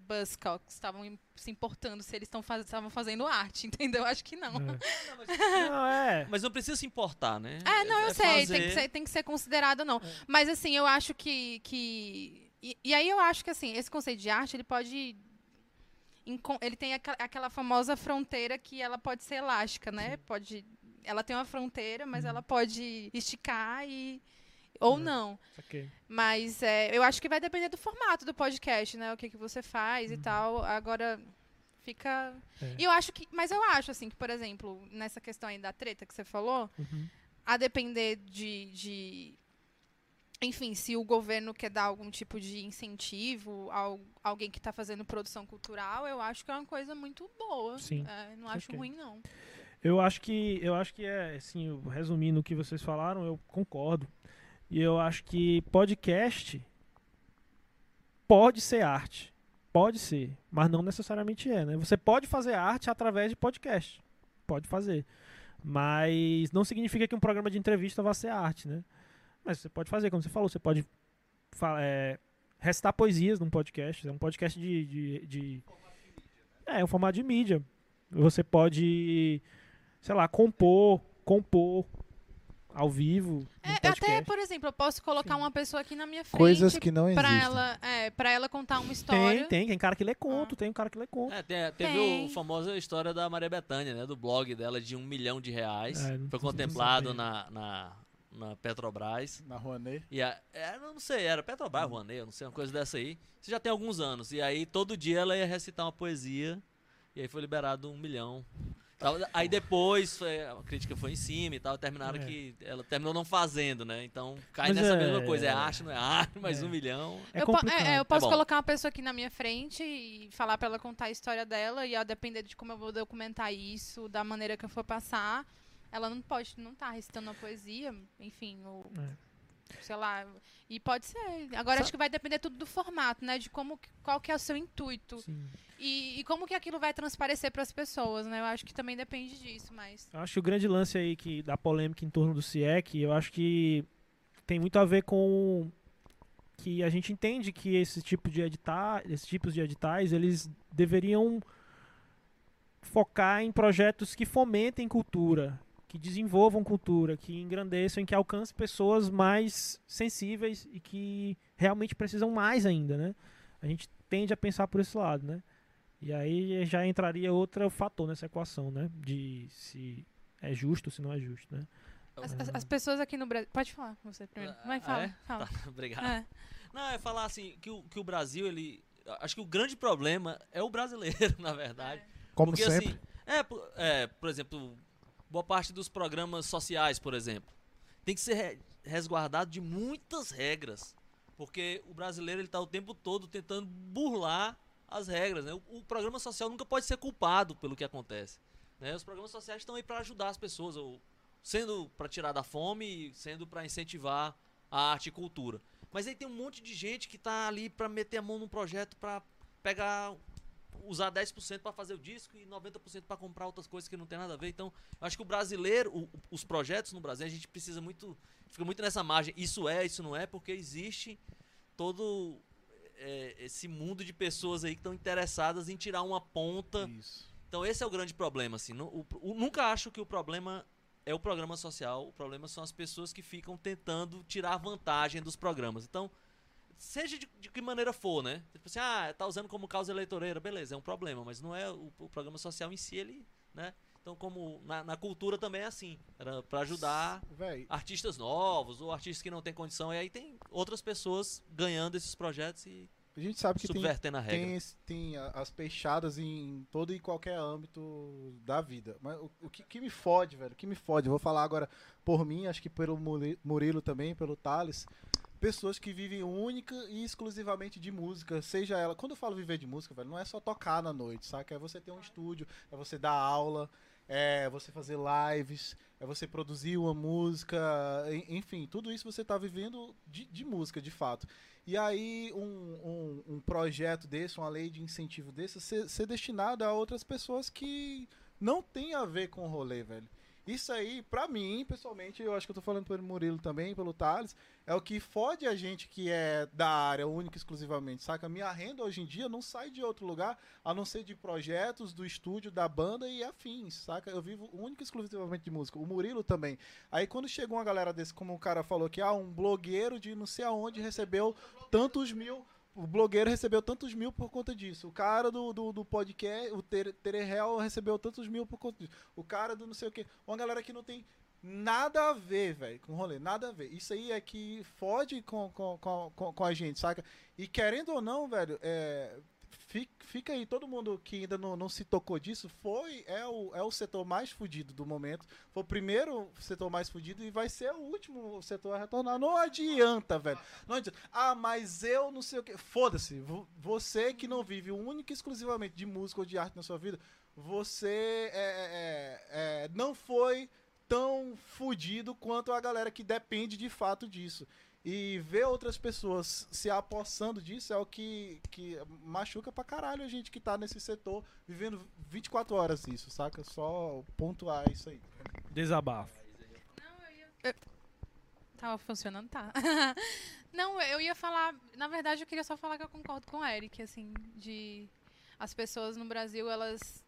Buzzcocks estavam se importando se eles estavam faz, fazendo arte, entendeu? Acho que não. É. Não, é. Mas não precisa se importar, né? É, não, eu sei, tem fazer- que, ser, tem que ser considerado não. Mas assim, eu acho que. que e, e aí eu acho que assim, esse conceito de arte, ele pode. Ele tem aquela famosa fronteira que ela pode ser elástica, né? Pode. Ela tem uma fronteira, mas ela pode esticar e. Ou É. não. Saquei. Mas é, eu acho que vai depender do formato do podcast, né? O que, que você faz e tal. Agora fica. É. E eu acho que. Mas eu acho, assim, que, por exemplo, nessa questão aí da treta que você falou, Uhum. a depender de, de enfim, se o governo quer dar algum tipo de incentivo a al- alguém que está fazendo produção cultural, eu acho que é uma coisa muito boa. Sim. É, não acho Ok. ruim, não. Eu acho que eu acho que é assim, resumindo o que vocês falaram, eu concordo. E eu acho que podcast pode ser arte. Pode ser, mas não necessariamente é, né? Você pode fazer arte através de podcast. Pode fazer. Mas não significa que um programa de entrevista vá ser arte, né? Mas você pode fazer, como você falou, você pode é, recitar poesias num podcast. É um podcast de, de, de- É, é um formato de mídia. Você pode, sei lá, compor, compor ao vivo. É, até, por exemplo, eu posso colocar Sim. uma pessoa aqui na minha frente Coisas que não pra existem. ela, é, pra ela contar uma história. Tem, tem, tem cara que lê conto, Ah. tem um cara que lê conto. É, tem- teve Tem. o famosa história da Maria Bethânia, né? Do blog dela de um milhão de reais. É, Foi contemplado na, na, na Petrobras. Na Rouanet. E a, é, eu não sei, era Petrobras, Rouanet, eu não sei, uma coisa dessa aí. Isso já tem alguns anos. E aí todo dia ela ia recitar uma poesia. E aí foi liberado um milhão. Aí depois a crítica foi em cima e tal. Terminaram É. que ela terminou não fazendo, né? Então cai Mas nessa é- mesma coisa. É arte, não é arte, mas É. um milhão. É eu, é, eu posso bom. colocar uma pessoa aqui na minha frente e falar pra ela contar a história dela e a depender de como eu vou documentar isso, da maneira que eu for passar, ela não pode, não tá recitando uma poesia, enfim, ou sei lá, e pode ser. Agora Sa- acho que vai depender tudo do formato, né, de como qual que é o seu intuito e, e como que aquilo vai transparecer para as pessoas, né? Eu acho que também depende disso, mas Eu acho que o grande lance aí que, da polêmica em torno do CIEC, eu acho que tem muito a ver com que a gente entende que esse tipo de editar, esses tipos de editais, eles deveriam focar em projetos que fomentem cultura, que desenvolvam cultura, que engrandeçam, que alcancem pessoas mais sensíveis e que realmente precisam mais ainda, né? A gente tende a pensar por esse lado, né? E aí já entraria outro fator nessa equação, né? De se é justo ou se não é justo, né? as, as- as pessoas aqui no Brasil. Pode falar você primeiro. Vai, Ah, fala. é? fala. Tá, obrigado. É. Não, é falar assim, que o, que o Brasil, ele. Acho que o grande problema é o brasileiro, na verdade. Como Porque sempre. assim, é, por- é, por exemplo, boa parte dos programas sociais, por exemplo, tem que ser re- resguardado de muitas regras. Porque o brasileiro ele tá o tempo todo tentando burlar as regras. Né? O, o programa social nunca pode ser culpado pelo que acontece. né? Os programas sociais estão aí para ajudar as pessoas, ou sendo para tirar da fome, sendo para incentivar a arte e cultura. Mas aí tem um monte de gente que tá ali para meter a mão num projeto para pegar usar 10% para fazer o disco e 90% para comprar outras coisas que não tem nada a ver. Então, eu acho que o brasileiro, o- os projetos no Brasil, a gente precisa muito, fica muito nessa margem. Isso é, isso não é, porque existe todo é, esse mundo de pessoas aí que estão interessadas em tirar uma ponta. Isso. Então, esse é o grande problema. Assim, Nu- o- o- nunca acho que o problema é o programa social. O problema são as pessoas que ficam tentando tirar vantagem dos programas. Então, seja de, de que maneira for, né? Tipo assim, ah, tá usando como causa eleitoreira, beleza, é um problema, mas não é o, o programa social em si, ele, né? Então, como na, na cultura também é assim, era pra ajudar Véi, artistas novos ou artistas que não têm condição, e aí tem outras pessoas ganhando esses projetos e a gente sabe que tem, subvertendo a regra. tem, tem as peixadas em todo e qualquer âmbito da vida. Mas o, o que, que me fode, velho, o que me fode, eu vou falar agora por mim, acho que pelo Muri- Murilo também, pelo Thales, pessoas que vivem única e exclusivamente de música, seja ela. Quando eu falo viver de música, velho, não é só tocar na noite, saca? É você ter um estúdio, é você dar aula, é você fazer lives, é você produzir uma música, en- enfim, tudo isso você tá vivendo de, de música, de fato. E aí, um, um, um projeto desse, uma lei de incentivo desse, ser, ser destinado a outras pessoas que não tem a ver com o rolê, velho. Isso aí, pra mim, pessoalmente, eu acho que eu tô falando pelo Murilo também, pelo Thales, é o que fode a gente que é da área única exclusivamente, saca? Minha renda hoje em dia não sai de outro lugar, a não ser de projetos do estúdio, da banda e afins, saca? Eu vivo única exclusivamente de música. O Murilo também. Aí quando chegou uma galera desse, como o cara falou que, ah, um blogueiro de não sei aonde recebeu tantos mil o blogueiro recebeu tantos mil por conta disso. O cara do, do, do podcast, o Tere- Tererel, recebeu tantos mil por conta disso. O cara do não sei o quê. Uma galera que não tem nada a ver, velho, com rolê. Nada a ver. Isso aí é que fode com, com, com, com, a gente, saca? E querendo ou não, velho, é, fica aí, todo mundo que ainda não, não se tocou disso, foi, é o, é o setor mais fudido do momento. Foi o primeiro setor mais fudido e vai ser o último setor a retornar. Não adianta, velho. Não adianta. Ah, mas eu não sei o que. Foda-se. Vo- Você que não vive única e exclusivamente de música ou de arte na sua vida, você é, é, é, não foi tão fudido quanto a galera que depende de fato disso. E ver outras pessoas se apossando disso é o que, que machuca pra caralho a gente que tá nesse setor vivendo 24 horas isso, saca? Só pontuar isso aí. Desabafo. Não, eu ia. eu- Tava funcionando, tá. Não, eu ia falar. Na verdade, eu queria só falar que eu concordo com o Eric, assim, de. As pessoas no Brasil, elas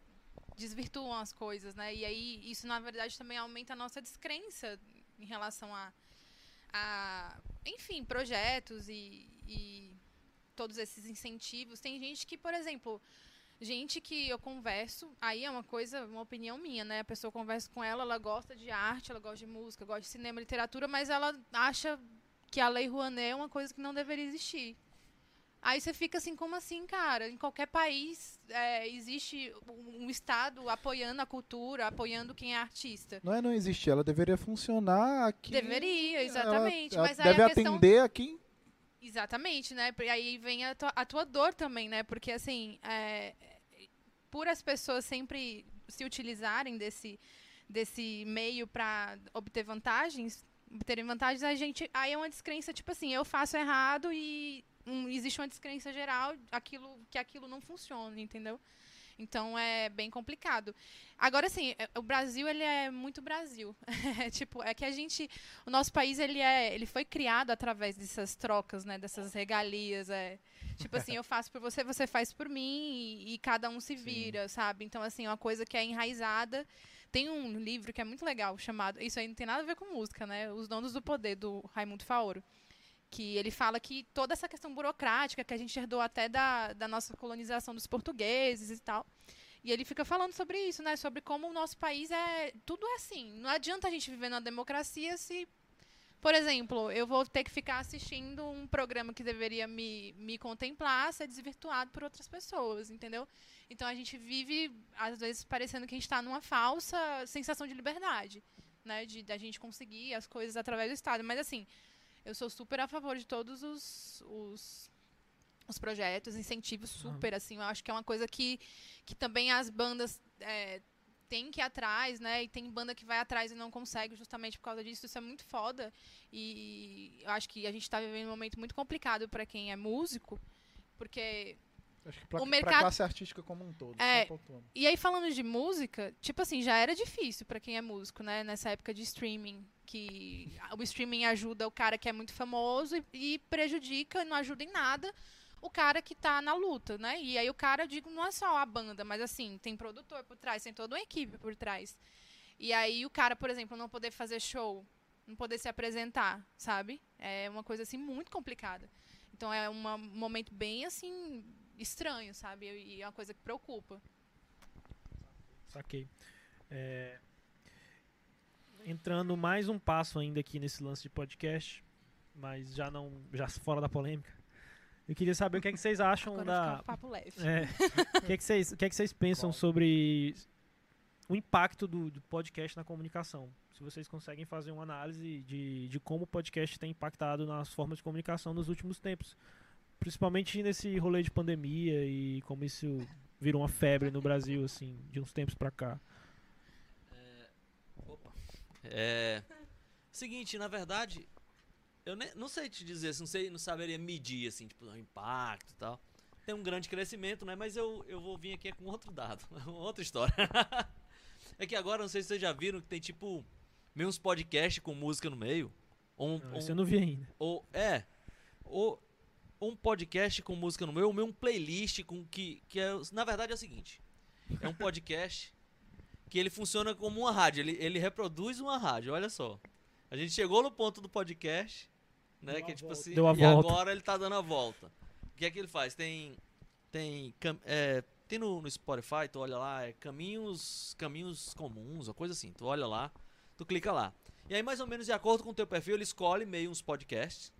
desvirtuam as coisas, né? E aí, isso, na verdade, também aumenta a nossa descrença em relação a. a enfim, projetos e, e todos esses incentivos. Tem gente que, por exemplo, gente que eu converso, aí é uma coisa, uma opinião minha, né? A pessoa conversa com ela, ela gosta de arte, ela gosta de música, gosta de cinema, literatura, mas ela acha que a Lei Rouanet é uma coisa que não deveria existir. Aí você fica assim, como assim, cara? Em qualquer país é, existe um Estado apoiando a cultura, apoiando quem é artista. Não é não existir, ela deveria funcionar aqui. Deveria, exatamente. Ela, mas ela aí deve a questão... atender aqui. Exatamente, né? E aí vem a tua, a tua dor também, né? Porque, assim, é, por as pessoas sempre se utilizarem desse, desse meio para obter vantagens, obterem vantagens, a gente. Aí é uma descrença, tipo assim, eu faço errado e hum, existe uma descrença geral aquilo, que aquilo não funciona, entendeu? Então é bem complicado. Agora, assim, é- o Brasil ele é muito Brasil. É, tipo, é que a gente, o nosso país ele é, ele foi criado através dessas trocas, né, dessas regalias. É, tipo assim, eu faço por você, você faz por mim e, e cada um se vira, sabe? Então assim, é uma coisa que é enraizada. Tem um livro que é muito legal chamado, isso aí não tem nada a ver com música, né? Os Donos do Poder do Raimundo Faoro que ele fala que toda essa questão burocrática que a gente herdou até da, da nossa colonização dos portugueses e tal. E ele fica falando sobre isso, né? Sobre como o nosso país é. Tudo é assim. Não adianta a gente viver numa democracia se. Por exemplo, eu vou ter que ficar assistindo um programa que deveria me, me contemplar ser desvirtuado por outras pessoas, entendeu? Então a gente vive, às vezes, parecendo que a gente está numa falsa sensação de liberdade, né? De da gente conseguir as coisas através do Estado. Mas assim, eu sou super a favor de todos os, os, os projetos, incentivos super, assim. Eu acho que é uma coisa que, que também as bandas é, têm que ir atrás, né? E tem banda que vai atrás e não consegue justamente por causa disso. Isso é muito foda. E eu acho que a gente está vivendo um momento muito complicado para quem é músico, porque Acho que pra, O pra mercado- classe artística como um todo. É. E aí, falando de música, tipo assim, já era difícil pra quem é músico, né? Nessa época de streaming. Que o streaming ajuda o cara que é muito famoso e, e prejudica, não ajuda em nada, o cara que tá na luta, né? E aí o cara, eu digo, não é só a banda, mas assim, tem produtor por trás, tem toda uma equipe por trás. E aí o cara, por exemplo, não poder fazer show, não poder se apresentar, sabe? É uma coisa assim muito complicada. Então é uma- um momento bem assim estranho, sabe? E é uma coisa que preocupa. Saquei. É, Entrando mais um passo ainda aqui nesse lance de podcast, mas já não. já fora da polêmica. Eu queria saber o que é que vocês acham Quando da. um papo leve. É, o que é que vocês, o que é que vocês pensam sobre o impacto do, do podcast na comunicação? Se vocês conseguem fazer uma análise de, de como o podcast tem impactado nas formas de comunicação nos últimos tempos. Principalmente nesse rolê de pandemia e como isso virou uma febre no Brasil, assim, de uns tempos pra cá. Opa. É. Seguinte, na verdade, eu ne- não sei te dizer, não sei, não saberia medir assim, tipo, o impacto e tal. Tem um grande crescimento, né? Mas eu, eu vou vir aqui com outro dado, outra história. é que agora, não sei se vocês já viram que tem tipo meio uns podcasts com música no meio. Ou um, Não, isso eu não vi ainda. ou é, ou um podcast com música no meio, ou meio um playlist com que que é, na verdade é o seguinte. É um podcast que ele funciona como uma rádio, ele, ele reproduz uma rádio, olha só. A gente chegou no ponto do podcast, né, Deu que é tipo volta. assim, Deu e volta. agora ele tá dando a volta. O que é que ele faz? Tem tem cam- é, tem no, no Spotify, tu olha lá, é caminhos caminhos comuns, uma coisa assim. Tu olha lá, tu clica lá. E aí mais ou menos de acordo com o teu perfil, ele escolhe meio uns podcasts.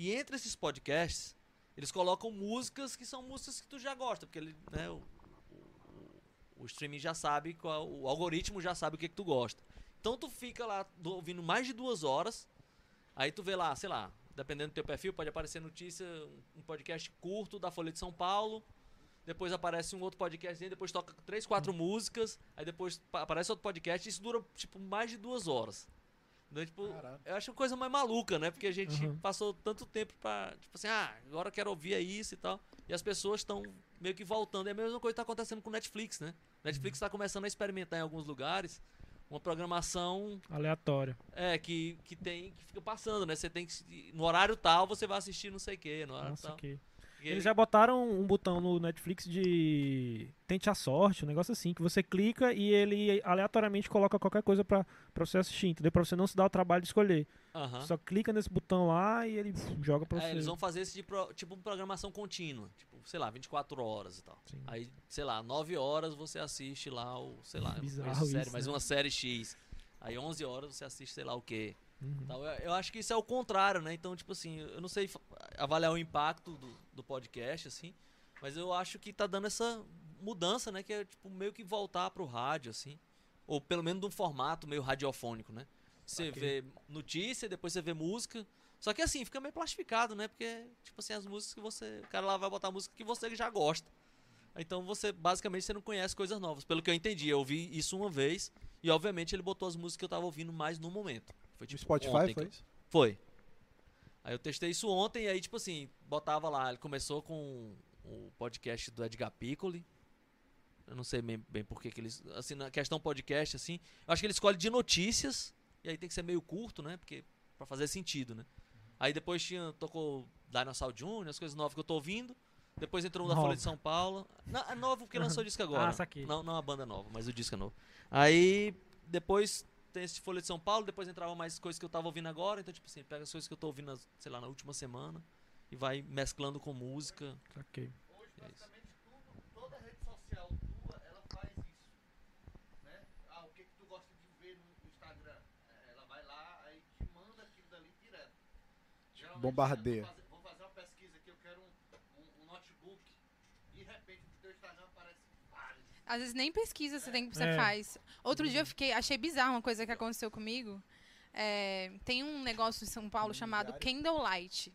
E entre esses podcasts, eles colocam músicas que são músicas que tu já gosta, porque ele, né, o, o, o streaming já sabe, qual, o algoritmo já sabe o que, que tu gosta. Então tu fica lá do- ouvindo mais de duas horas, aí tu vê lá, sei lá, dependendo do teu perfil, pode aparecer notícia, um- podcast curto da Folha de São Paulo, depois aparece um outro podcast, depois toca três, quatro músicas, aí depois pa- aparece outro podcast, e isso dura, tipo, mais de duas horas. Então, tipo, Caralho. eu acho coisa mais maluca, né? Porque a gente Uhum. passou tanto tempo pra, tipo assim, ah, agora eu quero ouvir é isso e tal. E as pessoas estão meio que voltando. É a mesma coisa que tá acontecendo com o Netflix, né? Netflix tá começando a experimentar em alguns lugares uma programação Aleatório. é, que, que tem que fica passando, né? Você tem que. No horário tal, você vai assistir não sei o quê, no horário Nossa, tal. que... Eles já botaram um botão no Netflix de tente a sorte, um negócio assim, que você clica e ele aleatoriamente coloca qualquer coisa pra, pra você assistir, entendeu? Pra você não se dar o trabalho de escolher. Aham. Só clica nesse botão lá e ele pff, joga pra É, você. eles vão fazer esse de pro- tipo programação contínua, tipo, sei lá, 24 horas e tal. Sim. Aí, sei lá, 9 horas você assiste lá o, sei lá, não Bizarro conheço série, isso, mas né? uma série X. Aí 11 horas você assiste sei lá o quê. Uhum. Tal. Eu, eu acho que isso é o contrário, né? Então, tipo assim, eu não sei avaliar o impacto do, do podcast, assim, mas eu acho que tá dando essa mudança, né? Que é, tipo, meio que voltar pro rádio, assim. Ou pelo menos de um formato meio radiofônico, né? Você vê notícia, depois você vê música. Só que assim, fica meio plastificado, né? Porque, tipo assim, as músicas que você. O cara lá vai botar música que você já gosta. Então você, basicamente, você não conhece coisas novas. Pelo que eu entendi, eu ouvi isso uma vez. E obviamente ele botou as músicas que eu tava ouvindo mais no momento. Foi No tipo Spotify ontem que foi isso? foi. Aí eu testei isso ontem e aí, tipo assim, botava lá, ele começou com o podcast do Edgar Piccoli. Eu não sei bem, bem por que que eles. Assim, na questão podcast, assim. Eu acho que ele escolhe de notícias. E aí tem que ser meio curto, né? Porque. Pra fazer sentido, né? Aí depois tinha. Tocou Dinosaur Jr., as coisas novas que eu tô ouvindo. Depois entrou um da. Folha de São Paulo. Não, é novo porque lançou o disco agora. Ah, saquei. Não, não a banda nova, mas o disco é novo. Aí depois tem esse Folha de São Paulo, depois entrava mais coisas que eu tava ouvindo agora. Então, tipo assim, pega as coisas que eu tô ouvindo, nas- sei lá, na última semana e vai mesclando com música. Saquei. Hoje, É basicamente, tudo, toda rede social tua, ela faz isso. Né? Ah, o que, que tu gosta de ver no Instagram? É, Ela vai lá, aí te manda aquilo dali direto. Geralmente, Bombardeia. Vou fazer, vou fazer uma pesquisa aqui, eu quero um, um- um notebook. De repente, no teu Instagram aparece vários. Às vezes nem pesquisa você, tem, você É. faz. Outro dia eu fiquei, achei bizarro uma coisa que aconteceu comigo. É, tem um negócio em São Paulo chamado Candlelight.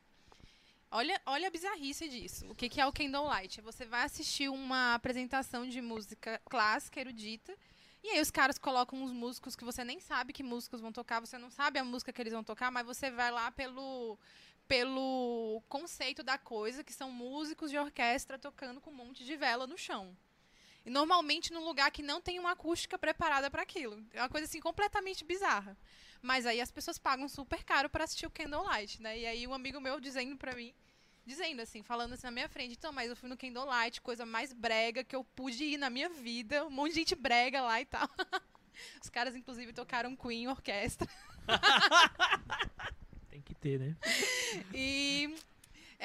Olha, olha a bizarrice disso. O que, que é o Candlelight? Você vai assistir uma apresentação de música clássica, erudita, e aí os caras colocam uns músicos que você nem sabe que músicos vão tocar, você não sabe a música que eles vão tocar, mas você vai lá pelo, pelo conceito da coisa, que são músicos de orquestra tocando com um monte de vela no chão. E normalmente num lugar que não tem uma acústica preparada para aquilo. É uma coisa assim completamente bizarra. Mas aí as pessoas pagam super caro para assistir o Candlelight, né? E aí um amigo meu dizendo para mim, dizendo assim, falando assim na minha frente, então, mas eu fui no Candlelight, coisa mais brega que eu pude ir na minha vida, um monte de gente brega lá e tal. Os caras inclusive tocaram Queen orquestra. Tem que ter, né? E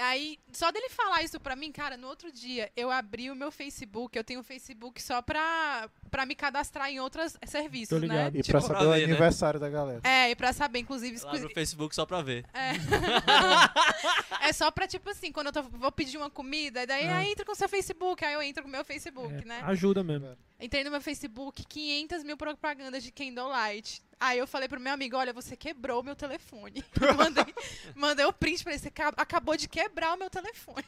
aí, só dele falar isso pra mim, cara, no outro dia eu abri o meu Facebook, eu tenho o Facebook só pra, pra me cadastrar em outros serviços, Tô né? ligado. E Tipo, pra pra saber o ver, né? aniversário da galera. É, e pra saber, inclusive, Lá no Facebook só pra ver. é só pra, tipo assim, quando eu tô- vou pedir uma comida, daí Ah. ah, entra com o seu Facebook, aí eu entro com o meu Facebook, É, né? Ajuda mesmo. Entrei no meu Facebook, 500 mil propagandas de Candlelight. Aí eu falei pro meu amigo, olha, você quebrou o meu telefone. mandei, mandei o print pra ele, você ca- acabou de quebrar o meu telefone.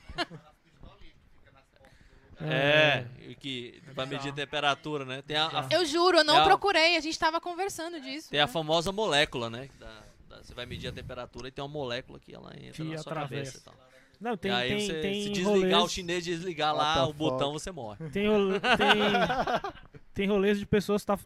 É, que pra medir a temperatura, né? Tem a, a- Eu juro, eu não É a- procurei, a gente tava conversando disso. tem a né? famosa molécula, né? dá- dá- você vai medir a temperatura e tem uma molécula que ela entra Que na sua atravessa. cabeça e tal. Não, tem, e aí tem, você, tem se desligar rolês, o chinês desligar lá o botão, você morre. tem, role- tem, tem rolês de pessoas, tá,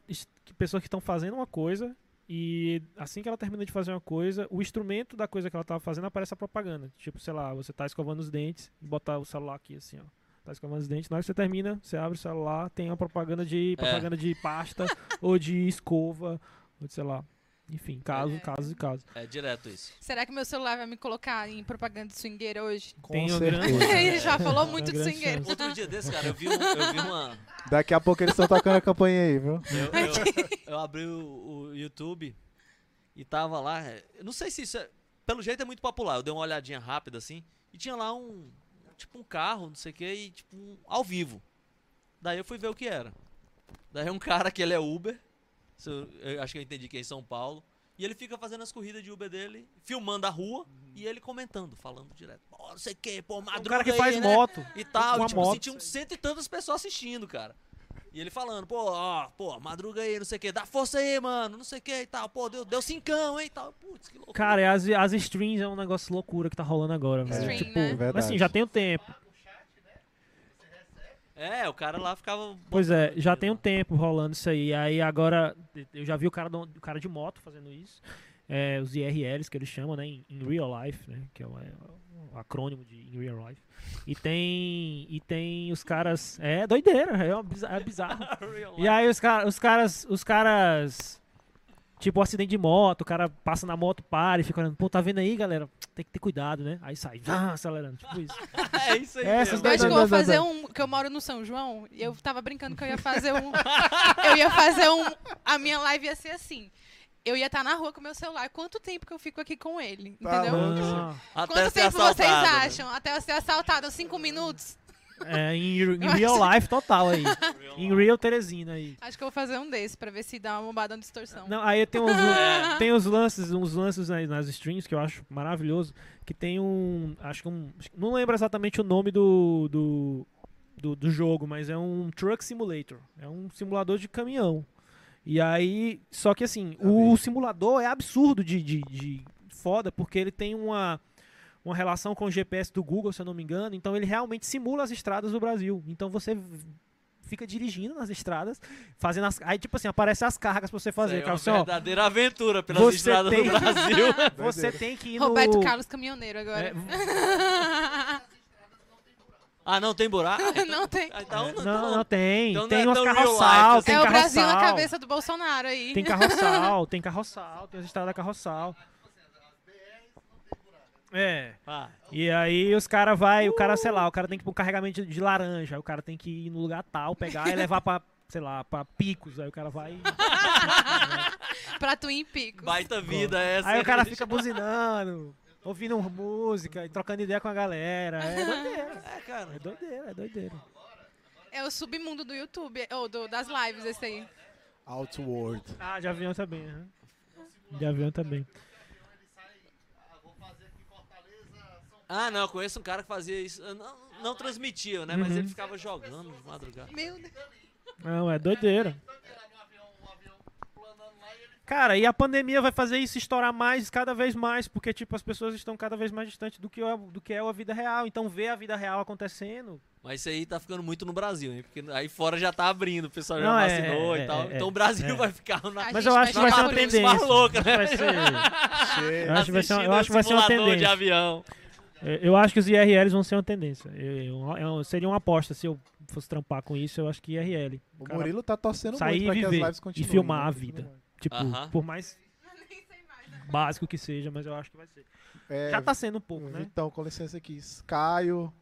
que pessoas que estão fazendo uma coisa e assim que ela termina de fazer uma coisa, o instrumento da coisa que ela tava fazendo aparece a propaganda. Tipo, sei lá, você tá escovando os dentes e botar o celular aqui assim, ó. Tá escovando os dentes, na hora que você termina, você abre o celular, tem uma propaganda de propaganda de pasta ou de escova, ou de sei lá. Enfim, casos, É. casos e casos. É direto isso. Será que meu celular vai me colocar em propaganda de swingueira hoje? Com Tem o certeza. grande- Ele já falou muito de swingueira. chance. Outro dia desse, cara, eu vi, um- eu vi uma. Daqui a pouco eles estão tocando a campanha aí, viu? Eu, eu- eu abri o, o YouTube e tava lá. Eu não sei se isso é. Pelo jeito é muito popular. Eu dei uma olhadinha rápida assim. E tinha lá um, tipo um carro, não sei o que, e tipo um- ao vivo. Daí eu fui ver o que era. Daí um cara que ele é Uber, eu, eu acho que eu entendi que é em São Paulo, e ele fica fazendo as corridas de Uber dele, filmando a rua e ele comentando, falando direto. Pô, não sei o que, pô, É madruga um cara que aí, faz né? moto. E tal, e, tipo, moto. assim, tinha uns cento e tantas pessoas assistindo, cara. E ele falando, pô, ó, pô, madruga aí, não sei o que, dá força aí, mano, não sei o que e tal, pô, deu, deu cincão, hein, e tal. Putz, que louco. Cara, as, as streams é um negócio loucura que tá rolando agora, velho. Stream, Tipo, né? mas assim, já tem um tempo. É, o cara lá ficava. Pois é, já tem um tempo rolando isso aí. Aí agora, eu já vi o cara, do- o cara de moto fazendo isso. É, os IRLs que eles chamam, né? Em, em real life, né? Que é o, é acrônimo de in real life. E tem. E tem os caras. É doideira, é, uma é bizarro. E aí os, cara, os caras. Os caras. Tipo, um acidente de moto, o cara passa na moto, para e fica olhando, pô, tá vendo aí, galera? Tem que ter cuidado, né? Aí sai, ah, acelerando, tipo isso. é isso aí. Essas mesmo. Eu acho que eu vou fazer um. Que eu moro no São João e eu tava brincando que eu ia fazer um. eu ia fazer um. A minha live ia ser assim. Eu ia estar na rua com meu celular. Quanto tempo que eu fico aqui com ele? Tá Entendeu? Ah, Quanto tempo vocês assaltado, né? acham? Até eu ser assaltado? Cinco minutos? É, em, em real life total aí. Em real Teresina aí. Acho que eu vou fazer um desse pra ver se dá uma bombada de distorção. Não, aí tem uns, É. tem os lances, uns lances nas, nas streams que eu acho maravilhoso. Que tem um. Acho que um. Não lembro exatamente o nome do, do, do, do jogo, mas é um Truck Simulator. É um simulador de caminhão. E aí. Só que assim, Já o simulador é absurdo de, de, de foda, porque ele tem uma. Uma relação com o GPS do Google, se eu não me engano. Então ele realmente simula as estradas do Brasil. Então você fica dirigindo nas estradas, fazendo as. Aí, tipo assim, aparecem as cargas pra você fazer. Isso é uma assim, ó, verdadeira aventura pelas Você estradas tem- do Brasil. Você tem que ir no... Roberto Carlos Caminhoneiro agora. É, ah, não tem buraco? Ah, então- não tem. então, não, não, não tem. então não tem é umas tão real carroçal, life, tem é o carroçal. Brasil na cabeça do Bolsonaro aí. Tem carroçal, tem carroçal, tem as estradas carroçal. É. Ah, E aí os caras vai, o cara, sei lá, o cara tem que ir um carregamento de, laranja, aí o cara tem que ir no lugar tal, pegar e levar pra, sei lá, pra picos, aí o cara vai... pra Twin Peaks. baita vida essa. Aí o cara fica buzinando, ouvindo música e trocando ideia com a galera. É doideira. É, cara. É doideira, é doideira. É o submundo do YouTube, ou do- das lives esse aí. Outward. Ah, de avião também, né? De avião também. Ah, não, eu conheço um cara que fazia isso. Eu Não, não transmitia, né? Mas Uhum. ele ficava jogando de madrugada. Meu Deus. Não, é doideira. Cara, e a pandemia vai fazer isso estourar mais, cada vez mais, porque, tipo, as pessoas estão cada vez mais distantes do que, é, do que é a vida real. Então, ver a vida real acontecendo. Mas isso aí tá ficando muito no Brasil, hein? Porque aí fora já tá abrindo, o pessoal já Não, é, vacinou é, e tal. é, então o Brasil é. vai ficar na. A Mas gente eu acho que vai vai ser ficar uma por isso. tendência. mais louca, né? Vai ser, eu acho que vai ser, uma- eu acho que vai ser uma simulador de tendência. avião. Eu- Eu acho que os IRLs vão ser uma tendência. Eu- eu- eu- seria uma aposta se eu fosse trampar com isso, eu acho que IRL. O cara Murilo tá torcendo sair muito pra e que as viver lives e continuem. filmar né? a vida. Tipo, Aham. por mais básico que seja, mas eu acho que vai ser. É, Já tá sendo um pouco, né? Vitão, com licença aqui. Caio.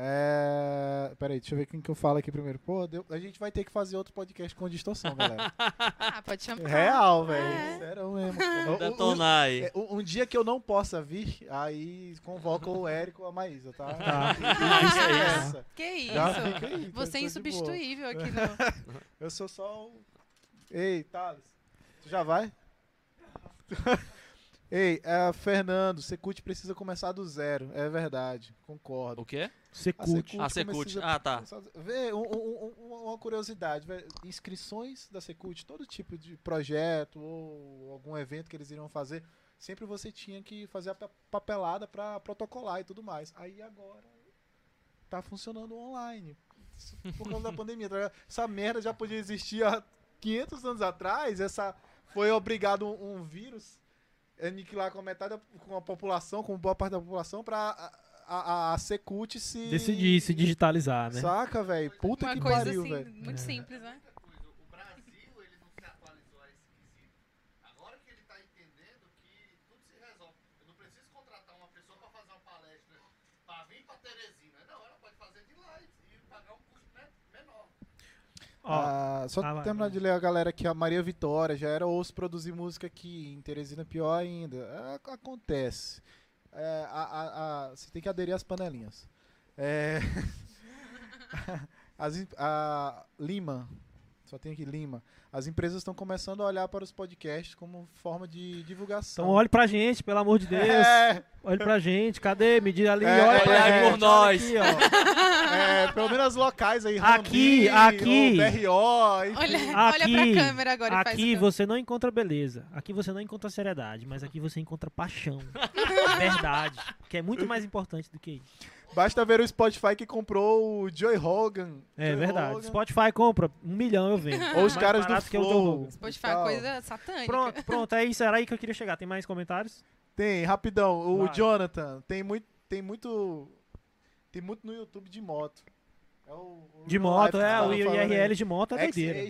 É... Peraí, deixa eu ver quem que eu falo aqui primeiro. Pô, deu- a gente vai ter que fazer outro podcast com distorção, galera. Ah, pode chamar. Real, velho. É. Sério mesmo. Detonar aí. é, Um, um dia que eu não possa vir, aí convoca o Érico ou a Maísa, tá? Tá. Que isso? Já fica aí. tá- Você é insubstituível aqui no. boa. Eu sou só o... Ei, Thales. Tu já vai? Ei, é, Fernando, Secult precisa começar do zero. É verdade, concordo. O quê? Secult. Ah, Secult. precisa Ah, tá. Vê, um- um- um- uma curiosidade. vê, inscrições da Secult, todo tipo de projeto ou algum evento que eles iriam fazer, sempre você tinha que fazer a pa- papelada pra protocolar e tudo mais. Aí agora tá funcionando online. Por causa da pandemia. tá? Essa merda já podia existir há 500 anos atrás. Essa foi obrigado um, um vírus aniquilar com a metade da, com a população, com boa parte da população, pra a, a, a Secult se. Decidir se digitalizar, né? Saca, velho? Puta Uma que coisa pariu, assim, velho. muito simples, né? O Brasil, ele não se atualizou a esse quesito. Agora que ele tá entendendo que tudo se resolve. Eu não preciso contratar uma pessoa pra fazer uma palestra pra vir pra Teresina. Não, ela pode fazer de lá e e pagar um custo me- menor. Ó, Ah, só vai, terminar de ler a galera aqui, a Maria Vitória já era ouço produzir música aqui, em Teresina pior ainda. É, acontece. É, a- a- a- você tem que aderir às panelinhas. É... As a Lima, só tem aqui Lima. As empresas estão começando a olhar para os podcasts como forma de divulgação. Então olhe pra gente, pelo amor de Deus. É, Olhe pra gente. Cadê? Me diz ali. É, olha pra gente. por nós. Aqui, ó. é, pelo menos locais aí. Aqui, aqui. o BRO, enfim. Olha, Aqui- olha pra câmera agora e faz Aqui você não encontra beleza. Aqui você não encontra seriedade. Mas aqui você encontra paixão. Verdade. Que é muito mais importante do que isso. Basta ver o Spotify que comprou o Joey Hogan. É Joey verdade. Hogan. Spotify compra um milhão, eu vendo. Ou os Mais caras do barato que o Joe Flow. Rogan. Spotify é coisa satânica. Pronto, pronto. É isso. Era aí que eu queria chegar. Tem mais comentários? Tem, rapidão. O Vai. Jonathan, tem muito, tem muito, tem muito no YouTube de moto. É o, o De moto, é. O falando aí. IRL de moto é doideira.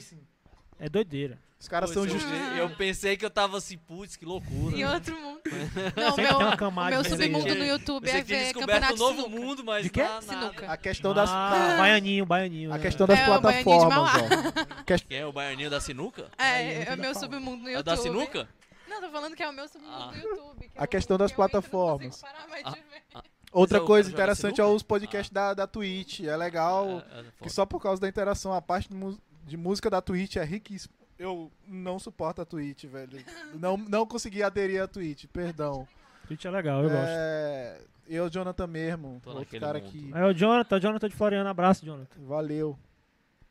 É doideira. Os caras são Pois, eu, pensei que eu tava assim, putz, que loucura. Em né? outro mundo. Não, Sempre meu, tem uma meu submundo no YouTube é que ver campeonato um de novo sinuca. mundo, mas De quê? nada. Sinuca. A questão das Ah, baianinho, baianinho. a né? questão das É, plataformas, Mauá. ó. Quest- Quem é o baianinho da sinuca? É, é o meu submundo no É YouTube. da sinuca? Não, tô falando que é o meu submundo Ah. no YouTube. que A questão das que plataformas. parar mais de ver. Outra é coisa interessante é os podcasts da, da Twitch. É legal É, é que só por causa da interação, a parte de música da Twitch é riquíssima. Eu não suporto a Twitch, velho. Não, não consegui aderir à Twitch, perdão. Twitch é legal, eu gosto. É, eu, Jonathan mesmo, Tô outro cara mundo. aqui. É o Jonathan, o Jonathan de Floriano. Abraço, Jonathan. Valeu.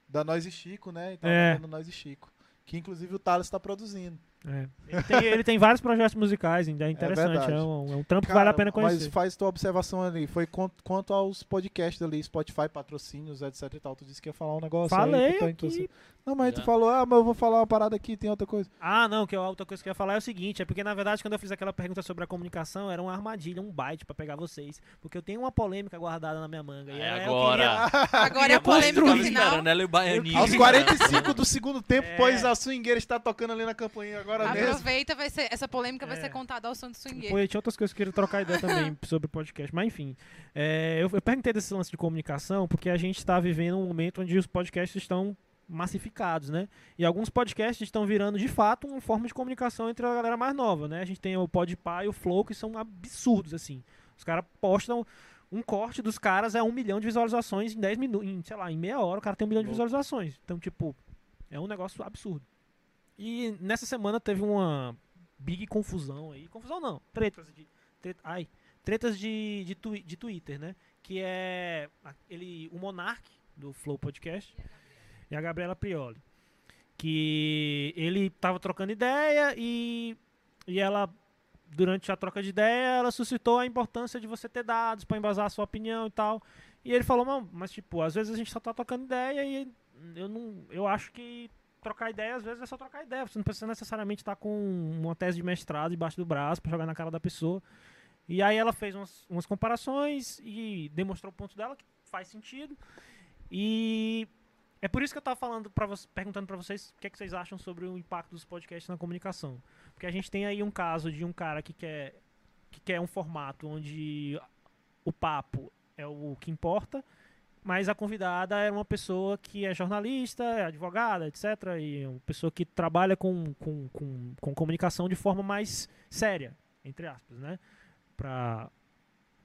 Da Nós e Chico, né? Então, É. fazendo Nós e Chico. Que inclusive o Thales tá produzindo. É. Ele, tem, ele tem vários projetos musicais, ainda é interessante. verdade. É, um, é um trampo que Cara, vale a pena Mas conhecer. faz tua observação ali. Foi quanto, quanto aos podcasts ali, Spotify, patrocínios, etc e tal. Tu disse que ia falar um negócio aí. Falei tu tá aqui. inclusive- Não, mas tu Já. falou, ah, mas eu vou falar uma parada aqui, tem outra coisa. Ah, não, que a outra coisa que eu ia falar é o seguinte, é porque na verdade quando eu fiz aquela pergunta sobre a comunicação, era uma armadilha, um bite pra pegar vocês, porque eu tenho uma polêmica guardada na minha manga. É era- eu agora. Agora é a queria polêmica final. ela e o baianinho. Aos 45 do segundo tempo, É. pois a swingueira está tocando ali na campainha agora mesmo. Aproveita, vai ser, essa polêmica vai É. ser contada ao som do swingueiro. Foi, tinha outras coisas que eu queria trocar ideia também sobre o podcast, mas enfim. É, eu, eu perguntei desse lance de comunicação porque a gente está vivendo um momento onde os podcasts estão massificados, né? E alguns podcasts estão virando de fato uma forma de comunicação entre a galera mais nova, né? A gente tem o Podpah e o Flow que são absurdos assim. Os caras postam um corte dos caras é um milhão de visualizações em 10 minutos, em, sei lá, em meia hora o cara tem um milhão de visualizações. Então, tipo, é um negócio absurdo. E nessa semana teve uma big confusão aí. Confusão não, tretas de. Treta, ai, tretas de, de, twi- de Twitter, né? Que é ele, o Monark, do Flow Podcast, e a Gabriela Prioli. Que ele tava trocando ideia e, e ela, durante a troca de ideia, ela suscitou a importância de você ter dados para embasar a sua opinião e tal. E ele falou, "Não, mas tipo, às vezes a gente só tá trocando ideia e eu não. Eu acho que trocar ideia, às vezes, é só trocar ideia. Você não precisa necessariamente estar com uma tese de mestrado debaixo do braço para jogar na cara da pessoa. E aí ela fez umas, umas comparações e demonstrou o ponto dela, que faz sentido. E é por isso que eu tava falando para perguntando para vocês o que, é que vocês acham sobre o impacto dos podcasts na comunicação. Porque a gente tem aí um caso de um cara que quer, que quer um formato onde o papo é o que importa, mas a convidada é uma pessoa que é jornalista, é advogada, etc. E uma pessoa que trabalha com, com, com, com comunicação de forma mais séria, entre aspas, né? Pra,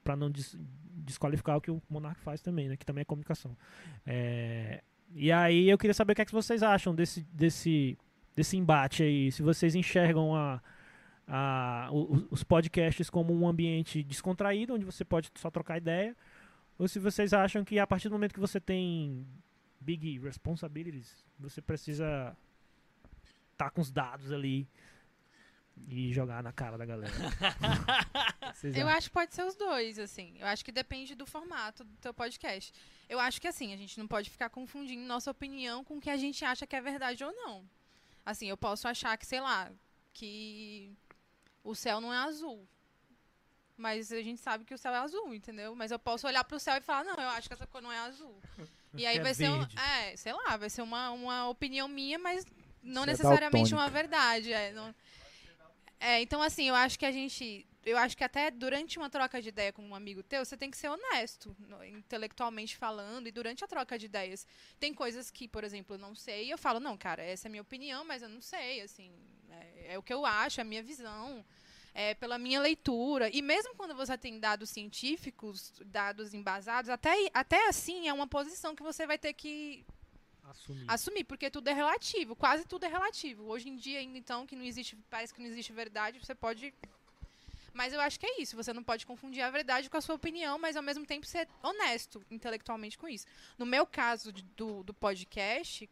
pra não des- desqualificar o que o Monark faz também, né? Que também é comunicação. É, e aí eu queria saber o que, é que vocês acham desse, desse, desse embate aí. Se vocês enxergam a, a, os podcasts como um ambiente descontraído, onde você pode só trocar ideia, ou se vocês acham que a partir do momento que você tem big responsibilities, você precisa tá com os dados ali e jogar na cara da galera. Vocês Eu acho que pode ser os dois, assim. Eu acho que depende do formato do teu podcast. Eu acho que, assim, a gente não pode ficar confundindo nossa opinião com o que a gente acha que é verdade ou não. Assim, eu posso achar que, sei lá, que o céu não é azul. Mas a gente sabe que o céu é azul, entendeu? Mas eu posso olhar pro céu e falar, não, eu acho que essa cor não é azul. E aí É vai ser, um, verde. é, sei lá, vai ser uma, uma opinião minha, mas não Você é necessariamente daltônica. uma verdade. É, não- é, então, assim, eu acho que a gente. Eu acho que até durante uma troca de ideia com um amigo teu, você tem que ser honesto, no- intelectualmente falando, e durante a troca de ideias. Tem coisas que, por exemplo, eu não sei, e eu falo, não, cara, essa é a minha opinião, mas eu não sei, assim, é, é o que eu acho, é a minha visão. É, pela minha leitura. E mesmo quando você tem dados científicos, dados embasados, até, até assim é uma posição que você vai ter que Assumir. assumir, porque tudo é relativo, quase tudo é relativo. Hoje em dia, ainda então, que não existe, parece que não existe verdade, você pode. Mas eu acho que é isso, você não pode confundir a verdade com a sua opinião, mas ao mesmo tempo ser honesto intelectualmente com isso. No meu caso de- do, do podcast,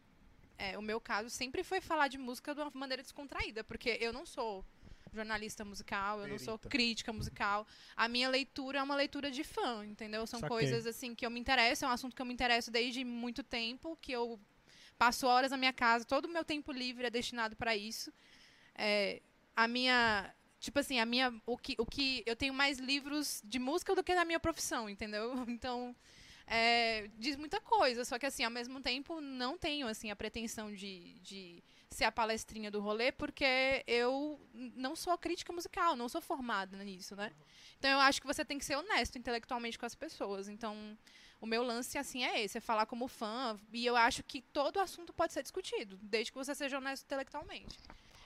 é, o meu caso sempre foi falar de música de uma maneira descontraída, porque eu não sou jornalista musical, eu não sou crítica musical. A minha leitura é uma leitura de fã, entendeu? São Saquei. coisas assim que eu me interesso, é um assunto que eu me interesso desde muito tempo, que eu passo horas na minha casa, todo o meu tempo livre é destinado para isso. É, a minha, tipo assim, a minha, o que, o que eu tenho mais livros de música do que na minha profissão, entendeu? Então é, diz muita coisa, só que assim, ao mesmo tempo não tenho assim a pretensão de, de ser a palestrinha do rolê, porque eu não sou crítica musical, não sou formada nisso, né? Então eu acho que você tem que ser honesto intelectualmente com as pessoas. Então o meu lance assim é esse, é falar como fã, e eu acho que todo assunto pode ser discutido, desde que você seja honesto intelectualmente.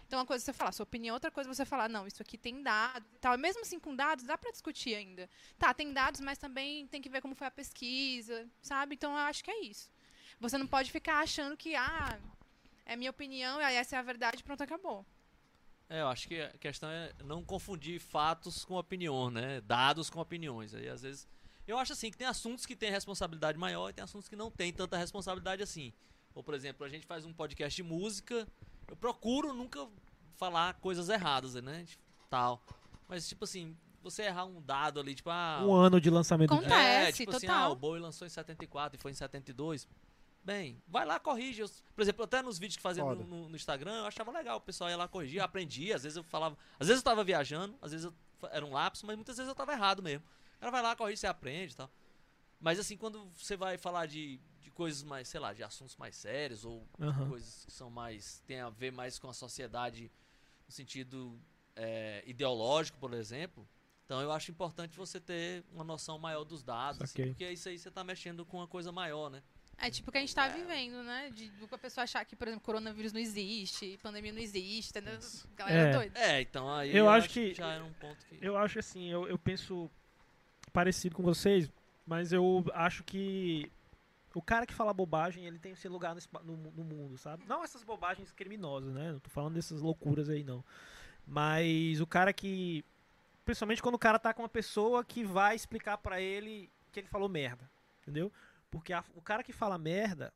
Então, uma coisa é você falar sua opinião, outra coisa é você falar, não, isso aqui tem dados e tal. Mesmo assim, com dados, dá pra discutir ainda. Tá, tem dados, mas também tem que ver como foi a pesquisa, sabe? Então, eu acho que é isso. Você não pode ficar achando que, ah, é minha opinião, e essa é a verdade, pronto, acabou. É, eu acho que a questão é não confundir fatos com opinião, né? Dados com opiniões. Aí às vezes. Eu acho assim que tem assuntos que têm responsabilidade maior e tem assuntos que não têm tanta responsabilidade assim. Ou, por exemplo, a gente faz um podcast de música, eu procuro nunca falar coisas erradas, né? Tipo, Tal. Mas, tipo assim, você errar um dado ali, tipo, ah. Um ano de lançamento. Conta- de... É, Acontece, tipo assim, total. ah, o Bowie lançou em 74 e foi em 72. Bem, vai lá, corrige. Eu- por exemplo, até nos vídeos que fazia no, no- no Instagram, eu achava legal. O pessoal ia lá corrigir, aprendia. Às vezes eu falava. Às vezes eu tava viajando, às vezes eu, era um lapso, mas muitas vezes eu tava errado mesmo. O cara vai lá, corrige, você aprende e tal. Mas assim, quando você vai falar de, de coisas mais, sei lá, de assuntos mais sérios ou Aham. coisas que são mais. tem a ver mais com a sociedade no sentido é, ideológico, por exemplo. Então eu acho importante você ter uma noção maior dos dados, assim, porque isso aí você tá mexendo com uma coisa maior, né? É tipo o que a gente tá vivendo, né? De, que a pessoa achar que, por exemplo, coronavírus não existe, pandemia não existe, entendeu? Galera É. doida. É, então aí Eu acho que- já era um ponto que. Eu acho assim, eu, eu penso parecido com vocês, mas eu acho que o cara que fala bobagem, ele tem o seu lugar no, no, no mundo, sabe? Não essas bobagens criminosas, né? Não tô falando dessas loucuras aí, não. Mas o cara que. Principalmente quando o cara tá com uma pessoa que vai explicar pra ele que ele falou merda. Entendeu? Porque a- o cara que fala merda,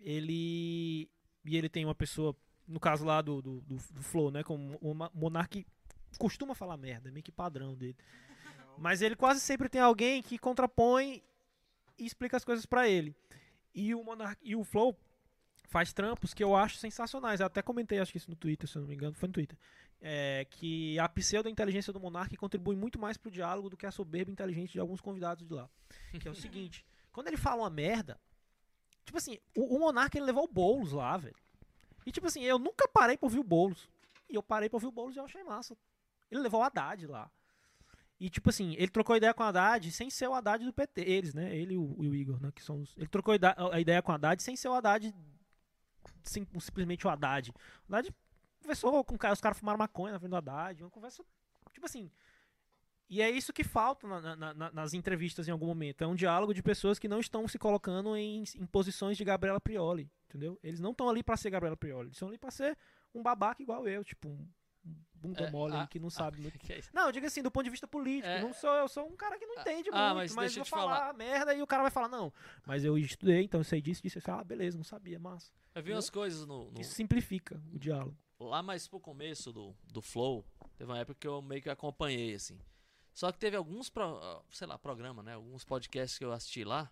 ele. E ele tem uma pessoa. No caso lá do, do, do, do Flow, né? Como o Monark costuma falar merda, meio que padrão dele. Mas ele quase sempre tem alguém que contrapõe e explica as coisas pra ele. E o Monark, e o Flow faz trampos que eu acho sensacionais. Eu até comentei, acho que isso no Twitter, se eu não me engano, foi no Twitter. É, que a pseudo-inteligência do Monark contribui muito mais pro diálogo do que a soberba inteligente de alguns convidados de lá. Que é o seguinte, quando ele fala uma merda, tipo assim, o, o Monark ele levou o Boulos lá, velho. E tipo assim, eu nunca parei pra ouvir o Boulos. E eu parei pra ouvir o Boulos e eu achei massa. Ele levou o Haddad lá. E tipo assim, ele trocou ideia com o Haddad sem ser o Haddad do PT. Eles, né? Ele e o, o Igor, né? Que são os... Ele trocou a ideia com o Haddad sem ser o Haddad. Sim, simplesmente o Haddad. O Haddad conversou com o cara, os caras fumaram maconha na frente do Haddad. Uma conversa. Tipo assim. E é isso que falta na- na- na- nas entrevistas em algum momento. É um diálogo de pessoas que não estão se colocando em, em posições de Gabriela Prioli. Entendeu? Eles não estão ali pra ser Gabriela Prioli. Eles estão ali pra ser um babaca igual eu. Tipo, um, bunda É, mole ah, que não sabe muito. Que é? Não, eu digo assim, do ponto de vista político. É. Não sou, eu sou um cara que não entende ah, muito, mas mas, eu vou falar, falar. merda e o cara vai falar, não, mas eu estudei, então eu sei disso, disso. Ah, beleza, não sabia, massa. Eu vi umas coisas no, no- Isso simplifica o diálogo. lá mais pro começo do, do Flow, teve uma época que eu meio que acompanhei, assim. Só que teve alguns, pro, sei lá, programas, né? Alguns podcasts que eu assisti lá.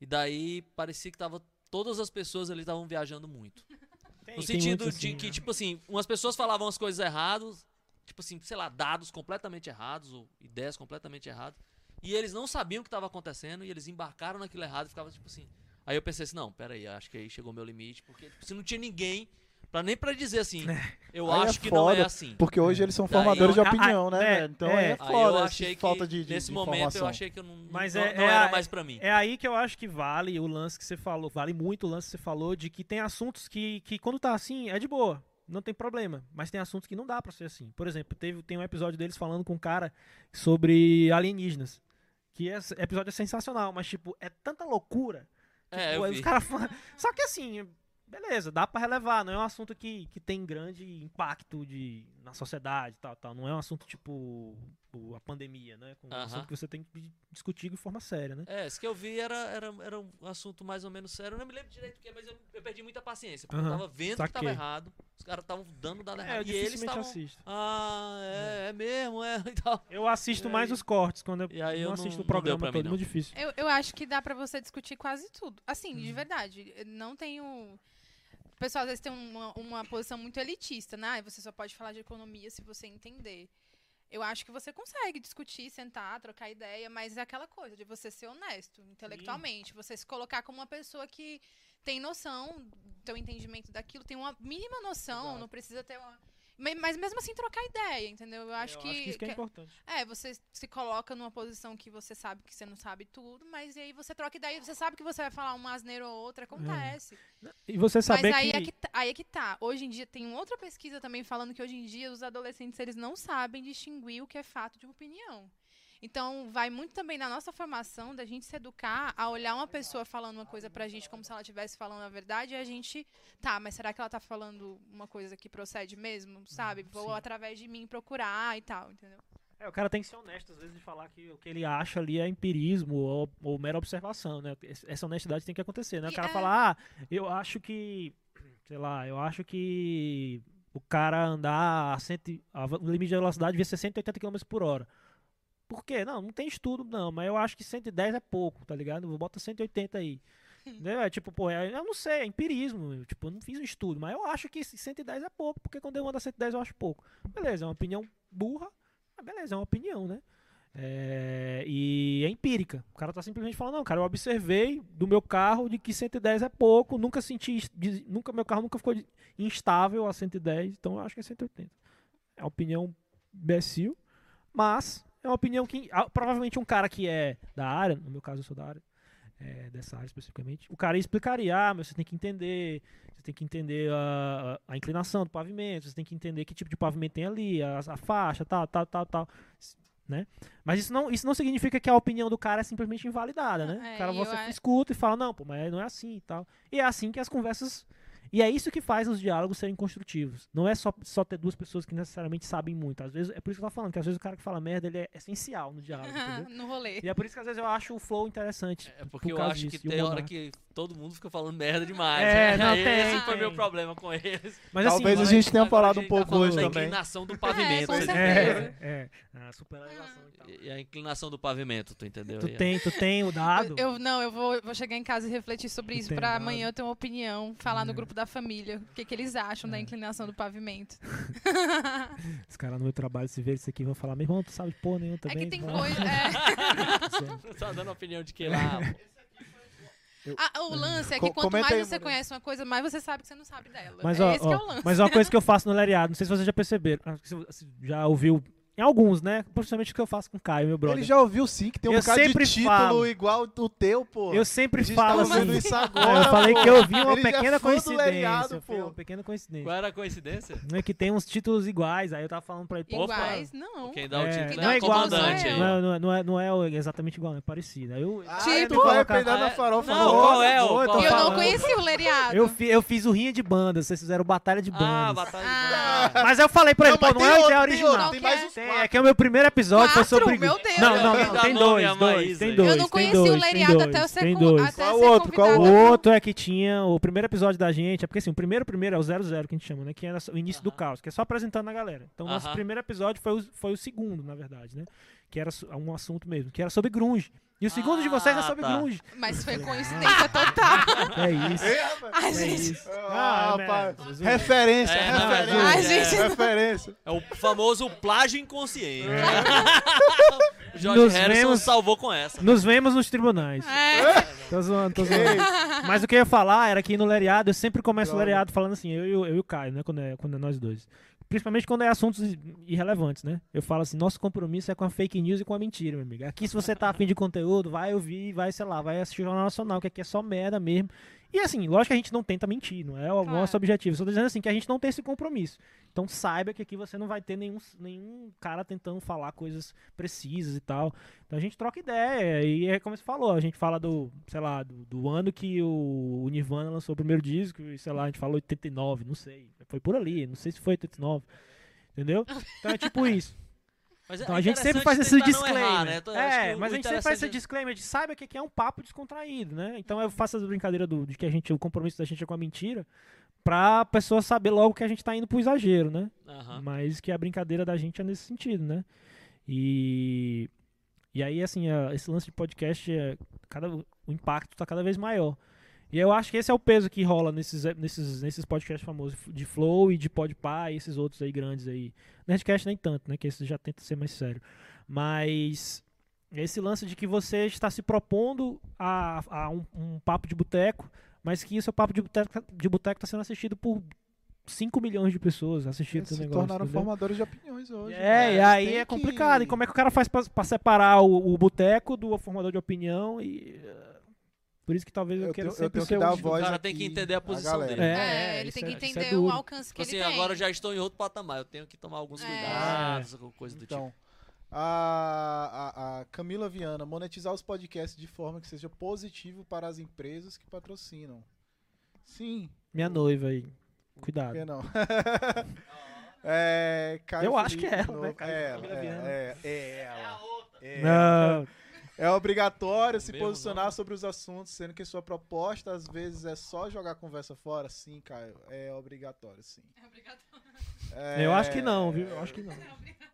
E daí parecia que tava. Todas as pessoas ali estavam viajando muito. Tem, No sentido muito de assim, que, né? tipo assim, umas pessoas falavam as coisas erradas, tipo assim, sei lá, dados completamente errados, ou ideias completamente erradas. E eles não sabiam o que estava acontecendo, e eles embarcaram naquilo errado e ficavam tipo assim. Aí eu pensei assim, não, pera aí, acho que aí chegou o meu limite, porque tipo, se não tinha ninguém, pra, nem pra dizer assim, eu Aí é acho que não é foda, assim. Porque hoje eles são Daí- formadores de a- opinião, a- né, é? Então é. é Aí foda eu que, falta de, de, nesse de momento, eu informação. achei que eu não, Mas não, é- não é era mais pra mim. É aí que eu acho que vale o lance que você falou, vale muito o lance que você falou de que tem assuntos que, que quando tá assim, é de boa. não tem problema. Mas tem assuntos que não dá pra ser assim. Por exemplo, teve, tem um episódio deles falando com um cara sobre alienígenas. Que esse episódio é sensacional, mas, tipo, é tanta loucura. É, Tipo, eu os vi. caras Só que assim, beleza, dá pra relevar. Não é um assunto que, que tem grande impacto de, na sociedade e tal, tal. Não é um assunto tipo a pandemia, né? Com um Aham. assunto que você tem que discutir de forma séria, né? É, esse que eu vi era, era, era um assunto mais ou menos sério. Eu não me lembro direito o que é, mas eu, eu perdi muita paciência. Porque eu Aham, tava vendo que saquei. tava errado. Os caras estavam dando dado É, errado. eu e eles estavam. assisto. Ah, é, é mesmo, é. E tal. Eu assisto E mais aí- os cortes, quando eu, e aí eu não assisto não o programa mim, todo, não. muito difícil. Eu, eu acho que dá pra você discutir quase tudo. Assim, Uhum. de verdade. Não tenho. Pessoal às vezes tem uma, uma posição muito elitista, né? Ah, Você só pode falar de economia se você entender. Eu acho que você consegue discutir, sentar, trocar ideia, mas é aquela coisa de você ser honesto intelectualmente, você se colocar como uma pessoa que tem noção do teu entendimento daquilo, tem uma mínima noção, Exato. não precisa ter uma. Mas mesmo assim trocar ideia, entendeu? Eu acho eu que. acho que isso que é que- importante. é, você se coloca numa posição que você sabe que você não sabe tudo, mas aí você troca ideia, você sabe que você vai falar uma asneira ou outra, acontece. E você saber mas aí, que... É que tá, aí é que tá. Hoje em dia, tem outra pesquisa também falando que hoje em dia os adolescentes eles não sabem distinguir o que é fato de opinião. Então, vai muito também na nossa formação da gente se educar a olhar uma pessoa falando uma coisa pra gente como se ela estivesse falando a verdade e a gente, tá, mas será que ela tá falando uma coisa que procede mesmo, sabe? Vou sim. através de mim procurar e tal, entendeu? É, o cara tem que ser honesto, às vezes, de falar que o que ele acha ali é empirismo ou, ou mera observação, né? Essa honestidade tem que acontecer, né? O cara é- falar, ah, eu acho que, sei lá, eu acho que o cara andar a, cento, a limite de velocidade devia ser 180 km por hora. Por quê? Não, não tem estudo, não, mas eu acho que 110 é pouco, tá ligado? Vou botar 180 aí. É tipo, pô, é- eu não sei, é empirismo. eu, tipo, eu não fiz um estudo, mas eu acho que 110 é pouco, porque quando eu ando a 110 eu acho pouco. Beleza, é uma opinião burra, mas beleza, é uma opinião, né? É, e é empírica. O cara tá simplesmente falando, não, cara, eu observei do meu carro de que 110 é pouco, nunca senti, nunca meu carro nunca ficou instável a 110, então eu acho que é 180. É uma opinião imbecil, mas é uma opinião que ah, provavelmente um cara que é da área, no meu caso eu sou da área, é, dessa área especificamente, o cara explicaria, ah, mas você tem que entender, você tem que entender a, a- a inclinação do pavimento, você tem que entender que tipo de pavimento tem ali, a, a faixa, tal, tal, tal, tal, né? Mas isso não, isso não significa que a opinião do cara é simplesmente invalidada, né? É, o cara você eu a- escuta e fala, não, pô, mas não é assim e tal. E é assim que as conversas e é isso que faz os diálogos serem construtivos. Não é só, só ter duas pessoas que necessariamente sabem muito. Às vezes, é por isso que eu tô falando, que às vezes o cara que fala merda, ele é essencial no diálogo, entendeu? no rolê. E é por isso que às vezes eu acho o flow interessante. É porque por eu acho disso, que e tem hora monarca. que todo mundo fica falando merda demais. É, né? não, Aí tem, Esse foi tem. meu problema com eles. Mas Talvez assim, a gente tenha falado a um gente pouco tá hoje da também. inclinação do pavimento. você certeza. entendeu? É, é, a superalegação e tal. E a inclinação do pavimento, tu entendeu? Tu tem, tu tem o dado? Eu, não, eu vou, vou chegar em casa e refletir sobre isso Entendo, pra amanhã eu ter uma opinião, falar no É. grupo da família, o que, que eles acham da inclinação do pavimento. Os caras no meu trabalho, se ver isso aqui, vão falar, meu irmão, tu sabe porra nenhuma É também. que tem coisa. é. Tá dando opinião de que lá? Ah, o lance é que quanto comenta mais aí, você Murilo. conhece uma coisa, mais você sabe que você não sabe dela. Mas, é ó, esse que é ó, o lance. mas uma coisa que eu faço no Lariado, não sei se vocês já perceberam, ah, já ouviu em alguns, né? Principalmente o que eu faço com o Caio, meu brother. Ele já ouviu sim que tem um Eu bocado de título falo. igual o teu, pô. Eu sempre falo tá assim. isso Ah, agora, eu falei pô. que eu vi uma Ele é pequena coincidência. Pô. uma pequena coincidência. Qual era a coincidência? Não é que tem uns títulos iguais, aí eu tava falando pra ele, pô, Iguais, não. Quem dá o É, título não é é o igual, comandante não aí. Não ó. é, não, é, não, é, não é o- exatamente igual, é parecido. Aí eu, Ah, Tipo, tu vai peidar na Ah, farofa. não, qual é o- qual Eu é o- não conheci o Leriado. eu, fi- eu fiz o rinha de banda, vocês fizeram batalha de Ah, bandas. batalha de Ah. banda. Mas eu falei pra ele, pô, não é ideia tem original. Tem mais uns. É que é o meu primeiro episódio foi Quatro? sobre. Meu Deus. Não, não, não, tem dois, dois, tem dois. Eu não tem conheci dois, o dois, até eu ser tem dois. até Qual ser outro? Qual O outro é que tinha. O primeiro episódio da gente, é porque assim, o primeiro primeiro é o 00 que a gente chama, né? Que era o início do Aham. caos, que é só apresentando a galera. Então, nosso Aham. primeiro episódio foi o, foi o segundo, na verdade, né? Que era um assunto mesmo, que era sobre grunge. E o segundo de vocês é Ah, sobre tá. grunge. Mas foi coincidência total. É isso. A É gente. isso. Ah, é rapaz. zoeira. Referência, É, não, referência. é Ai, gente. Referência. É o famoso plágio inconsciente. É. o George Nos Harrison vemos- salvou com essa. Nos vemos nos tribunais. É. Tô zoando, tô zoando. Mas o que eu ia falar era que no Leriado, eu sempre começo o Droga. Leriado falando assim, eu, e o- eu e o Caio, né? Quando é, quando é nós dois. Principalmente quando é assuntos irrelevantes, né? Eu falo assim, nosso compromisso é com a fake news e com a mentira, meu amigo. Aqui, se você tá afim de conteúdo, vai ouvir, vai, sei lá, vai assistir o Jornal Nacional, que aqui é só merda mesmo. E assim, lógico que a gente não tenta mentir, não é o Claro. nosso objetivo. Só tô dizendo assim que a gente não tem esse compromisso. Então saiba que aqui você não vai ter nenhum, nenhum cara tentando falar coisas precisas e tal. Então a gente troca ideia. E é como você falou, a gente fala do, sei lá, do, do ano que o, o Nirvana lançou o primeiro disco, e sei lá, a gente falou 89, não sei. Foi por ali, não sei se foi 89. Entendeu? Então é tipo isso. Mas é Então a gente sempre faz esse disclaimer. errar, né? Então, é, mas a gente sempre faz esse interessante disclaimer de saiba que aqui é um papo descontraído, né? Então eu faço essa brincadeira do, de que a gente, o compromisso da gente é com a mentira, pra pessoa saber logo que a gente tá indo pro exagero, né? é-. Mas que a brincadeira da gente é nesse sentido, né? E. E aí, assim, a- esse lance de podcast, é, cada, o impacto tá cada vez maior. E eu acho que esse é o peso que rola nesses, nesses, nesses podcasts famosos de Flow e de Podpah e esses outros aí grandes aí. Nerdcast nem tanto, né? Que esse já tenta ser mais sério. Mas esse lance de que você está se propondo a, a um, um papo de boteco, mas que o seu papo de boteco de boteco está sendo assistido por 5 milhões de pessoas assistindo esse se negócio. tornaram entendeu? formadores de opiniões hoje. É, né? e aí Tem é que- complicado. E como é que o cara faz pra separar o, o boteco do formador de opinião? E por isso que talvez eu, Eu queira tenho- eu tenho que dar o a voz O cara tem que entender a posição galera. dele. É, ele isso tem que é- isso é entender o duro. alcance que Tipo ele assim, tem. agora eu já estou em outro patamar. Eu tenho que tomar alguns É. cuidados, alguma coisa do tipo. Então, a, a, a Camila Viana, monetizar os podcasts de forma que seja positivo para as empresas que patrocinam. Sim, Minha noiva aí. por Cuidado. que não? é, Caio Eu acho que Felipe é ela, né? Caio- É ela, Camila é, Viana. é, é ela. É, Não. É obrigatório se Mesmo posicionar nome. sobre os assuntos, sendo que sua proposta às vezes é só jogar a conversa fora? Sim, Caio, é obrigatório, sim. É obrigatório. É, Eu acho que não, viu? Eu acho que não.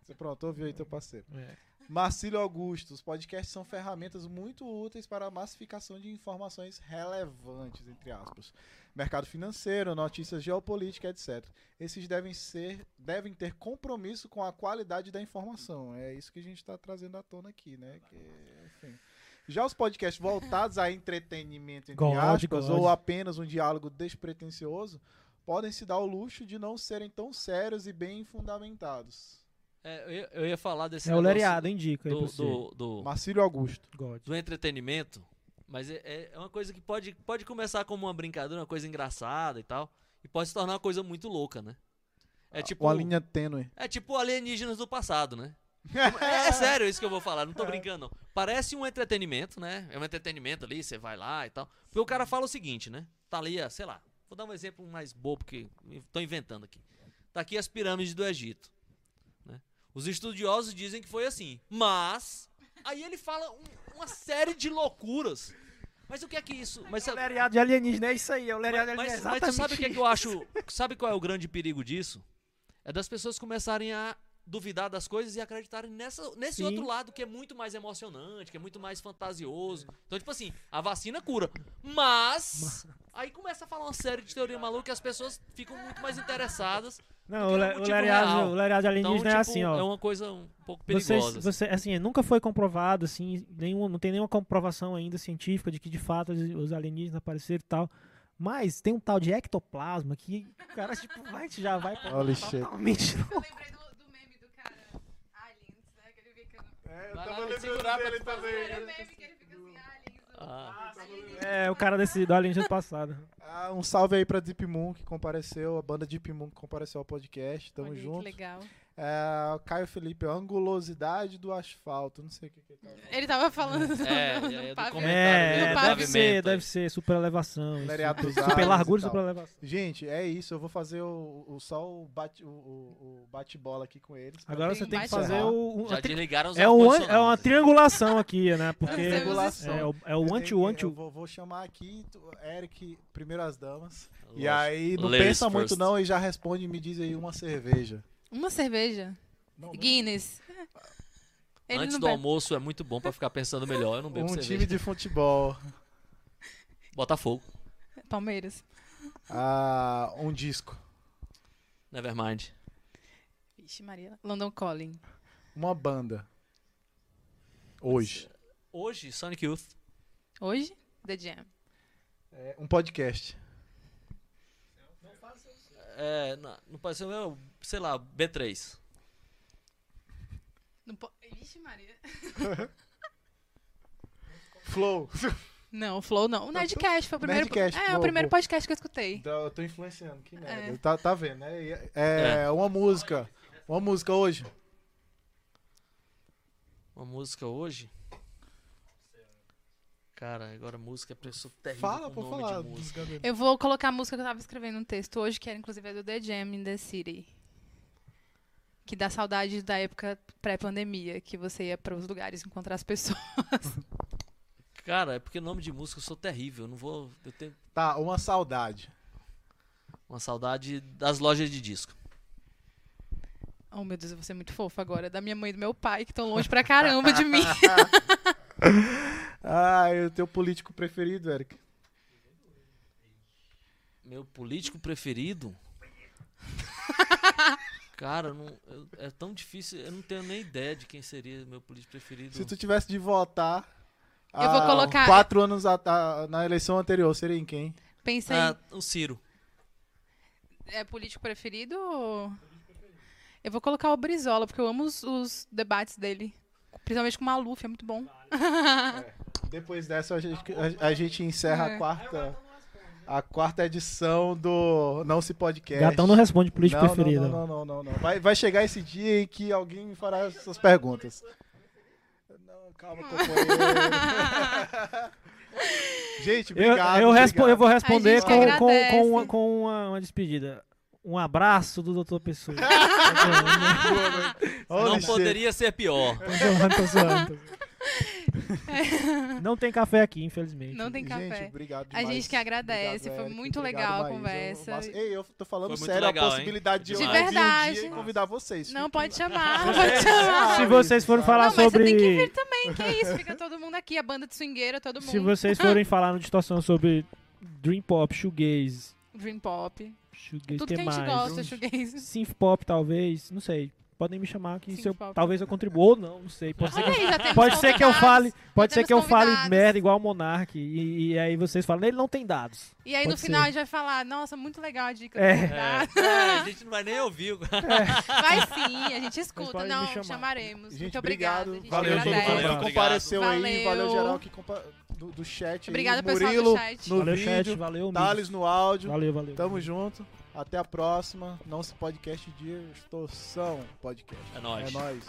Você pronto, ouviu aí teu parceiro. É. Marcílio Augusto, os podcasts são ferramentas muito úteis para a massificação de informações relevantes, entre aspas. Mercado financeiro, notícias geopolíticas, etc. Esses devem ser, devem ter compromisso com a qualidade da informação. É isso que a gente está trazendo à tona aqui, né? Que, enfim. Já os podcasts voltados a entretenimento, entre God, aspas, God. ou apenas um diálogo despretensioso, podem se dar o luxo de não serem tão sérios e bem fundamentados. É, eu, ia, eu ia falar desse É o negócio Leriado, indica do, você. do, do, Marcílio Augusto. God. do entretenimento, mas é- é, é uma coisa que pode, pode começar como uma brincadeira, uma coisa engraçada e tal, e pode se tornar uma coisa muito louca, né? É tipo, Uma linha tênue. é tipo alienígenas do passado, né? É, é sério isso que eu vou falar, não tô brincando não. Parece um entretenimento, né? É um entretenimento ali, você vai lá e tal. Porque o cara fala o seguinte, né? Tá ali, ah, sei lá, vou dar um exemplo mais bobo que tô inventando aqui. Tá aqui as pirâmides do Egito. né? Os estudiosos dizem que foi assim, mas aí ele fala um- uma série de loucuras. Mas o que é que isso? Mas, O sabe- Leriado de alienígena, é isso aí. É o Leriado de mas, alienígena. mas tu sabe o que, é que eu acho? Sabe qual é o grande perigo disso? É das pessoas começarem a duvidar das coisas e acreditarem nessa, nesse Sim. outro lado que é muito mais emocionante, que é muito mais fantasioso. Então, tipo assim, a vacina cura. Mas. Aí começa a falar uma série de teoria maluca e as pessoas ficam muito mais interessadas. Não, o, é um Le- o motivo Leriado, real. o Leriado de Então, alienígena tipo, é assim, ó. é uma coisa um pouco Você, perigosa. você, assim, nunca foi comprovado, assim, nenhum, não tem nenhuma comprovação ainda científica de que de fato os, alienígenas apareceram e tal. Mas tem um tal de ectoplasma que o cara, tipo, vai, já vai pra Holy shit. totalmente. Eu lembrei do, do meme do cara Aliens, né? Que ele fica. no- É, eu tava lembrando dele Era o meme que ele fica assim, Aliens. o- Ah. É, o cara desse do alienígena passado. Ah, um salve aí pra Deep Moon que compareceu, a banda Deep Moon que compareceu ao podcast. Tamo Olha junto. Que legal. É, o Caio Felipe, angulosidade do asfalto. Não sei o que, que ele tá falando. Ele tava falando É, do, e é do comentário É, do deve pavimento ser, aí. deve ser, super elevação. Leriado dos super largura e e tal. super elevação. Gente, é isso. Eu vou fazer o, o- só o bate- o- o- o bate-bola aqui com eles. Agora você tem que Bate- fazer o. o- Já a desligaram os é, um, an- é uma triangulação aqui, né? Porque. Usa- Triangulação. É, o- é o one Eu to. vou, vou chamar aqui, tu- Eric, primeiro as damas. E Lógico. aí, não pensa muito não e já responde e me diz aí uma cerveja. Uma cerveja. Não, não. Guinness. Ele Antes não do bebe. almoço é muito bom pra ficar pensando melhor. Eu não bebo Um cerveja. time de futebol. Botafogo. Palmeiras. Ah, um disco. Nevermind. Vixe, Maria. London Calling. Uma banda. Hoje. Hoje, Sonic Youth. Hoje, The Jam. É, um podcast. É, não, não pode ser o meu, sei lá, B3. Não po... Vixe, Maria. Flow. Não, o Flow não. O Nerdcast foi o primeiro, Nerdcast, é, o primeiro podcast que eu escutei. Então, eu tô influenciando, que merda. É. Tá, tá vendo, né? E É, é uma música. Uma música hoje. Uma música hoje. Cara, agora música é pessoa terrível Fala, pode nome falar. de música. Eu vou colocar a música que eu tava escrevendo um texto hoje, que era inclusive é do The Jam in the City. Que dá saudade da época pré-pandemia, que você ia para os lugares encontrar as pessoas. Cara, é porque nome de música eu sou terrível. Eu não vou. Eu tenho Tá, uma saudade. uma saudade das lojas de disco. Oh, meu Deus, eu vou ser muito fofa agora. Da minha mãe e do meu pai, que estão longe pra caramba de mim. Ah, e o teu político preferido, Eric? Meu político preferido. Cara, não, eu- é tão difícil. Eu não tenho nem ideia de quem seria meu político preferido. Se tu tivesse de votar. Eu vou há colocar- Quatro anos a- a- na eleição anterior, seria em quem? Pensa aí. Ah, o Ciro. É político preferido ou... Eu vou colocar o Brizola, porque eu amo os, os debates dele. Principalmente com o Maluf, é muito bom. Depois dessa, a gente, a, a gente encerra É. a quarta. A quarta edição do Não Se Podcast. Gatão não responde político não, preferido. Não, não, não, não, não. Vai, vai chegar esse dia em que alguém me fará essas perguntas. Não, calma, companheiro. gente, Eu, obrigado. eu, respo- obrigado. eu vou responder com, com, com, uma, com uma, uma despedida. Um abraço do Dr. Pessoa. não poderia ser pior. tô zoando, tô zoando. Não tem café aqui, infelizmente. Não tem café. Gente, obrigado A demais. gente que agradece, foi Eric. muito Obrigado, legal a conversa. Ei, eu tô falando Foi muito sério legal, a hein? possibilidade de eu De um verdade. dia e convidar vocês. Não, pode chamar, pode chamar. Se vocês forem falar Não, mas sobre. você tem que vir também, que é isso? Fica todo mundo aqui, a banda de swingueira, todo mundo. Se vocês forem falar no distorção sobre Dream Pop, Shoegaze, Dream Pop. Shoegaze, Tudo que que a gente mais? gosta, shoegaze. Synth Pop, talvez, não sei. Podem me chamar que se eu- pop. talvez eu contribua ou não, não sei. Pode ser que, aí, temos pode ser que eu fale, pode ser que eu fale merda igual o Monark e, e aí vocês falam, ele não tem dados. E aí no Pode final ser. a gente vai falar, nossa, muito legal a dica É. do convidado. É, a gente não vai nem ouvir. Vai sim, a gente escuta. Não, chamar. chamaremos. Gente, muito obrigado. obrigado. Gente Valeu todo agradece. mundo que Valeu, compareceu aí. obrigado. Valeu Valeu. geral que compa do, do chat. aí. Obrigada, pessoal do Murilo chat. no valeu, vídeo. chat, valeu, Thales no áudio. Valeu, valeu. Tamo junto. Até a próxima. Não se podcast de Distorção Podcast. É nóis. É nóis.